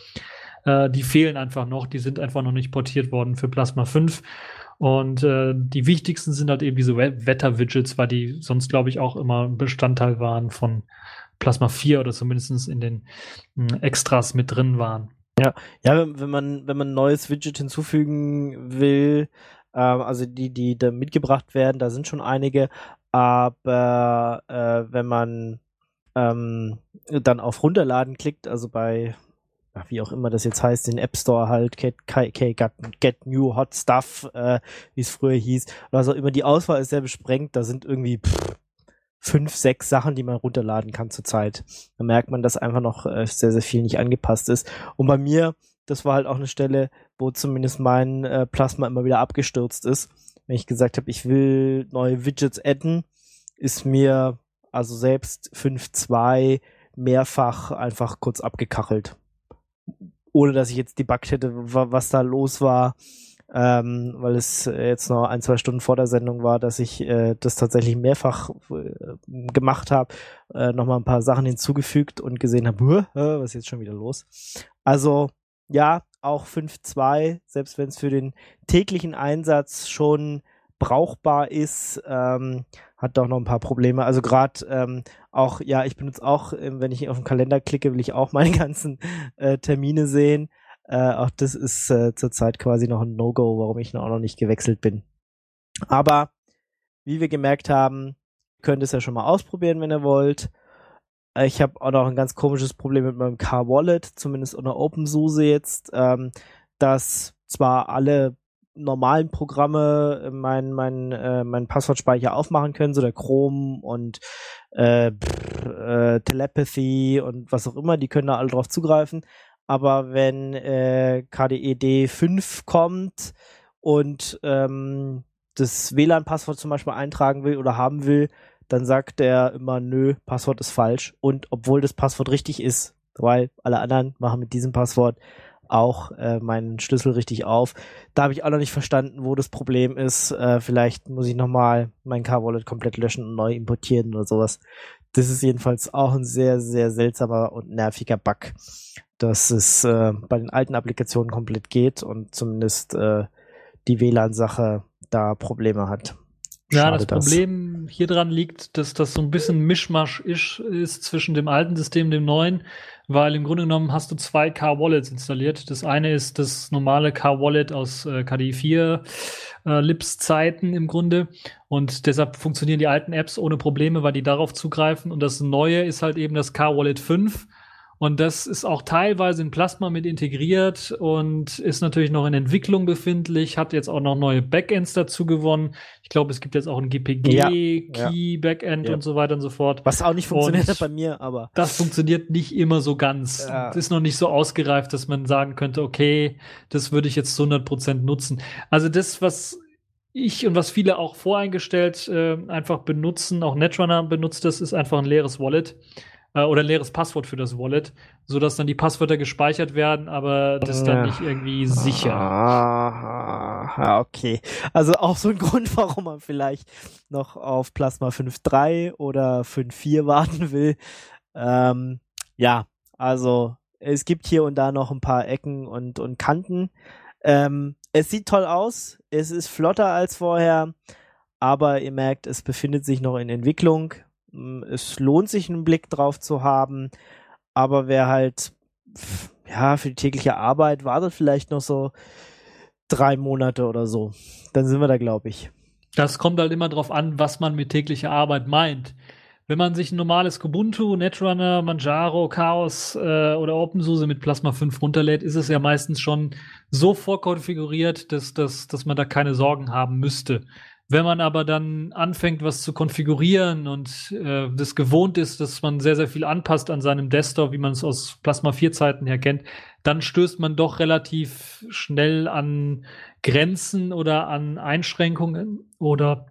Äh, die fehlen einfach noch, die sind einfach noch nicht portiert worden für Plasma 5. Und äh, die wichtigsten sind halt eben diese Wetter-Widgets, weil die sonst, glaube ich, auch immer Bestandteil waren von Plasma 4 oder zumindest in den äh, Extras mit drin waren. Ja, ja, wenn, wenn man, wenn man ein neues Widget hinzufügen will, ähm, also die, die da mitgebracht werden, da sind schon einige, aber äh, wenn man ähm, dann auf Runterladen klickt, also bei wie auch immer das jetzt heißt, den App Store halt, get, get, get New Hot Stuff, äh, wie es früher hieß. Also immer die Auswahl ist sehr besprengt, da sind irgendwie pff, fünf, sechs Sachen, die man runterladen kann zurzeit. Da merkt man, dass einfach noch äh, sehr, sehr viel nicht angepasst ist. Und bei mir, das war halt auch eine Stelle, wo zumindest mein äh, Plasma immer wieder abgestürzt ist. Wenn ich gesagt habe, ich will neue Widgets adden, ist mir also selbst 5.2 mehrfach einfach kurz abgekachelt ohne dass ich jetzt debuggt hätte, was da los war, ähm, weil es jetzt noch ein, zwei Stunden vor der Sendung war, dass ich äh, das tatsächlich mehrfach äh, gemacht habe, äh, nochmal ein paar Sachen hinzugefügt und gesehen habe, äh, was ist jetzt schon wieder los? Also ja, auch 5.2, selbst wenn es für den täglichen Einsatz schon brauchbar ist, ähm, hat doch noch ein paar Probleme. Also gerade ähm, auch, ja, ich benutze auch, ähm, wenn ich auf den Kalender klicke, will ich auch meine ganzen äh, Termine sehen. Äh, auch das ist äh, zurzeit quasi noch ein No-Go, warum ich noch, noch nicht gewechselt bin. Aber wie wir gemerkt haben, könnt ihr es ja schon mal ausprobieren, wenn ihr wollt. Äh, ich habe auch noch ein ganz komisches Problem mit meinem Car-Wallet, zumindest unter OpenSUSE jetzt, ähm, dass zwar alle normalen Programme äh, mein mein äh, mein Passwortspeicher aufmachen können, so der Chrome und äh, äh, Telepathy und was auch immer, die können da alle drauf zugreifen. Aber wenn äh, KDED 5 kommt und ähm, das WLAN-Passwort zum Beispiel eintragen will oder haben will, dann sagt er immer, nö, Passwort ist falsch. Und obwohl das Passwort richtig ist, weil alle anderen machen mit diesem Passwort auch äh, meinen Schlüssel richtig auf. Da habe ich auch noch nicht verstanden, wo das Problem ist. Äh, vielleicht muss ich nochmal mein Car-Wallet komplett löschen und neu importieren oder sowas. Das ist jedenfalls auch ein sehr, sehr seltsamer und nerviger Bug, dass es äh, bei den alten Applikationen komplett geht und zumindest äh, die WLAN-Sache da Probleme hat. Ja, das, das Problem hier dran liegt, dass das so ein bisschen Mischmasch ist, ist zwischen dem alten System und dem neuen, weil im Grunde genommen hast du zwei Car-Wallets installiert. Das eine ist das normale Car-Wallet aus äh, KDE4 äh, Lips-Zeiten im Grunde. Und deshalb funktionieren die alten Apps ohne Probleme, weil die darauf zugreifen. Und das neue ist halt eben das Car-Wallet 5 und das ist auch teilweise in Plasma mit integriert und ist natürlich noch in Entwicklung befindlich, hat jetzt auch noch neue Backends dazu gewonnen. Ich glaube, es gibt jetzt auch ein GPG-Key-Backend ja, ja. und so weiter und so fort. Was auch nicht funktioniert hat bei mir, aber. Das funktioniert nicht immer so ganz. Ja. Ist noch nicht so ausgereift, dass man sagen könnte, okay, das würde ich jetzt zu 100 Prozent nutzen. Also das, was ich und was viele auch voreingestellt äh, einfach benutzen, auch Netrunner benutzt das, ist einfach ein leeres Wallet äh, oder ein leeres Passwort für das Wallet, so dass dann die Passwörter gespeichert werden, aber das ist dann nicht irgendwie sicher. Ah, okay. Also auch so ein Grund, warum man vielleicht noch auf Plasma 5.3 oder 5.4 warten will. Ähm, ja, also es gibt hier und da noch ein paar Ecken und, und Kanten. Ähm, es sieht toll aus, es ist flotter als vorher, aber ihr merkt, es befindet sich noch in Entwicklung. Es lohnt sich einen Blick drauf zu haben, aber wer halt ja für die tägliche Arbeit wartet vielleicht noch so drei Monate oder so. Dann sind wir da, glaube ich. Das kommt halt immer drauf an, was man mit täglicher Arbeit meint. Wenn man sich ein normales Kubuntu, Netrunner, Manjaro, Chaos äh, oder OpenSUSE mit Plasma 5 runterlädt, ist es ja meistens schon so vorkonfiguriert, dass, dass, dass man da keine Sorgen haben müsste. Wenn man aber dann anfängt, was zu konfigurieren und äh, das gewohnt ist, dass man sehr, sehr viel anpasst an seinem Desktop, wie man es aus Plasma 4 Zeiten her kennt, dann stößt man doch relativ schnell an Grenzen oder an Einschränkungen oder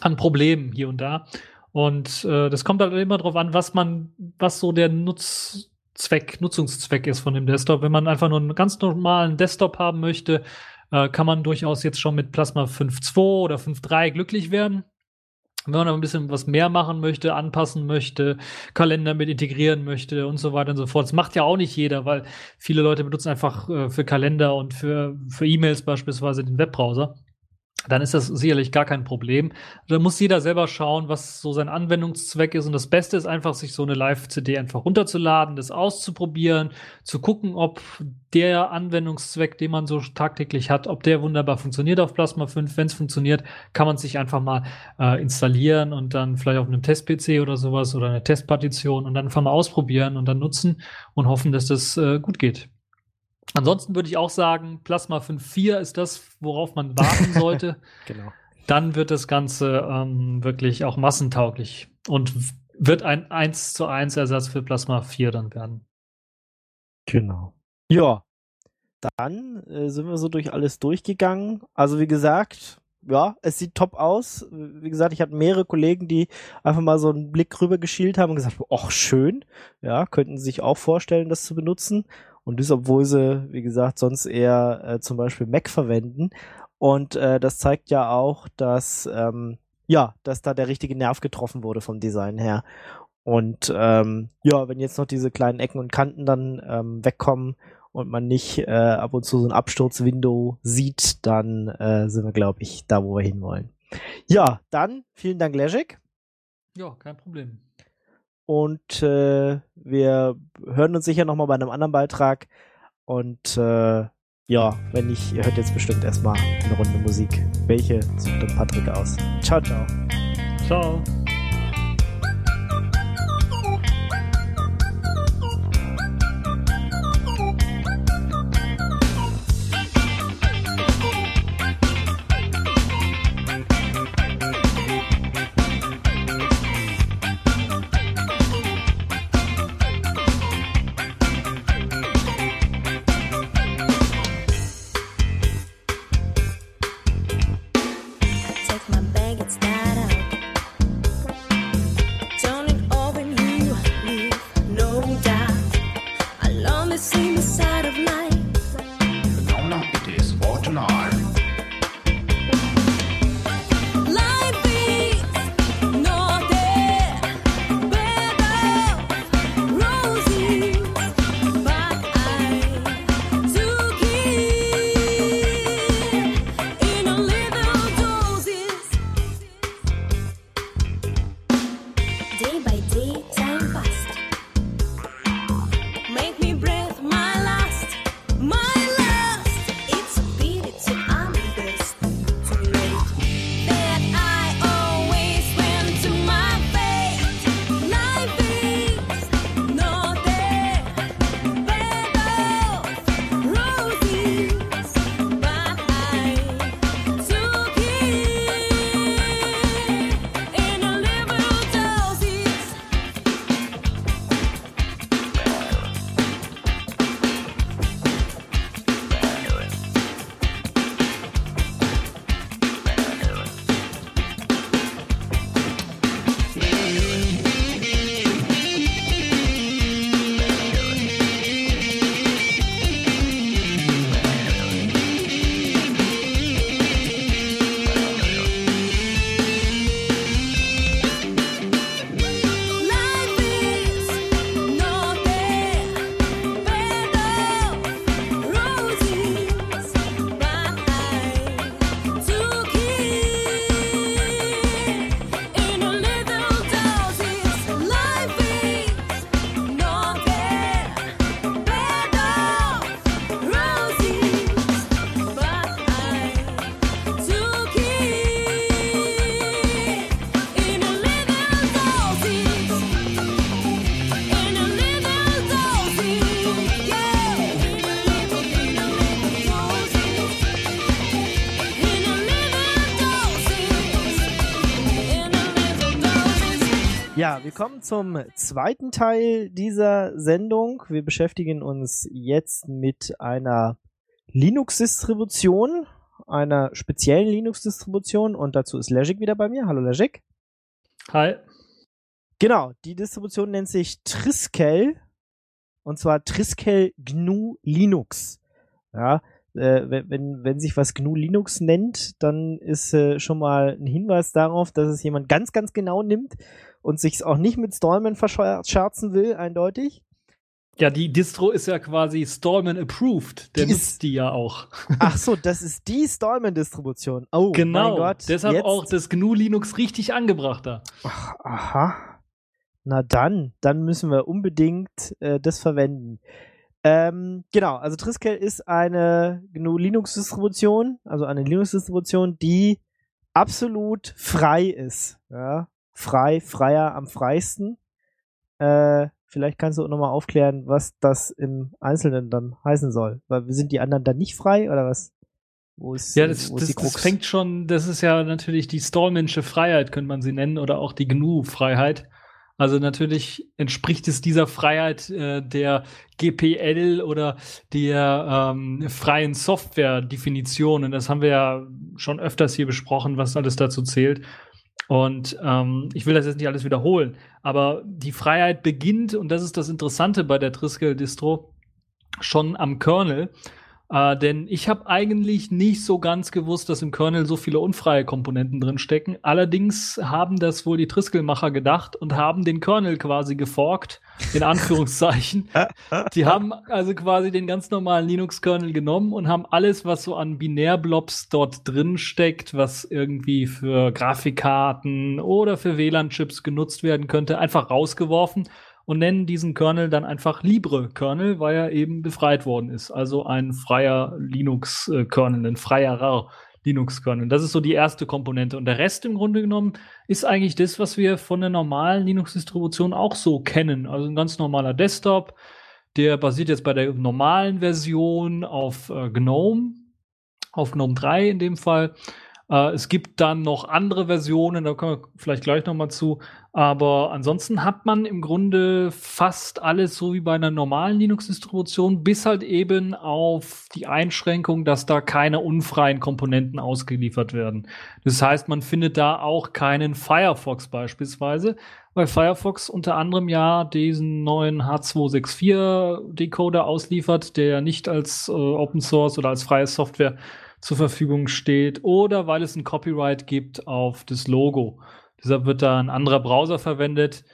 an Problemen hier und da. Und äh, das kommt halt immer darauf an, was man, was so der Nutzzweck, Nutzungszweck ist von dem Desktop. Wenn man einfach nur einen ganz normalen Desktop haben möchte, äh, kann man durchaus jetzt schon mit Plasma 5.2 oder 5.3 glücklich werden. Wenn man aber ein bisschen was mehr machen möchte, anpassen möchte, Kalender mit integrieren möchte und so weiter und so fort. Das macht ja auch nicht jeder, weil viele Leute benutzen einfach äh, für Kalender und für, für E-Mails beispielsweise den Webbrowser dann ist das sicherlich gar kein Problem. Da muss jeder selber schauen, was so sein Anwendungszweck ist. Und das Beste ist einfach, sich so eine Live-CD einfach runterzuladen, das auszuprobieren, zu gucken, ob der Anwendungszweck, den man so tagtäglich hat, ob der wunderbar funktioniert auf Plasma 5. Wenn es funktioniert, kann man sich einfach mal äh, installieren und dann vielleicht auf einem Test-PC oder sowas oder eine Testpartition und dann einfach mal ausprobieren und dann nutzen und hoffen, dass das äh, gut geht. Ansonsten würde ich auch sagen, Plasma 5.4 ist das, worauf man warten sollte. genau. Dann wird das Ganze ähm, wirklich auch massentauglich und wird ein 1 zu 1 Ersatz für Plasma 4 dann werden. Genau. Ja, dann äh, sind wir so durch alles durchgegangen. Also wie gesagt, ja, es sieht top aus. Wie gesagt, ich hatte mehrere Kollegen, die einfach mal so einen Blick rüber geschielt haben und gesagt, ach schön, ja, könnten sich auch vorstellen, das zu benutzen. Und das, obwohl sie, wie gesagt, sonst eher äh, zum Beispiel Mac verwenden. Und äh, das zeigt ja auch, dass ähm, ja, dass da der richtige Nerv getroffen wurde vom Design her. Und ähm, ja, wenn jetzt noch diese kleinen Ecken und Kanten dann ähm, wegkommen und man nicht äh, ab und zu so ein Absturzwindow sieht, dann äh, sind wir, glaube ich, da, wo wir hinwollen. Ja, dann vielen Dank, Leszek. Ja, kein Problem. Und äh, wir hören uns sicher nochmal bei einem anderen Beitrag. Und äh, ja, wenn nicht, ihr hört jetzt bestimmt erstmal eine Runde Musik. Welche sucht dann Patrick aus? Ciao, ciao. Ciao. Ja, wir kommen zum zweiten Teil dieser Sendung. Wir beschäftigen uns jetzt mit einer Linux-Distribution, einer speziellen Linux-Distribution und dazu ist Legic wieder bei mir. Hallo Legic. Hi. Genau, die Distribution nennt sich Triskel und zwar Triskel GNU Linux. Ja, äh, wenn, wenn sich was GNU Linux nennt, dann ist äh, schon mal ein Hinweis darauf, dass es jemand ganz, ganz genau nimmt und sich auch nicht mit Stallman verscherzen will, eindeutig. Ja, die Distro ist ja quasi Stallman approved. Der Die nutzt ist- die ja auch. Ach so, das ist die Stallman-Distribution. Oh, genau. mein Gott. Deshalb jetzt- auch das GNU Linux richtig angebracht da. Ach, aha. Na dann, dann müssen wir unbedingt äh, das verwenden. Ähm, genau, also Triskel ist eine GNU Linux-Distribution, also eine Linux-Distribution, die absolut frei ist. Ja? Frei, freier am freisten. Äh, vielleicht kannst du auch nochmal aufklären, was das im Einzelnen dann heißen soll. Weil sind die anderen dann nicht frei oder was? Wo ist, Ja, das, wo das, die das fängt schon, das ist ja natürlich die Stallmansche Freiheit, könnte man sie nennen, oder auch die GNU-Freiheit. Also natürlich entspricht es dieser Freiheit äh, der GPL oder der ähm, freien Software-Definition. Und das haben wir ja schon öfters hier besprochen, was alles dazu zählt. Und ähm, ich will das jetzt nicht alles wiederholen, aber die Freiheit beginnt, und das ist das Interessante bei der Triskel-Distro, schon am Kernel. Äh, denn ich habe eigentlich nicht so ganz gewusst, dass im Kernel so viele unfreie Komponenten drin stecken. Allerdings haben das wohl die Triskel-Macher gedacht und haben den Kernel quasi geforkt, in Anführungszeichen. die haben also quasi den ganz normalen Linux-Kernel genommen und haben alles, was so an Binärblobs dort drin steckt, was irgendwie für Grafikkarten oder für WLAN-Chips genutzt werden könnte, einfach rausgeworfen und nennen diesen Kernel dann einfach Libre-Kernel, weil er eben befreit worden ist. Also ein freier Linux-Kernel, ein freierer Linux-Kernel. Das ist so die erste Komponente. Und der Rest im Grunde genommen ist eigentlich das, was wir von der normalen Linux-Distribution auch so kennen. Also ein ganz normaler Desktop, der basiert jetzt bei der normalen Version auf äh, GNOME, auf GNOME 3 in dem Fall. Äh, es gibt dann noch andere Versionen, da kommen wir vielleicht gleich noch mal zu. Aber ansonsten hat man im Grunde fast alles so wie bei einer normalen Linux-Distribution, bis halt eben auf die Einschränkung, dass da keine unfreien Komponenten ausgeliefert werden. Das heißt, man findet da auch keinen Firefox beispielsweise, weil Firefox unter anderem ja diesen neuen H264-Decoder ausliefert, der nicht als äh, Open Source oder als freie Software zur Verfügung steht oder weil es ein Copyright gibt auf das Logo. Deshalb wird da ein anderer Browser verwendet.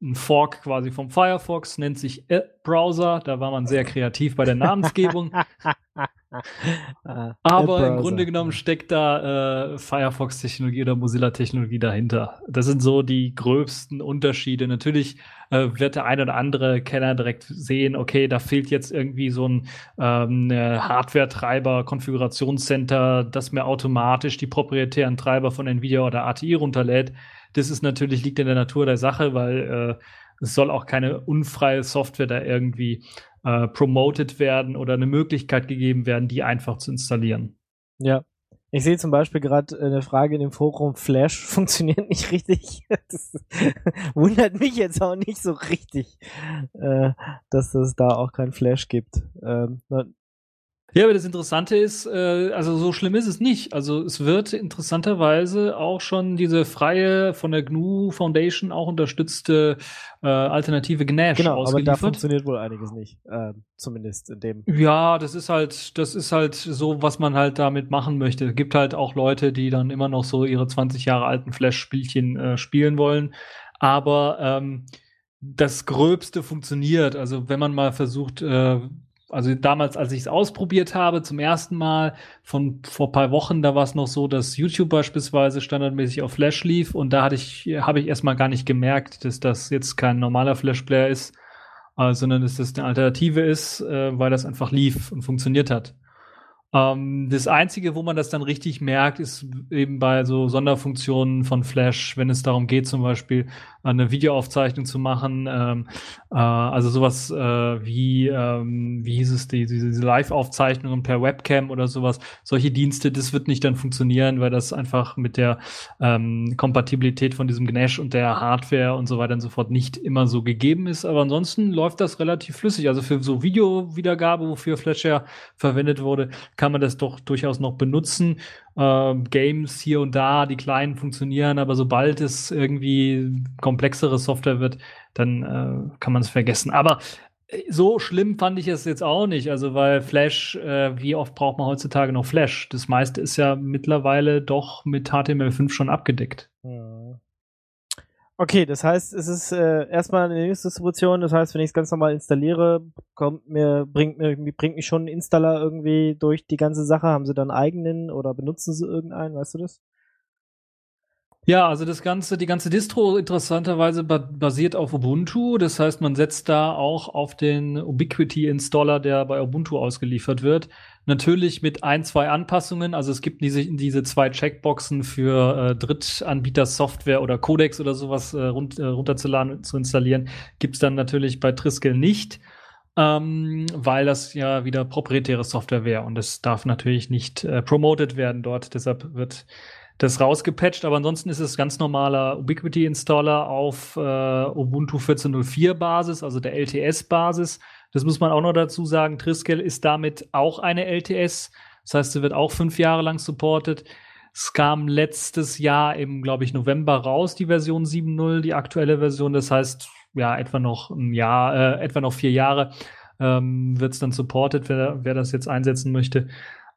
Ein Fork quasi vom Firefox nennt sich Browser. Da war man sehr kreativ bei der Namensgebung. Ah, Aber im. Grunde genommen steckt da äh, Firefox-Technologie oder Mozilla-Technologie dahinter. Das sind so die gröbsten Unterschiede. Natürlich äh, wird der ein oder andere Kenner direkt sehen, okay, da fehlt jetzt irgendwie so ein ähm, äh, Hardware-Treiber, Konfigurationscenter, das mir automatisch die proprietären Treiber von Nvidia oder ATI runterlädt. Das ist natürlich, liegt in der Natur der Sache, weil äh, es soll auch keine unfreie Software da irgendwie äh, promoted werden oder eine Möglichkeit gegeben werden, die einfach zu installieren. Ja. Ich sehe zum Beispiel gerade eine Frage in dem Forum, Flash funktioniert nicht richtig. Das wundert mich jetzt auch nicht so richtig, äh, dass es da auch kein Flash gibt. Ähm, Ja, aber das Interessante ist, äh, also so schlimm ist es nicht. Also es wird interessanterweise auch schon diese freie von der GNU Foundation auch unterstützte äh, alternative Gnash genau, aber da funktioniert wohl einiges nicht. Ähm, zumindest in dem. Ja, das ist halt, das ist halt so, was man halt damit machen möchte. Es gibt halt auch Leute, die dann immer noch so ihre 20 Jahre alten Flash-Spielchen äh, spielen wollen. Aber ähm, das Gröbste funktioniert. Also wenn man mal versucht, äh, also damals, als ich es ausprobiert habe, zum ersten Mal von vor paar Wochen, da war es noch so, dass YouTube beispielsweise standardmäßig auf Flash lief und da hatte ich, habe ich erstmal gar nicht gemerkt, dass das jetzt kein normaler Flash-Player ist, äh, sondern dass das eine Alternative ist, äh, weil das einfach lief und funktioniert hat. Ähm, das Einzige, wo man das dann richtig merkt, ist eben bei so Sonderfunktionen von Flash, wenn es darum geht, zum Beispiel eine Videoaufzeichnung zu machen. Ähm, äh, also sowas äh, wie, ähm, wie hieß es, die, diese Live-Aufzeichnungen per Webcam oder sowas. Solche Dienste, das wird nicht dann funktionieren, weil das einfach mit der ähm, Kompatibilität von diesem Gnash und der Hardware und so weiter und so fort nicht immer so gegeben ist. Aber ansonsten läuft das relativ flüssig. Also für so Videowiedergabe, wofür Flash ja verwendet wurde, kann man das doch durchaus noch benutzen. Ähm, Games hier und da, die kleinen funktionieren, aber sobald es irgendwie komplexere Software wird, dann äh, kann man es vergessen. Aber äh, so schlimm fand ich es jetzt auch nicht. Also, weil Flash, äh, wie oft braucht man heutzutage noch Flash? Das meiste ist ja mittlerweile doch mit HTML5 schon abgedeckt. Hm. Okay, das heißt, es ist äh, erstmal eine Linux-Distribution. Das heißt, wenn ich es ganz normal installiere, kommt mir, bringt mir, bringt mich schon ein Installer irgendwie durch die ganze Sache. Haben sie dann eigenen oder benutzen sie irgendeinen, weißt du das? Ja, also das ganze, die ganze Distro interessanterweise basiert auf Ubuntu. Das heißt, man setzt da auch auf den Ubiquity Installer, der bei Ubuntu ausgeliefert wird. Natürlich mit ein, zwei Anpassungen. Also es gibt diese, diese zwei Checkboxen für äh, Drittanbieter-Software oder Codex oder sowas äh, run äh, runterzuladen, zu installieren. Gibt's dann natürlich bei Triskel nicht. Ähm, weil das ja wieder proprietäre Software wäre und es darf natürlich nicht äh, promoted werden dort. Deshalb wird das rausgepatcht, aber ansonsten ist es ganz normaler Ubiquity-Installer auf äh, Ubuntu 14.04 Basis, also der LTS-Basis. Das muss man auch noch dazu sagen. Triskel ist damit auch eine LTS. Das heißt, sie wird auch fünf Jahre lang supported. Es kam letztes Jahr im, glaube ich, November raus, die Version 7.0, die aktuelle Version. Das heißt, ja, etwa noch ein Jahr, äh, etwa noch vier Jahre ähm, wird es dann supported, wer, wer das jetzt einsetzen möchte.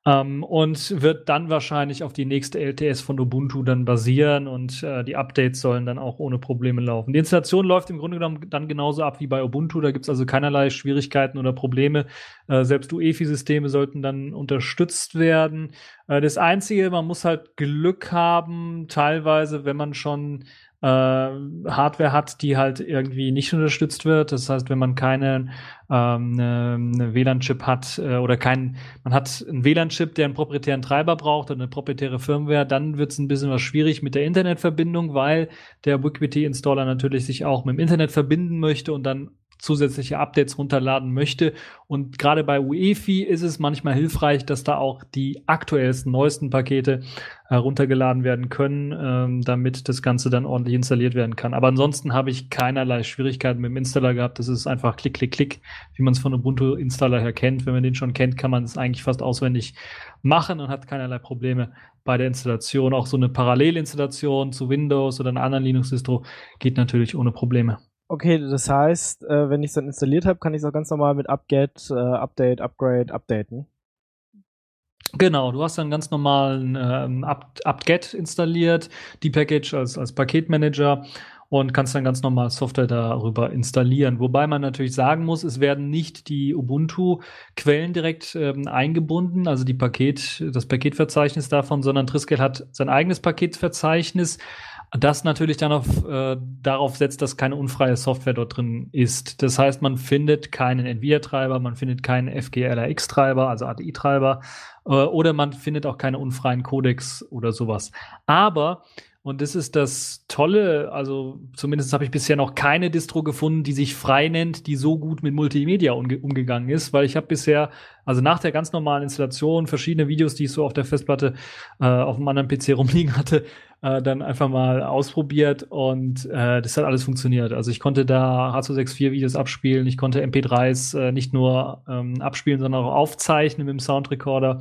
Ähm, und wird dann wahrscheinlich auf die nächste LTS von Ubuntu dann basieren und äh, die Updates sollen dann auch ohne Probleme laufen. Die Installation läuft im Grunde genommen dann genauso ab wie bei Ubuntu. Da gibt's also keinerlei Schwierigkeiten oder Probleme. Äh, selbst UEFI-Systeme sollten dann unterstützt werden. Äh, das Einzige, man muss halt Glück haben, teilweise, wenn man schon äh, Hardware hat, die halt irgendwie nicht unterstützt wird. Das heißt, wenn man keine ähm, eine, eine WLAN-Chip hat äh, oder kein, man hat einen WLAN-Chip, der einen proprietären Treiber braucht und eine proprietäre Firmware, dann wird es ein bisschen was schwierig mit der Internetverbindung, weil der Ubiquiti-Installer natürlich sich auch mit dem Internet verbinden möchte und dann zusätzliche Updates runterladen möchte. Und gerade bei UEFI ist es manchmal hilfreich, dass da auch die aktuellsten, neuesten Pakete heruntergeladen werden können, ähm, damit das Ganze dann ordentlich installiert werden kann. Aber ansonsten habe ich keinerlei Schwierigkeiten mit dem Installer gehabt. Das ist einfach Klick, Klick, Klick, wie man es von Ubuntu-Installer her kennt. Wenn man den schon kennt, kann man es eigentlich fast auswendig machen und hat keinerlei Probleme bei der Installation. Auch so eine Parallelinstallation zu Windows oder einer anderen Linux-Distro geht natürlich ohne Probleme. Okay, das heißt, äh, wenn ich es dann installiert habe, kann ich es auch ganz normal mit upget, äh, update, upgrade, updaten. Genau, du hast dann ganz normalen ähm, apt-get installiert, die Package als, als Paketmanager und kannst dann ganz normal Software darüber installieren. Wobei man natürlich sagen muss, es werden nicht die Ubuntu-Quellen direkt ähm, eingebunden, also die Paket, das Paketverzeichnis davon, sondern Triskel hat sein eigenes Paketverzeichnis das natürlich dann auf, äh, darauf setzt, dass keine unfreie Software dort drin ist. Das heißt, man findet keinen NVIDIA-Treiber, man findet keinen FGLRX-Treiber, also ADI-Treiber, äh, oder man findet auch keine unfreien Codecs oder sowas. Aber und das ist das Tolle, also zumindest habe ich bisher noch keine Distro gefunden, die sich frei nennt, die so gut mit Multimedia umge umgegangen ist, weil ich habe bisher, also nach der ganz normalen Installation, verschiedene Videos, die ich so auf der Festplatte äh, auf einem anderen PC rumliegen hatte, äh, dann einfach mal ausprobiert und äh, das hat alles funktioniert. Also ich konnte da H264 Videos abspielen, ich konnte MP3s äh, nicht nur ähm, abspielen, sondern auch aufzeichnen mit dem Soundrecorder.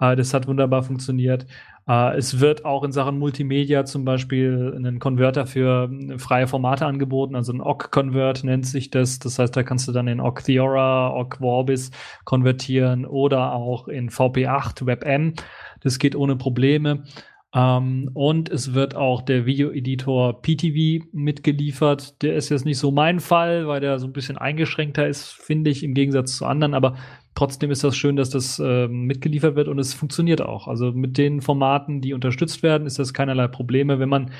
Äh, das hat wunderbar funktioniert. Äh, es wird auch in Sachen Multimedia zum Beispiel einen Konverter für äh, freie Formate angeboten, also ein OGG-Convert nennt sich das. Das heißt, da kannst du dann in OGG Theora, OGG Vorbis konvertieren oder auch in VP8 WebM. Das geht ohne Probleme. Ähm, und es wird auch der Videoeditor PTV mitgeliefert. Der ist jetzt nicht so mein Fall, weil der so ein bisschen eingeschränkter ist, finde ich, im Gegensatz zu anderen. Aber trotzdem ist das schön, dass das äh, mitgeliefert wird und es funktioniert auch. Also mit den Formaten, die unterstützt werden, ist das keinerlei Probleme. Wenn man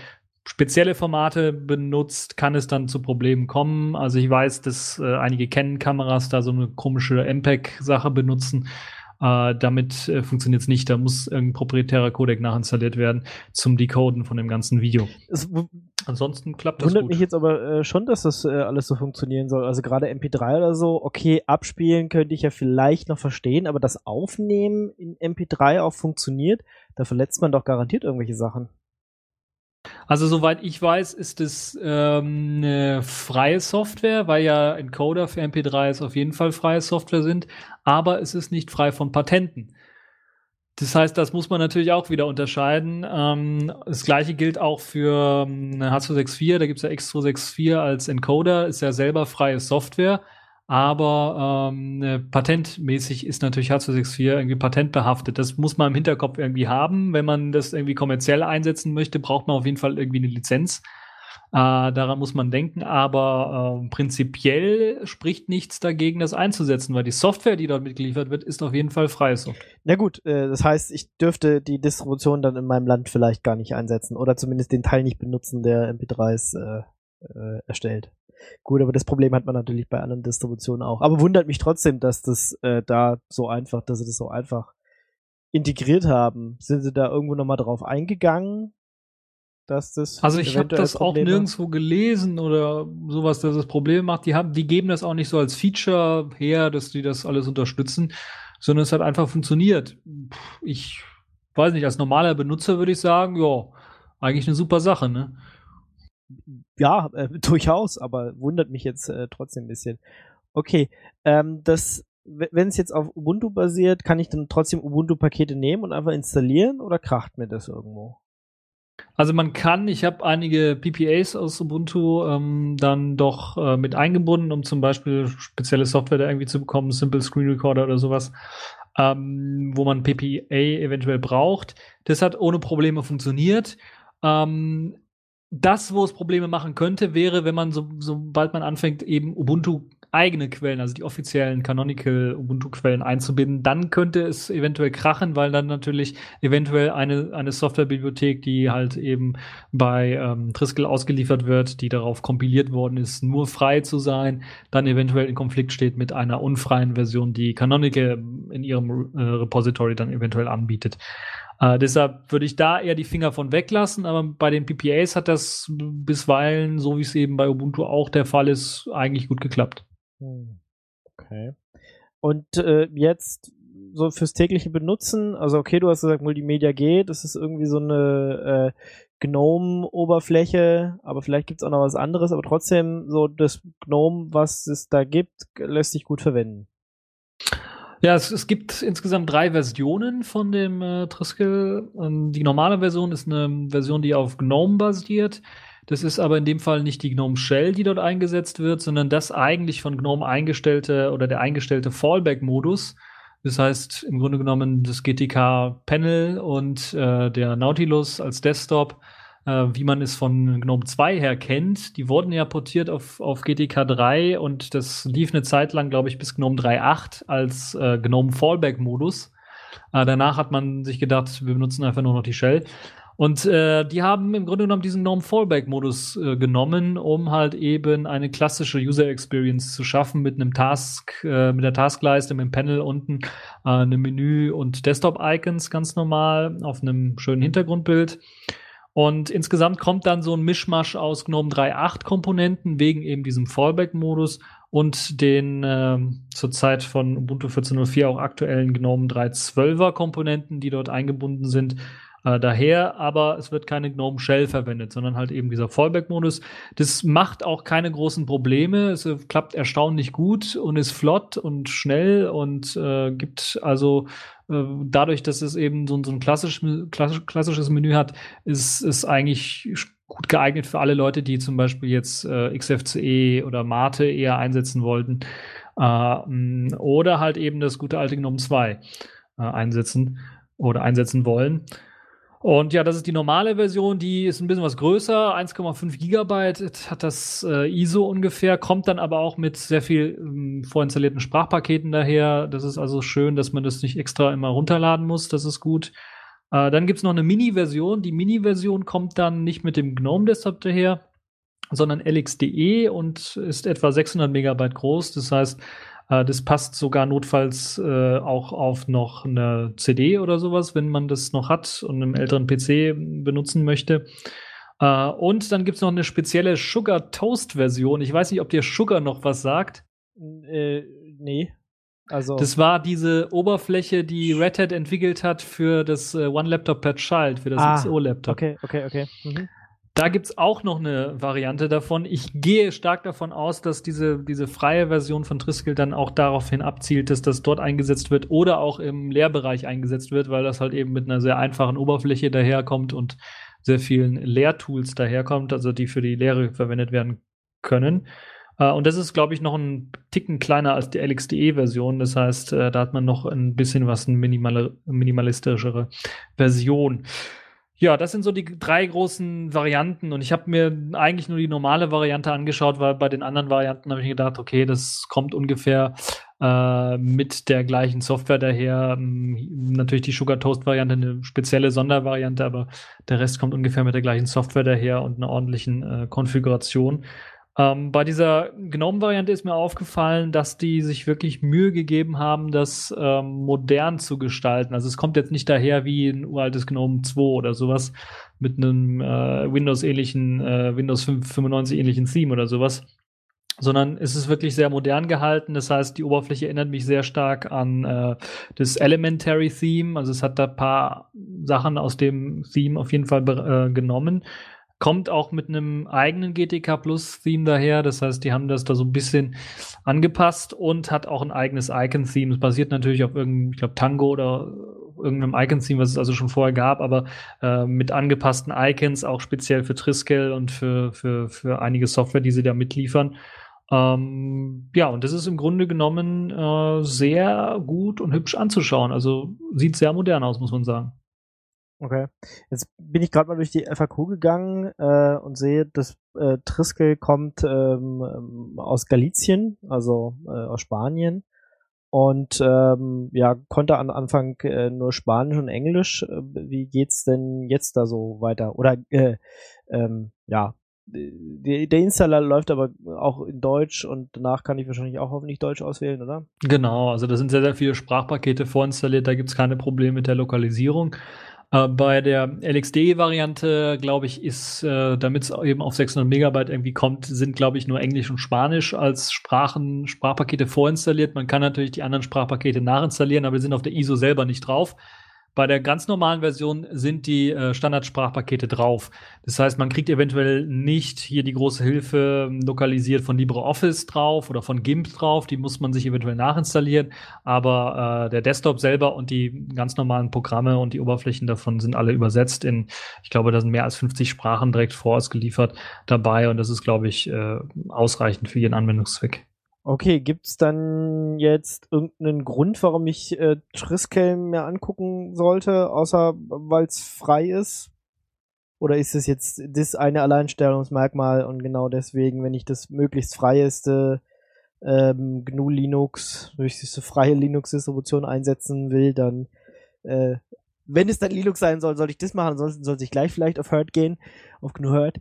spezielle Formate benutzt, kann es dann zu Problemen kommen. Also ich weiß, dass äh, einige Canon-Kameras da so eine komische MPEG-Sache benutzen. Äh, damit äh, funktioniert es nicht. Da muss irgendein proprietärer Codec nachinstalliert werden zum Decoden von dem ganzen Video. Es Ansonsten klappt das wundert gut. mich jetzt aber äh, schon, dass das äh, alles so funktionieren soll. Also gerade MP3 oder so, okay, abspielen könnte ich ja vielleicht noch verstehen, aber das Aufnehmen in MP3 auch funktioniert, da verletzt man doch garantiert irgendwelche Sachen. Also soweit ich weiß, ist es ähm, eine freie Software, weil ja Encoder für MP3s auf jeden Fall freie Software sind, aber es ist nicht frei von Patenten. Das heißt, das muss man natürlich auch wieder unterscheiden. Ähm, das gleiche gilt auch für ähm, H264, da gibt es ja X264 als Encoder, ist ja selber freie Software, aber ähm, äh, patentmäßig ist natürlich H264 irgendwie patentbehaftet. Das muss man im Hinterkopf irgendwie haben. Wenn man das irgendwie kommerziell einsetzen möchte, braucht man auf jeden Fall irgendwie eine Lizenz. Äh, daran muss man denken, aber äh, prinzipiell spricht nichts dagegen, das einzusetzen, weil die Software, die dort mitgeliefert wird, ist auf jeden Fall freie Software. Na gut, äh, das heißt, ich dürfte die Distribution dann in meinem Land vielleicht gar nicht einsetzen oder zumindest den Teil nicht benutzen, der MP3s äh, erstellt. Gut, aber das Problem hat man natürlich bei anderen Distributionen auch. Aber wundert mich trotzdem, dass das äh, da so einfach, dass sie das so einfach integriert haben. Sind sie da irgendwo nochmal drauf eingegangen? Dass das Also ich habe das auch Probleme- nirgendwo gelesen oder sowas, dass es Probleme macht. Die haben, die geben das auch nicht so als Feature her, dass die das alles unterstützen, sondern es hat einfach funktioniert. Ich weiß nicht, als normaler Benutzer würde ich sagen, ja, eigentlich eine super Sache, ne? Ja, äh, durchaus, aber wundert mich jetzt äh, trotzdem ein bisschen. Okay, ähm, das, wenn es jetzt auf Ubuntu basiert, kann ich dann trotzdem Ubuntu-Pakete nehmen und einfach installieren oder kracht mir das irgendwo? Also man kann, ich habe einige PPAs aus Ubuntu ähm, dann doch äh, mit eingebunden, um zum Beispiel spezielle Software da irgendwie zu bekommen, Simple Screen Recorder oder sowas, ähm, wo man PPA eventuell braucht. Das hat ohne Probleme funktioniert. Ähm, das, wo es Probleme machen könnte, wäre, wenn man so, sobald man anfängt, eben Ubuntu eigene Quellen, also die offiziellen Canonical Ubuntu-Quellen einzubinden, dann könnte es eventuell krachen, weil dann natürlich eventuell eine, eine Softwarebibliothek, die halt eben bei ähm, Triskel ausgeliefert wird, die darauf kompiliert worden ist, nur frei zu sein, dann eventuell in Konflikt steht mit einer unfreien Version, die Canonical in ihrem äh, Repository dann eventuell anbietet. Äh, deshalb würde ich da eher die Finger von weglassen, aber bei den PPAs hat das bisweilen, so wie es eben bei Ubuntu auch der Fall ist, eigentlich gut geklappt. Hm, Okay. Und äh, jetzt so fürs tägliche Benutzen, also okay, du hast gesagt, Multimedia geht, das ist irgendwie so eine äh, GNOME-Oberfläche, aber vielleicht gibt's auch noch was anderes, aber trotzdem so das GNOME, was es da gibt, lässt sich gut verwenden. Ja, es, es gibt insgesamt drei Versionen von dem äh, Triskel. Ähm, die normale Version ist eine Version, die auf GNOME basiert. Das ist aber in dem Fall nicht die GNOME Shell, die dort eingesetzt wird, sondern das eigentlich von GNOME eingestellte oder der eingestellte Fallback-Modus. Das heißt im Grunde genommen das GTK-Panel und äh, der Nautilus als Desktop, äh, wie man es von GNOME 2 her kennt. Die wurden ja portiert auf, auf GTK 3 und das lief eine Zeit lang, glaube ich, bis GNOME 3.8 als äh, GNOME Fallback-Modus. Äh, danach hat man sich gedacht, wir benutzen einfach nur noch die Shell. Und äh, die haben im Grunde genommen diesen GNOME Fallback-Modus äh, genommen, um halt eben eine klassische User Experience zu schaffen mit einem Task, äh, mit der Taskleiste, mit dem Panel unten, äh, einem Menü und Desktop-Icons ganz normal auf einem schönen Hintergrundbild. Und insgesamt kommt dann so ein Mischmasch aus GNOME 3.8 Komponenten wegen eben diesem Fallback-Modus und den äh, zurzeit von Ubuntu 14.04 auch aktuellen GNOME 3.12er Komponenten, die dort eingebunden sind. Äh, daher, aber es wird keine GNOME Shell verwendet, sondern halt eben dieser Fallback-Modus. Das macht auch keine großen Probleme. Es äh, klappt erstaunlich gut und ist flott und schnell und äh, gibt also dadurch, dass es eben so, so ein klassisch, klassisch, klassisches Menü hat, ist es eigentlich gut geeignet für alle Leute, die zum Beispiel jetzt äh, XFCE oder Mate eher einsetzen wollten. Äh, oder halt eben das gute alte GNOME 2 äh, einsetzen oder einsetzen wollen. Und ja, das ist die normale Version, die ist ein bisschen was größer, 1,5 Gigabyte hat das äh, ISO ungefähr, kommt dann aber auch mit sehr viel ähm, vorinstallierten Sprachpaketen daher. Das ist also schön, dass man das nicht extra immer runterladen muss, das ist gut. Äh, dann gibt's noch eine Mini-Version. Die Mini-Version kommt dann nicht mit dem GNOME-Desktop daher, sondern LXDE und ist etwa 600 Megabyte groß. Das heißt, das passt sogar notfalls äh, auch auf noch eine CD oder sowas, wenn man das noch hat und einen älteren PC benutzen möchte. Äh, und dann gibt es noch eine spezielle Sugar Toast Version. Ich weiß nicht, ob dir Sugar noch was sagt. Äh, nee. Also. Das war diese Oberfläche, die Red Hat entwickelt hat für das äh, One Laptop per Child, für das Ah, XO-Laptop. Okay, okay, okay. Mhm. Da gibt's auch noch eine Variante davon. Ich gehe stark davon aus, dass diese, diese freie Version von Triskel dann auch daraufhin abzielt, dass das dort eingesetzt wird oder auch im Lehrbereich eingesetzt wird, weil das halt eben mit einer sehr einfachen Oberfläche daherkommt und sehr vielen Lehrtools daherkommt, also die für die Lehre verwendet werden können. Äh, und das ist, glaube ich, noch ein Ticken kleiner als die LXDE-Version. Das heißt, äh, da hat man noch ein bisschen was, eine minimalistischere Version. Ja, das sind so die drei großen Varianten und ich habe mir eigentlich nur die normale Variante angeschaut, weil bei den anderen Varianten habe ich gedacht, okay, das kommt ungefähr äh, mit der gleichen Software daher. Ähm, Natürlich die Sugar Toast Variante eine spezielle Sondervariante, aber der Rest kommt ungefähr mit der gleichen Software daher und einer ordentlichen äh, Konfiguration. Ähm, bei dieser GNOME-Variante ist mir aufgefallen, dass die sich wirklich Mühe gegeben haben, das ähm, modern zu gestalten. Also es kommt jetzt nicht daher wie ein uraltes GNOME 2 oder sowas mit einem äh, Windows-ähnlichen, äh, Windows 5, 95 ähnlichen Theme oder sowas, sondern es ist wirklich sehr modern gehalten. Das heißt, die Oberfläche erinnert mich sehr stark an äh, das Elementary Theme. Also es hat da ein paar Sachen aus dem Theme auf jeden Fall äh, genommen. Kommt auch mit einem eigenen GTK Plus Theme daher. Das heißt, die haben das da so ein bisschen angepasst und hat auch ein eigenes Icon-Theme. Es basiert natürlich auf irgendeinem, ich glaube, Tango oder irgendeinem Icon-Theme, was es also schon vorher gab, aber äh, mit angepassten Icons, auch speziell für Triskel und für, für, für einige Software, die sie da mitliefern. Ähm, ja, und das ist im Grunde genommen äh, sehr gut und hübsch anzuschauen. Also sieht sehr modern aus, muss man sagen. Okay. Jetzt bin ich gerade mal durch die FAQ gegangen äh, und sehe, dass äh, Triskel kommt ähm, ähm, aus Galizien, also äh, aus Spanien. Und ähm, ja, konnte am Anfang äh, nur Spanisch und Englisch. Äh, Wie geht's denn jetzt da so weiter? Oder äh, ähm, ja, die, der Installer läuft aber auch in Deutsch und danach kann ich wahrscheinlich auch hoffentlich Deutsch auswählen, oder? Genau, also da sind sehr, sehr viele Sprachpakete vorinstalliert, da gibt es keine Probleme mit der Lokalisierung. Äh, bei der LXD-Variante, glaube ich, ist, äh, damit es eben auf 600 Megabyte irgendwie kommt, sind, glaube ich, nur Englisch und Spanisch als Sprachen, Sprachpakete vorinstalliert. Man kann natürlich die anderen Sprachpakete nachinstallieren, aber die sind auf der ISO selber nicht drauf. Bei der ganz normalen Version sind die äh, Standardsprachpakete drauf. Das heißt, man kriegt eventuell nicht hier die große Hilfe ähm, lokalisiert von LibreOffice drauf oder von GIMP drauf. Die muss man sich eventuell nachinstallieren. Aber äh, der Desktop selber und die ganz normalen Programme und die Oberflächen davon sind alle übersetzt in, ich glaube, da sind mehr als 50 Sprachen direkt vorausgeliefert dabei. Und das ist, glaube ich, äh, ausreichend für jeden Anwendungszweck. Okay, gibt's dann jetzt irgendeinen Grund, warum ich äh, Triskel mir angucken sollte, außer weil es frei ist? Oder ist es jetzt das eine Alleinstellungsmerkmal und genau deswegen, wenn ich das möglichst freieste ähm, GNU Linux, möglichst freie Linux-Distribution einsetzen will, dann äh, wenn es dann Linux sein soll, soll ich das machen, ansonsten sollte ich gleich vielleicht auf Herd gehen, auf GNU Herd.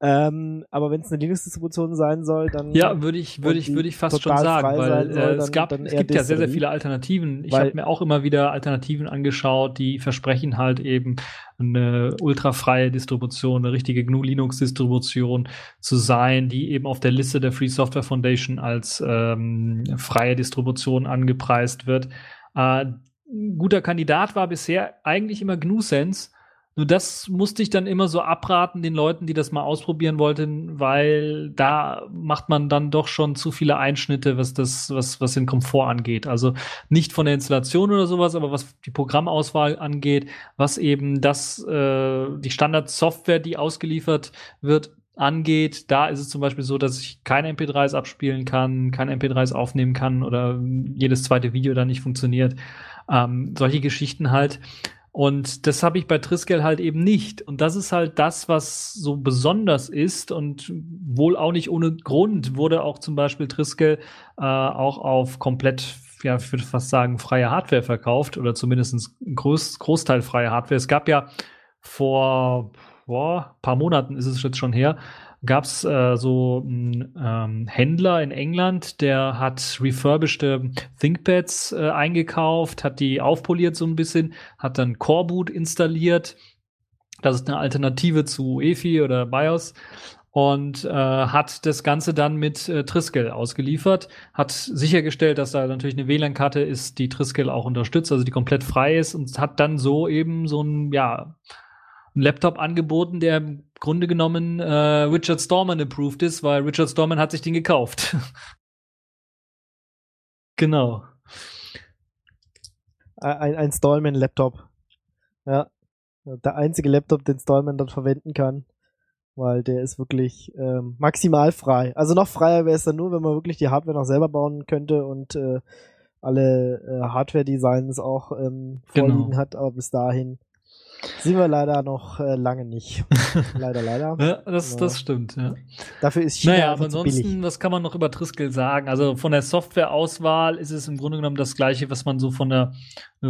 Ähm, aber wenn es eine Linux-Distribution sein soll, dann Ja, würde ich, würde ich, würde ich fast schon sagen, weil soll, äh, es dann- gab, dann es gibt ja sehr, sehr viele Alternativen. Ich habe mir auch immer wieder Alternativen angeschaut, die versprechen halt eben eine ultrafreie Distribution, eine richtige GNU Linux Distribution zu sein, die eben auf der Liste der Free Software Foundation als ähm, freie Distribution angepreist wird. Äh, guter Kandidat war bisher eigentlich immer GNU Sense. Nur das musste ich dann immer so abraten den Leuten, die das mal ausprobieren wollten, weil da macht man dann doch schon zu viele Einschnitte, was das, was, was den Komfort angeht. Also nicht von der Installation oder sowas, aber was die Programmauswahl angeht, was eben das, äh, die Standardsoftware, die ausgeliefert wird, angeht, da ist es zum Beispiel so, dass ich keine MP3s abspielen kann, keine MP3s aufnehmen kann oder jedes zweite Video da nicht funktioniert. Ähm, solche Geschichten halt. Und das habe ich bei Triskel halt eben nicht. Und das ist halt das, was so besonders ist. Und wohl auch nicht ohne Grund wurde auch zum Beispiel Triskel äh, auch auf komplett, ja, ich würde fast sagen, freie Hardware verkauft oder zumindest ein Groß, Großteil freie Hardware. Es gab ja vor boah, paar Monaten ist es jetzt schon her, gab es äh, so einen ähm, Händler in England, der hat refurbished ThinkPads äh, eingekauft, hat die aufpoliert so ein bisschen, hat dann Coreboot installiert. Das ist eine Alternative zu EFI oder BIOS und äh, hat das Ganze dann mit äh, Triskel ausgeliefert, hat sichergestellt, dass da natürlich eine WLAN-Karte ist, die Triskel auch unterstützt, also die komplett frei ist und hat dann so eben so ein, ja, ein Laptop angeboten, der Grunde genommen äh, Richard Stallman approved ist, weil Richard Stallman hat sich den gekauft. genau. Ein, ein Stallman-Laptop. Ja. Der einzige Laptop, den Stallman dann verwenden kann weil der ist wirklich ähm, maximal frei. Also noch freier wäre es dann nur, wenn man wirklich die Hardware noch selber bauen könnte und äh, alle äh, Hardware-Designs auch ähm, vorliegen genau. hat, aber bis dahin sind wir leider noch äh, lange nicht. leider, leider. Ja, das, das stimmt, ja. Dafür ist China naja, aber ansonsten, was kann man noch über Triskel sagen? Also von der Softwareauswahl ist es im Grunde genommen das gleiche, was man so von der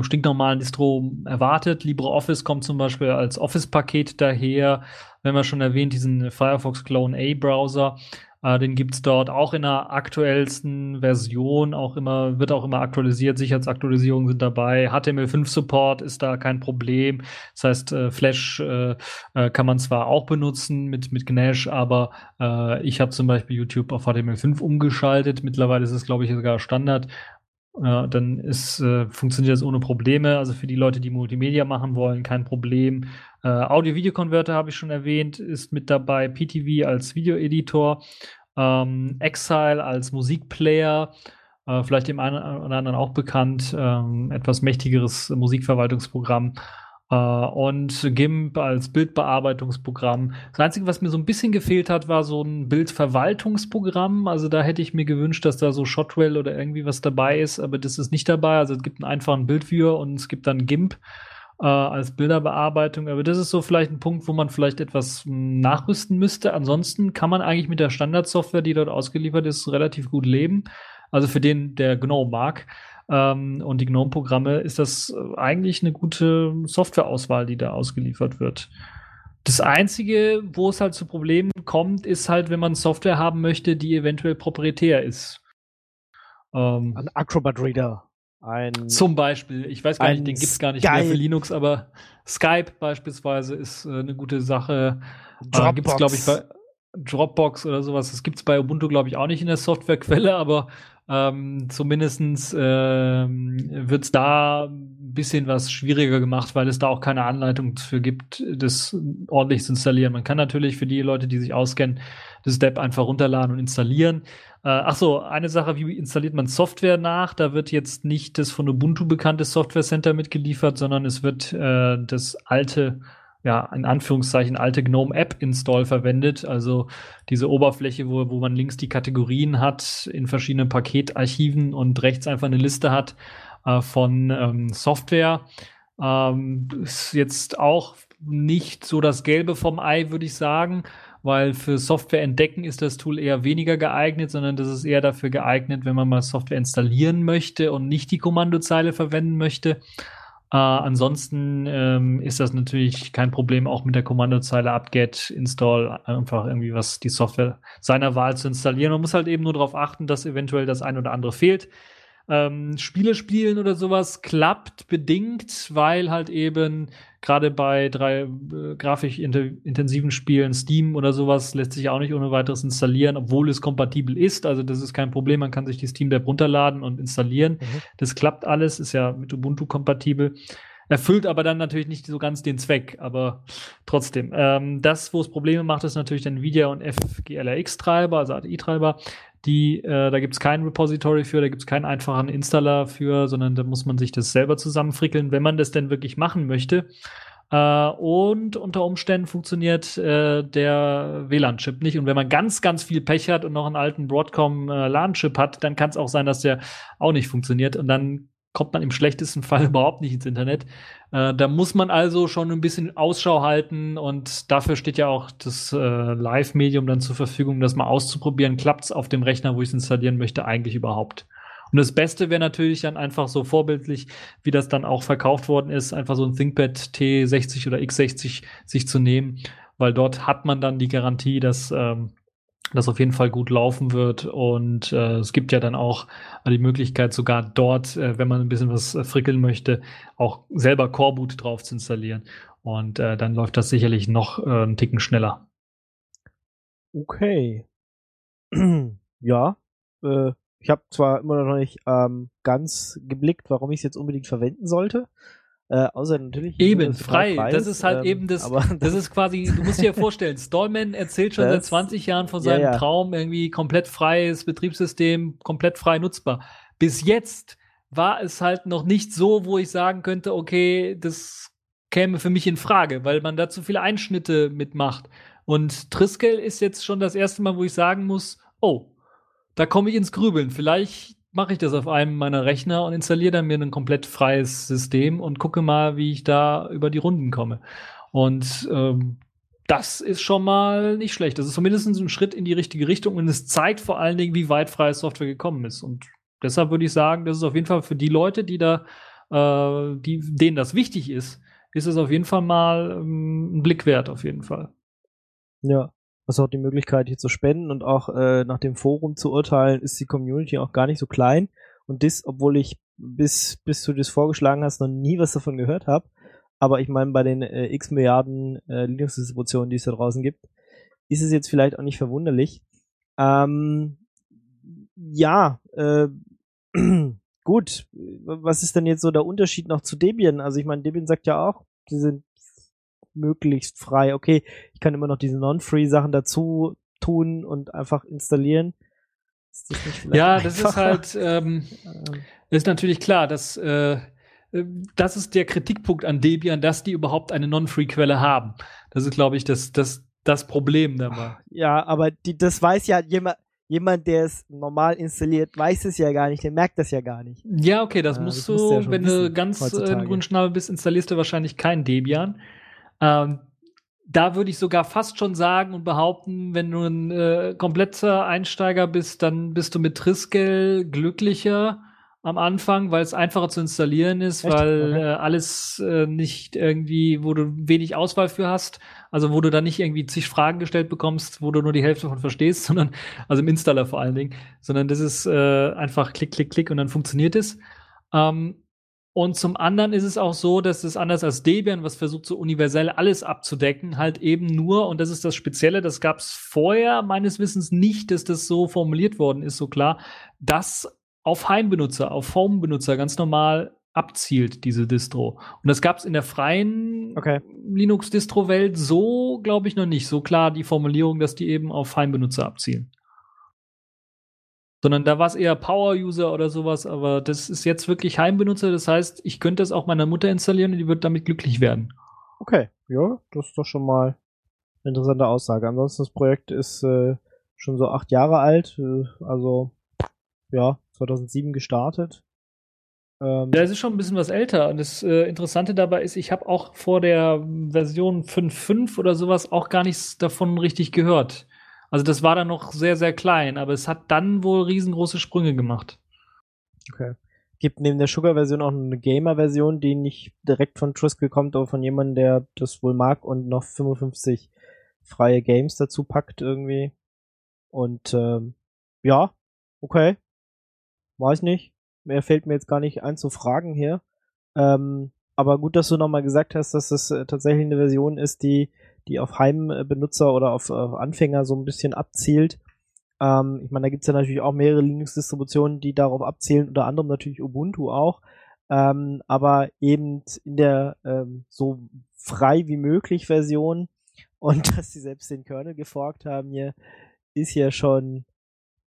stinknormalen Distro erwartet. LibreOffice kommt zum Beispiel als Office-Paket daher. Wenn man schon erwähnt, diesen Firefox Clone A Browser. Äh, den gibt's dort auch in der aktuellsten Version, auch immer, wird auch immer aktualisiert, Sicherheitsaktualisierungen sind dabei, HTML5-Support ist da kein Problem. Das heißt, äh, Flash äh, äh, kann man zwar auch benutzen mit, mit Gnash, aber äh, ich habe zum Beispiel YouTube auf HTML5 umgeschaltet. Mittlerweile ist es, glaube ich, sogar Standard. Ja, dann ist, äh, funktioniert das ohne Probleme. Also für die Leute, die Multimedia machen wollen, kein Problem. Äh, Audio-Video-Converter habe ich schon erwähnt, ist mit dabei. PTV als Videoeditor, ähm, Exile als Musikplayer, äh, vielleicht dem einen oder anderen auch bekannt, ähm, etwas mächtigeres Musikverwaltungsprogramm. Uh, und GIMP als Bildbearbeitungsprogramm. Das Einzige, was mir so ein bisschen gefehlt hat, war so ein Bildverwaltungsprogramm. Also da hätte ich mir gewünscht, dass da so Shotwell oder irgendwie was dabei ist, aber das ist nicht dabei. Also es gibt einen einfachen Bildviewer und es gibt dann GIMP uh, als Bilderbearbeitung. Aber das ist so vielleicht ein Punkt, wo man vielleicht etwas nachrüsten müsste. Ansonsten kann man eigentlich mit der Standardsoftware, die dort ausgeliefert ist, relativ gut leben. Also für den, der GNOME mag ähm, und die GNOME-Programme, ist das äh, eigentlich eine gute Softwareauswahl, die da ausgeliefert wird. Das Einzige, wo es halt zu Problemen kommt, ist halt, wenn man Software haben möchte, die eventuell proprietär ist. Ähm, ein Acrobat Reader. Ein, zum Beispiel, ich weiß gar nicht, den gibt es gar nicht Skype. mehr für Linux, aber Skype beispielsweise ist äh, eine gute Sache. Äh, Dropbox. Äh, gibt es, glaube ich, bei Dropbox oder sowas. Das gibt es bei Ubuntu, glaube ich, auch nicht in der Softwarequelle, aber ähm, zumindestens ähm, wird es da bisschen was schwieriger gemacht, weil es da auch keine Anleitung für gibt, das ordentlich zu installieren. Man kann natürlich für die Leute, die sich auskennen, das Step einfach runterladen und installieren. Äh, ach so, eine Sache, wie installiert man Software nach? Da wird jetzt nicht das von Ubuntu bekannte Software Center mitgeliefert, sondern es wird äh, das alte ja, in Anführungszeichen alte GNOME App Install verwendet. Also diese Oberfläche, wo, wo man links die Kategorien hat in verschiedenen Paketarchiven und rechts einfach eine Liste hat äh, von ähm, Software. Ähm, ist jetzt auch nicht so das Gelbe vom Ei, würde ich sagen, weil für Software entdecken ist das Tool eher weniger geeignet, sondern das ist eher dafür geeignet, wenn man mal Software installieren möchte und nicht die Kommandozeile verwenden möchte. Äh, ansonsten ähm, ist das natürlich kein Problem, auch mit der Kommandozeile apt-get install einfach irgendwie was die Software seiner Wahl zu installieren. Man muss halt eben nur darauf achten, dass eventuell das ein oder andere fehlt ähm, Spiele spielen oder sowas klappt bedingt, weil halt eben gerade bei drei äh, grafisch intensiven Spielen, Steam oder sowas, lässt sich auch nicht ohne weiteres installieren, obwohl es kompatibel ist. Also das ist kein Problem, man kann sich die Steam-App runterladen und installieren. Mhm. Das klappt alles, ist ja mit Ubuntu kompatibel. Erfüllt aber dann natürlich nicht so ganz den Zweck, aber trotzdem. Ähm, das, wo es Probleme macht, ist natürlich der Nvidia und FGLRX-Treiber, also ATI-Treiber die, äh, da gibt es kein Repository für, da gibt es keinen einfachen Installer für, sondern da muss man sich das selber zusammenfrickeln, wenn man das denn wirklich machen möchte. Äh, und unter Umständen funktioniert äh, der WLAN-Chip nicht. Und wenn man ganz, ganz viel Pech hat und noch einen alten Broadcom äh, hat, dann kann es auch sein, dass der auch nicht funktioniert. Und dann kommt man im schlechtesten Fall überhaupt nicht ins Internet. Äh, da muss man also schon ein bisschen Ausschau halten und dafür steht ja auch das äh, Live-Medium dann zur Verfügung, das mal auszuprobieren. Klappt es auf dem Rechner, wo ich es installieren möchte, eigentlich überhaupt? Und das Beste wäre natürlich dann einfach so vorbildlich, wie das dann auch verkauft worden ist, einfach so ein ThinkPad T60 oder X60 sich zu nehmen weil dort hat man dann die Garantie, dass ähm, das auf jeden Fall gut laufen wird. Und äh, es gibt ja dann auch die Möglichkeit, sogar dort, äh, wenn man ein bisschen was äh, frickeln möchte, auch selber Coreboot drauf zu installieren. Und äh, dann läuft das sicherlich noch äh, einen Ticken schneller. Okay. ja, äh, ich habe zwar immer noch nicht ähm, ganz geblickt, warum ich es jetzt unbedingt verwenden sollte. Äh, außer natürlich. Eben, frei. Preis, das ist halt ähm, eben das, das ist quasi, du musst dir vorstellen, Stallman erzählt schon seit 20 Jahren von seinem ja, ja. Traum, irgendwie komplett freies Betriebssystem, komplett frei nutzbar. Bis jetzt war es halt noch nicht so, wo ich sagen könnte, okay, das käme für mich in Frage, weil man da zu viele Einschnitte mitmacht. Und Triskel ist jetzt schon das erste Mal, wo ich sagen muss, oh, da komme ich ins Grübeln. Vielleicht mache ich das auf einem meiner Rechner und installiere dann mir ein komplett freies System und gucke mal, wie ich da über die Runden komme. Und ähm, das ist schon mal nicht schlecht. Das ist zumindest ein Schritt in die richtige Richtung und es zeigt vor allen Dingen, wie weit freie Software gekommen ist. Und deshalb würde ich sagen, das ist auf jeden Fall für die Leute, die da, äh, die, denen das wichtig ist, ist es auf jeden Fall mal ähm, ein Blick wert, auf jeden Fall. Ja, also auch die Möglichkeit hier zu spenden und auch äh, nach dem Forum zu urteilen, ist die Community auch gar nicht so klein. Und das, obwohl ich bis, bis du das vorgeschlagen hast, noch nie was davon gehört habe. Aber ich meine, bei den äh, x Milliarden äh, Linux-Distributionen, die es da draußen gibt, ist es jetzt vielleicht auch nicht verwunderlich. Ähm, ja, äh, gut. Was ist denn jetzt so der Unterschied noch zu Debian? Also ich meine, Debian sagt ja auch, sie sind möglichst frei. Okay, ich kann immer noch diese Non-Free-Sachen dazu tun und einfach installieren. Das ja, das einfacher? ist halt, ähm, ähm, ist natürlich klar, dass äh, äh, das ist der Kritikpunkt an Debian, dass die überhaupt eine Non-Free-Quelle haben. Das ist, glaube ich, das, das, das Problem dabei. Ja, aber die, das weiß ja jemand, jemand, der es normal installiert, weiß es ja gar nicht, der merkt das ja gar nicht. Ja, okay, das ja, musst das du, ja wenn du ganz äh, Grundschnabel bist, installierst du wahrscheinlich kein Debian. Ähm, da würde ich sogar fast schon sagen und behaupten, wenn du ein äh, kompletter Einsteiger bist, dann bist du mit Triskel glücklicher am Anfang, weil es einfacher zu installieren ist, Echt? weil okay. äh, alles äh, nicht irgendwie, wo du wenig Auswahl für hast, also wo du da nicht irgendwie zig Fragen gestellt bekommst, wo du nur die Hälfte davon verstehst, sondern, also im Installer vor allen Dingen, sondern das ist äh, einfach klick, klick, klick und dann funktioniert es. Ähm, und zum anderen ist es auch so, dass es anders als Debian, was versucht, so universell alles abzudecken, halt eben nur, und das ist das Spezielle, das gab es vorher meines Wissens nicht, dass das so formuliert worden ist, so klar, dass auf Heimbenutzer, auf Home-Benutzer ganz normal abzielt, diese Distro. Und das gab es in der freien okay. Linux-Distro-Welt so, glaube ich, noch nicht. So klar die Formulierung, dass die eben auf Heimbenutzer abzielen sondern da war es eher Power-User oder sowas, aber das ist jetzt wirklich Heimbenutzer, das heißt, ich könnte es auch meiner Mutter installieren und die wird damit glücklich werden. Okay, ja, das ist doch schon mal eine interessante Aussage. Ansonsten das Projekt ist äh, schon so acht Jahre alt, äh, also ja, 2007 gestartet. Ähm, ja, es ist schon ein bisschen was älter und das äh, Interessante dabei ist, ich habe auch vor der Version 5.5 oder sowas auch gar nichts davon richtig gehört. Also das war dann noch sehr, sehr klein, aber es hat dann wohl riesengroße Sprünge gemacht. Okay. Gibt neben der Sugar-Version auch eine Gamer-Version, die nicht direkt von Triskel kommt, aber von jemandem, der das wohl mag und noch 55 freie Games dazu packt irgendwie. Und ähm, ja, okay. Weiß nicht. Mehr fällt mir jetzt gar nicht ein zu fragen hier. Ähm, aber gut, dass du nochmal gesagt hast, dass das äh, tatsächlich eine Version ist, die die auf Heimbenutzer oder auf, auf Anfänger so ein bisschen abzielt. Ähm, ich meine, da gibt's ja natürlich auch mehrere Linux-Distributionen, die darauf abzielen, unter anderem natürlich Ubuntu auch. Ähm, aber eben in der ähm, so frei wie möglich Version und dass sie selbst den Kernel geforkt haben hier, ist ja schon,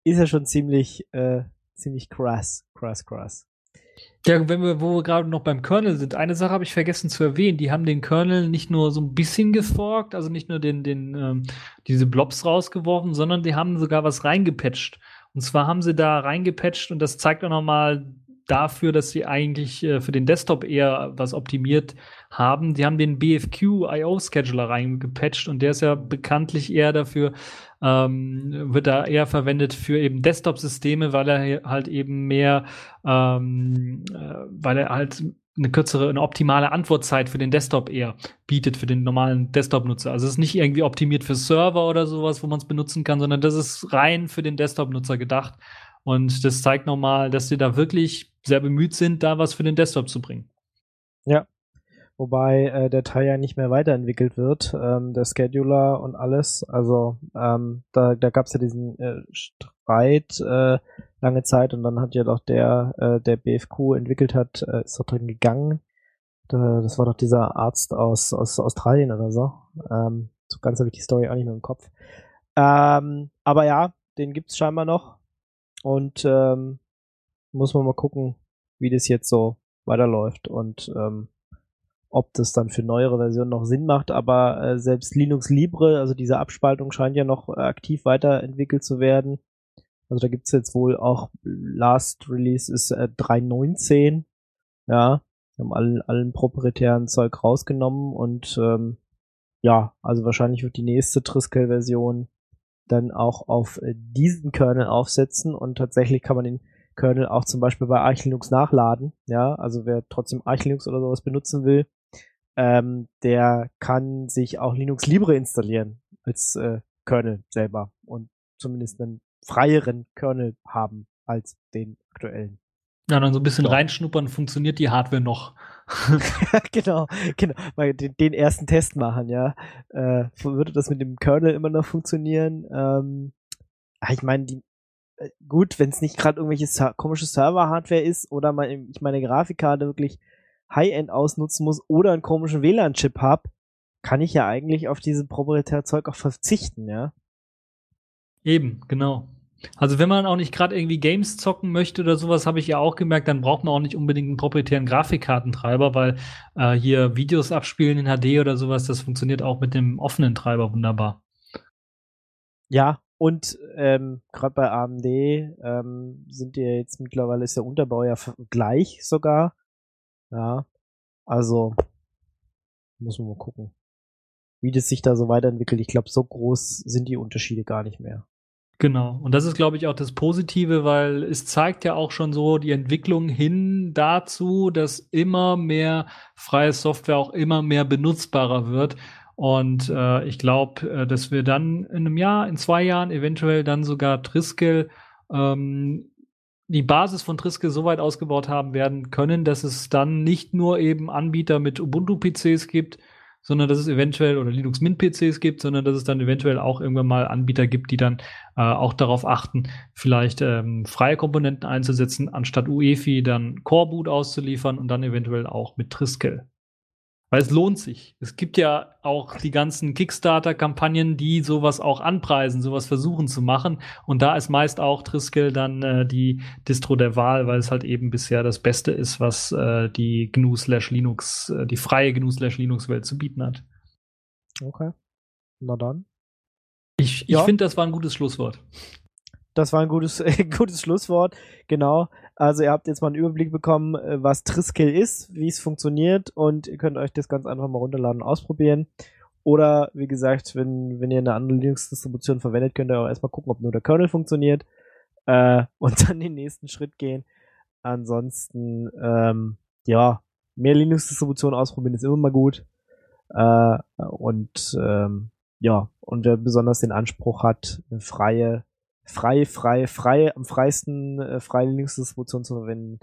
ist ja schon ziemlich, äh, ziemlich krass, krass, krass. Ja, wenn wir, wo wir gerade noch beim Kernel sind, eine Sache habe ich vergessen zu erwähnen. Die haben den Kernel nicht nur so ein bisschen geforkt, also nicht nur den, den, ähm, diese Blobs rausgeworfen, sondern die haben sogar was reingepatcht. Und zwar haben sie da reingepatcht und das zeigt auch nochmal dafür, dass sie eigentlich äh, für den Desktop eher was optimiert haben. Die haben den BFQ IO Scheduler reingepatcht und der ist ja bekanntlich eher dafür, ähm, wird da eher verwendet für eben Desktop-Systeme, weil er halt eben mehr, ähm, äh, weil er halt eine kürzere, eine optimale Antwortzeit für den Desktop eher bietet, für den normalen Desktop-Nutzer. Also es ist nicht irgendwie optimiert für Server oder sowas, wo man es benutzen kann, sondern das ist rein für den Desktop-Nutzer gedacht. Und das zeigt nochmal, dass sie da wirklich sehr bemüht sind, da was für den Desktop zu bringen. Ja. Wobei äh, der Teil ja nicht mehr weiterentwickelt wird, ähm, der Scheduler und alles. Also ähm, da, da gab es ja diesen äh, Streit äh, lange Zeit und dann hat ja doch der, äh, der BFQ entwickelt hat, äh, ist doch drin gegangen. Da, das war doch dieser Arzt aus, aus Australien oder so. Ähm, so ganz habe ich die Story auch nicht mehr im Kopf. Ähm, aber ja, den gibt's scheinbar noch. Und ähm, muss man mal gucken, wie das jetzt so weiterläuft und ähm, ob das dann für neuere Versionen noch Sinn macht, aber äh, selbst Linux Libre, also diese Abspaltung scheint ja noch äh, aktiv weiterentwickelt zu werden. Also da gibt's jetzt wohl auch Last Release ist äh, 3.19, ja, haben allen, allen proprietären Zeug rausgenommen und ähm, ja, also wahrscheinlich wird die nächste Triskel-Version dann auch auf äh, diesen Kernel aufsetzen und tatsächlich kann man den Kernel auch zum Beispiel bei Arch Linux nachladen. Ja, also wer trotzdem Arch Linux oder sowas benutzen will, ähm, der kann sich auch Linux Libre installieren als äh, Kernel selber und zumindest einen freieren Kernel haben als den aktuellen. Ja, dann so ein bisschen ja. reinschnuppern, funktioniert die Hardware noch. genau, genau. Mal den, den, ersten Test machen, ja. Äh, würde das mit dem Kernel immer noch funktionieren? Ähm, ich meine, die äh, gut, wenn es nicht gerade irgendwelche komische Server-Hardware ist oder man, ich meine Grafikkarte wirklich High-End ausnutzen muss oder einen komischen WLAN-Chip hab, kann ich ja eigentlich auf diese proprietäre Zeug auch verzichten, ja. Eben, genau. Also wenn man auch nicht gerade irgendwie Games zocken möchte oder sowas, habe ich ja auch gemerkt, dann braucht man auch nicht unbedingt einen proprietären Grafikkartentreiber, weil äh, hier Videos abspielen in HD oder sowas, das funktioniert auch mit dem offenen Treiber wunderbar. Ja, und ähm, gerade bei AMD ähm, sind die jetzt mittlerweile ist der Unterbau ja gleich sogar. Ja, also muss man mal gucken, wie das sich da so weiterentwickelt. Ich glaube, so groß sind die Unterschiede gar nicht mehr. Genau. Und das ist, glaube ich, auch das Positive, weil es zeigt ja auch schon so die Entwicklung hin dazu, dass immer mehr freie Software auch immer mehr benutzbarer wird. Und äh, ich glaube, äh, dass wir dann in einem Jahr, in zwei Jahren eventuell dann sogar Triskel ähm, die Basis von Triskel so weit ausgebaut haben werden können, dass es dann nicht nur eben Anbieter mit Ubuntu-PCs gibt, sondern dass es eventuell oder Linux Mint PCs gibt, sondern dass es dann eventuell auch irgendwann mal Anbieter gibt, die dann äh, auch darauf achten, vielleicht ähm, freie Komponenten einzusetzen, anstatt UEFI dann Core Boot auszuliefern und dann eventuell auch mit Triskel. Weil es lohnt sich. Es gibt ja auch die ganzen Kickstarter-Kampagnen, die sowas auch anpreisen, sowas versuchen zu machen. Und da ist meist auch Triskel dann äh, die Distro der Wahl, weil es halt eben bisher das Beste ist, was äh, die GNU/Linux, äh, die freie GNU/Linux-Welt zu bieten hat. Okay. Na dann. Ich, ich ja. finde, das war ein gutes Schlusswort. Das war ein gutes, gutes Schlusswort. Genau. Also ihr habt jetzt mal einen Überblick bekommen, äh, was Triskill ist, wie es funktioniert und ihr könnt euch das ganz einfach mal runterladen und ausprobieren. Oder wie gesagt, wenn, wenn ihr eine andere Linux-Distribution verwendet, könnt ihr auch erstmal gucken, ob nur der Kernel funktioniert äh, und dann den nächsten Schritt gehen. Ansonsten, ähm, ja, mehr Linux-Distributionen ausprobieren ist immer mal gut. Äh, und ähm, ja, und wer besonders den Anspruch hat, eine freie frei, frei, frei, am freisten äh, freie Linux-Distribution zu verwenden,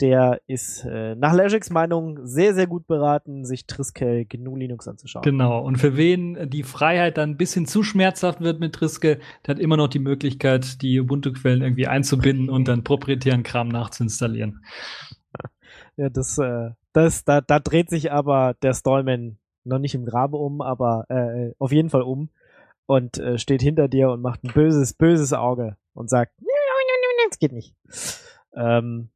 der ist äh, nach Legics Meinung sehr, sehr gut beraten, sich Triskel GNU Linux anzuschauen. Genau. Und für wen die Freiheit dann ein bisschen zu schmerzhaft wird mit Triskel, der hat immer noch die Möglichkeit, die Ubuntu-Quellen irgendwie einzubinden und dann proprietären Kram nachzuinstallieren. Ja, das, äh, das, da, da dreht sich aber der Stallman noch nicht im Grabe um, aber äh, auf jeden Fall um und äh, steht hinter dir und macht ein böses, böses Auge und sagt, das geht nicht. Ähm,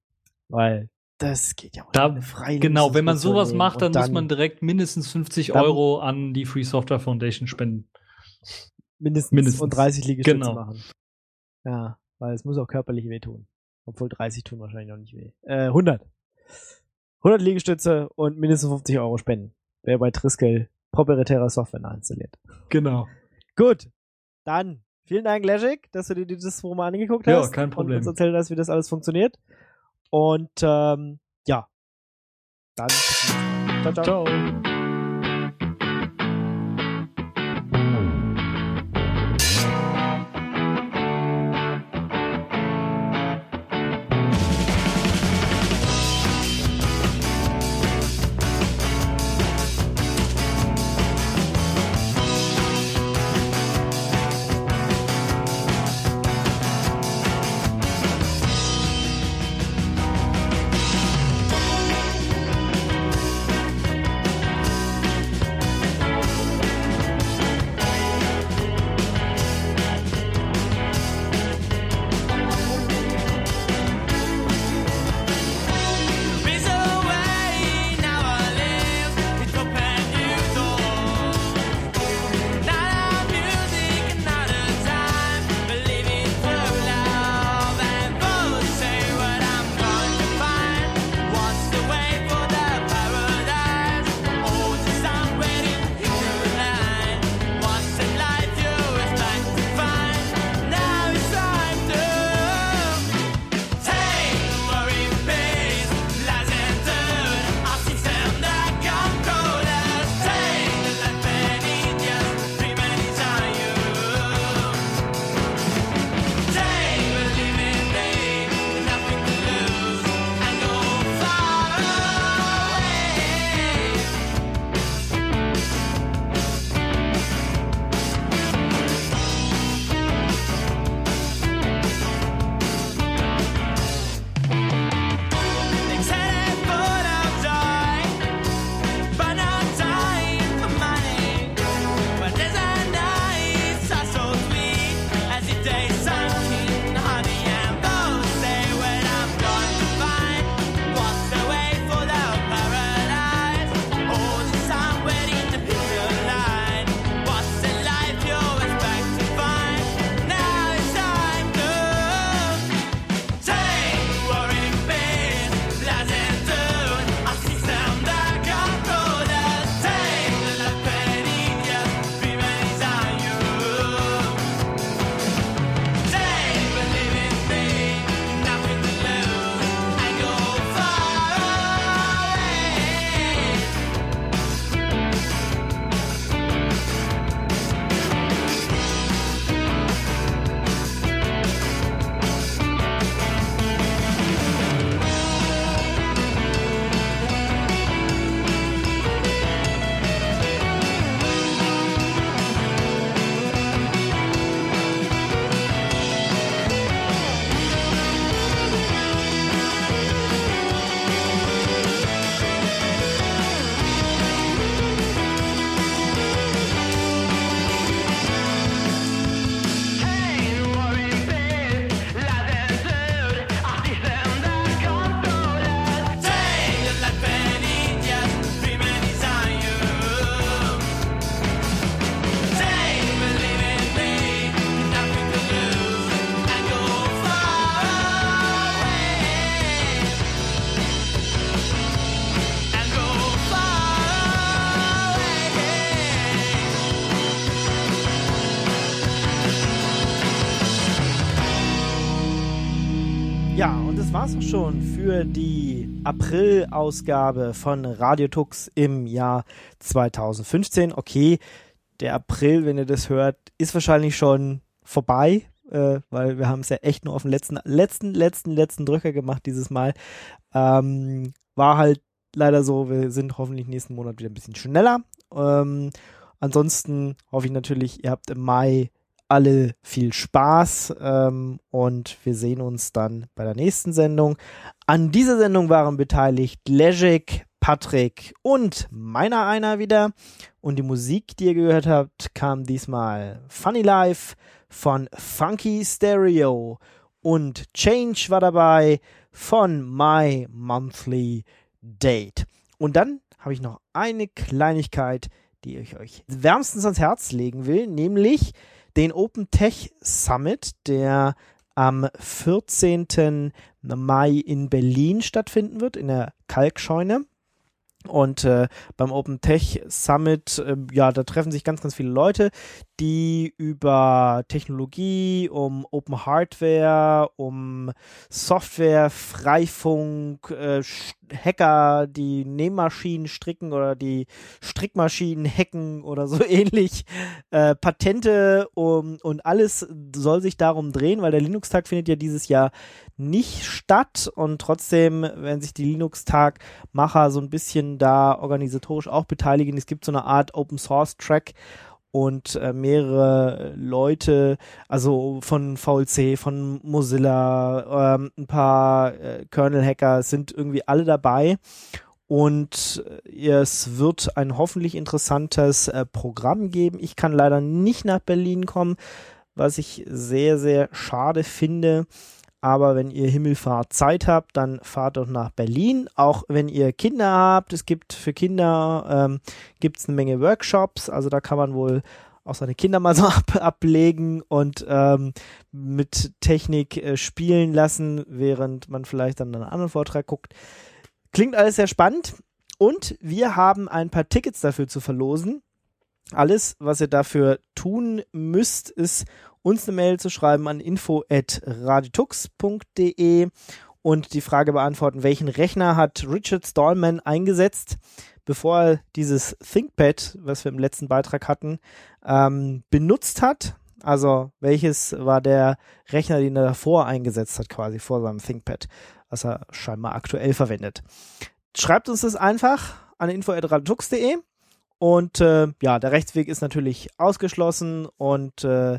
weil das geht ja da, frei Genau, wenn man sowas macht, dann, dann, muss man direkt mindestens 50 Euro an die Free Software Foundation spenden. Mindestens, mindestens. und 30 Liegestütze genau. machen. Ja, weil es muss auch körperlich wehtun. Obwohl 30 tun wahrscheinlich noch nicht weh. Äh, 100. 100 Liegestütze und mindestens 50 Euro spenden. Wer bei Triskel proprietäre Software nachinstalliert. Genau. Gut, dann vielen Dank, Legic, dass du dir dieses Forum angeguckt hast. Ja, kein Problem. Und uns erzählt hast, wie das alles funktioniert. Und ähm, ja, Dann. Ciao, ciao. Ciao. War's auch schon für die April-Ausgabe von Radio Tux im Jahr 2015. Okay, der April, wenn ihr das hört, ist wahrscheinlich schon vorbei, äh, weil wir haben es ja echt nur auf den letzten, letzten, letzten, letzten Drücker gemacht dieses Mal. Ähm, war halt leider so, wir sind hoffentlich nächsten Monat wieder ein bisschen schneller. Ähm, ansonsten hoffe ich natürlich, ihr habt im Mai alle viel Spaß ähm, und wir sehen uns dann bei der nächsten Sendung. An dieser Sendung waren beteiligt Lejek, Patrick und meiner einer wieder. Und die Musik, die ihr gehört habt, kam diesmal Funny Life von Funky Stereo und Change war dabei von My Monthly Date. Und dann habe ich noch eine Kleinigkeit, die ich euch wärmstens ans Herz legen will, nämlich den Open Tech Summit, der am 14. Mai in Berlin stattfinden wird, in der Kalkscheune. Und äh, beim Open Tech Summit, äh, ja, da treffen sich ganz, ganz viele Leute, die über Technologie, um Open Hardware, um Software, Freifunk, äh, Hacker die Nähmaschinen stricken oder die Strickmaschinen hacken oder so ähnlich. Äh, Patente um, und alles soll sich darum drehen, weil der Linux-Tag findet ja dieses Jahr nicht statt und trotzdem werden sich die Linux-Tag-Macher so ein bisschen da organisatorisch auch beteiligen. Es gibt so eine Art Open-Source-Track und äh, mehrere Leute, also von VLC, von Mozilla, ähm, ein paar äh, Kernel-Hacker sind irgendwie alle dabei und äh, es wird ein hoffentlich interessantes äh, Programm geben. Ich kann leider nicht nach Berlin kommen, was ich sehr, sehr schade finde. Aber wenn ihr Himmelfahrt Zeit habt, dann fahrt doch nach Berlin. Auch wenn ihr Kinder habt, es gibt für Kinder ähm, gibt's eine Menge Workshops. Also da kann man wohl auch seine Kinder mal so ab, ablegen und ähm, mit Technik äh, spielen lassen, während man vielleicht dann einen anderen Vortrag guckt. Klingt alles sehr spannend. Und wir haben ein paar Tickets dafür zu verlosen. Alles, was ihr dafür tun müsst, ist uns eine Mail zu schreiben an info@raditux.de und die Frage beantworten, welchen Rechner hat Richard Stallman eingesetzt, bevor er dieses ThinkPad, was wir im letzten Beitrag hatten, ähm, benutzt hat. Also welches war der Rechner, den er davor eingesetzt hat, quasi vor seinem ThinkPad, was er scheinbar aktuell verwendet. Schreibt uns das einfach an info.raditux.de und äh, ja, der Rechtsweg ist natürlich ausgeschlossen und äh,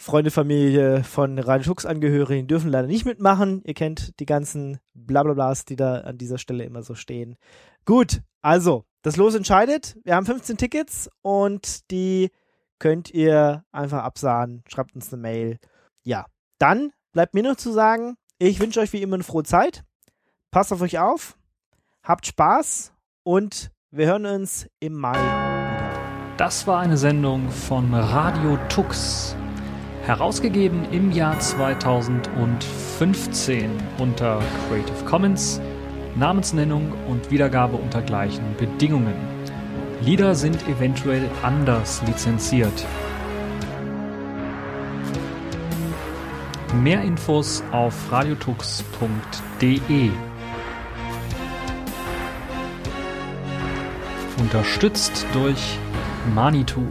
Freunde, Familie von Radio Angehörigen dürfen leider nicht mitmachen. Ihr kennt die ganzen Blablablas, die da an dieser Stelle immer so stehen. Gut, also, das Los entscheidet. Wir haben 15 Tickets und die könnt ihr einfach absahen. Schreibt uns eine Mail. Ja, dann bleibt mir noch zu sagen, ich wünsche euch wie immer eine frohe Zeit. Passt auf euch auf. Habt Spaß und wir hören uns im Mai wieder. Das war eine Sendung von Radio Tux. Herausgegeben im Jahr 2015 unter Creative Commons, Namensnennung und Wiedergabe unter gleichen Bedingungen. Lieder sind eventuell anders lizenziert. Mehr Infos auf radiotux.de. Unterstützt durch Manitou.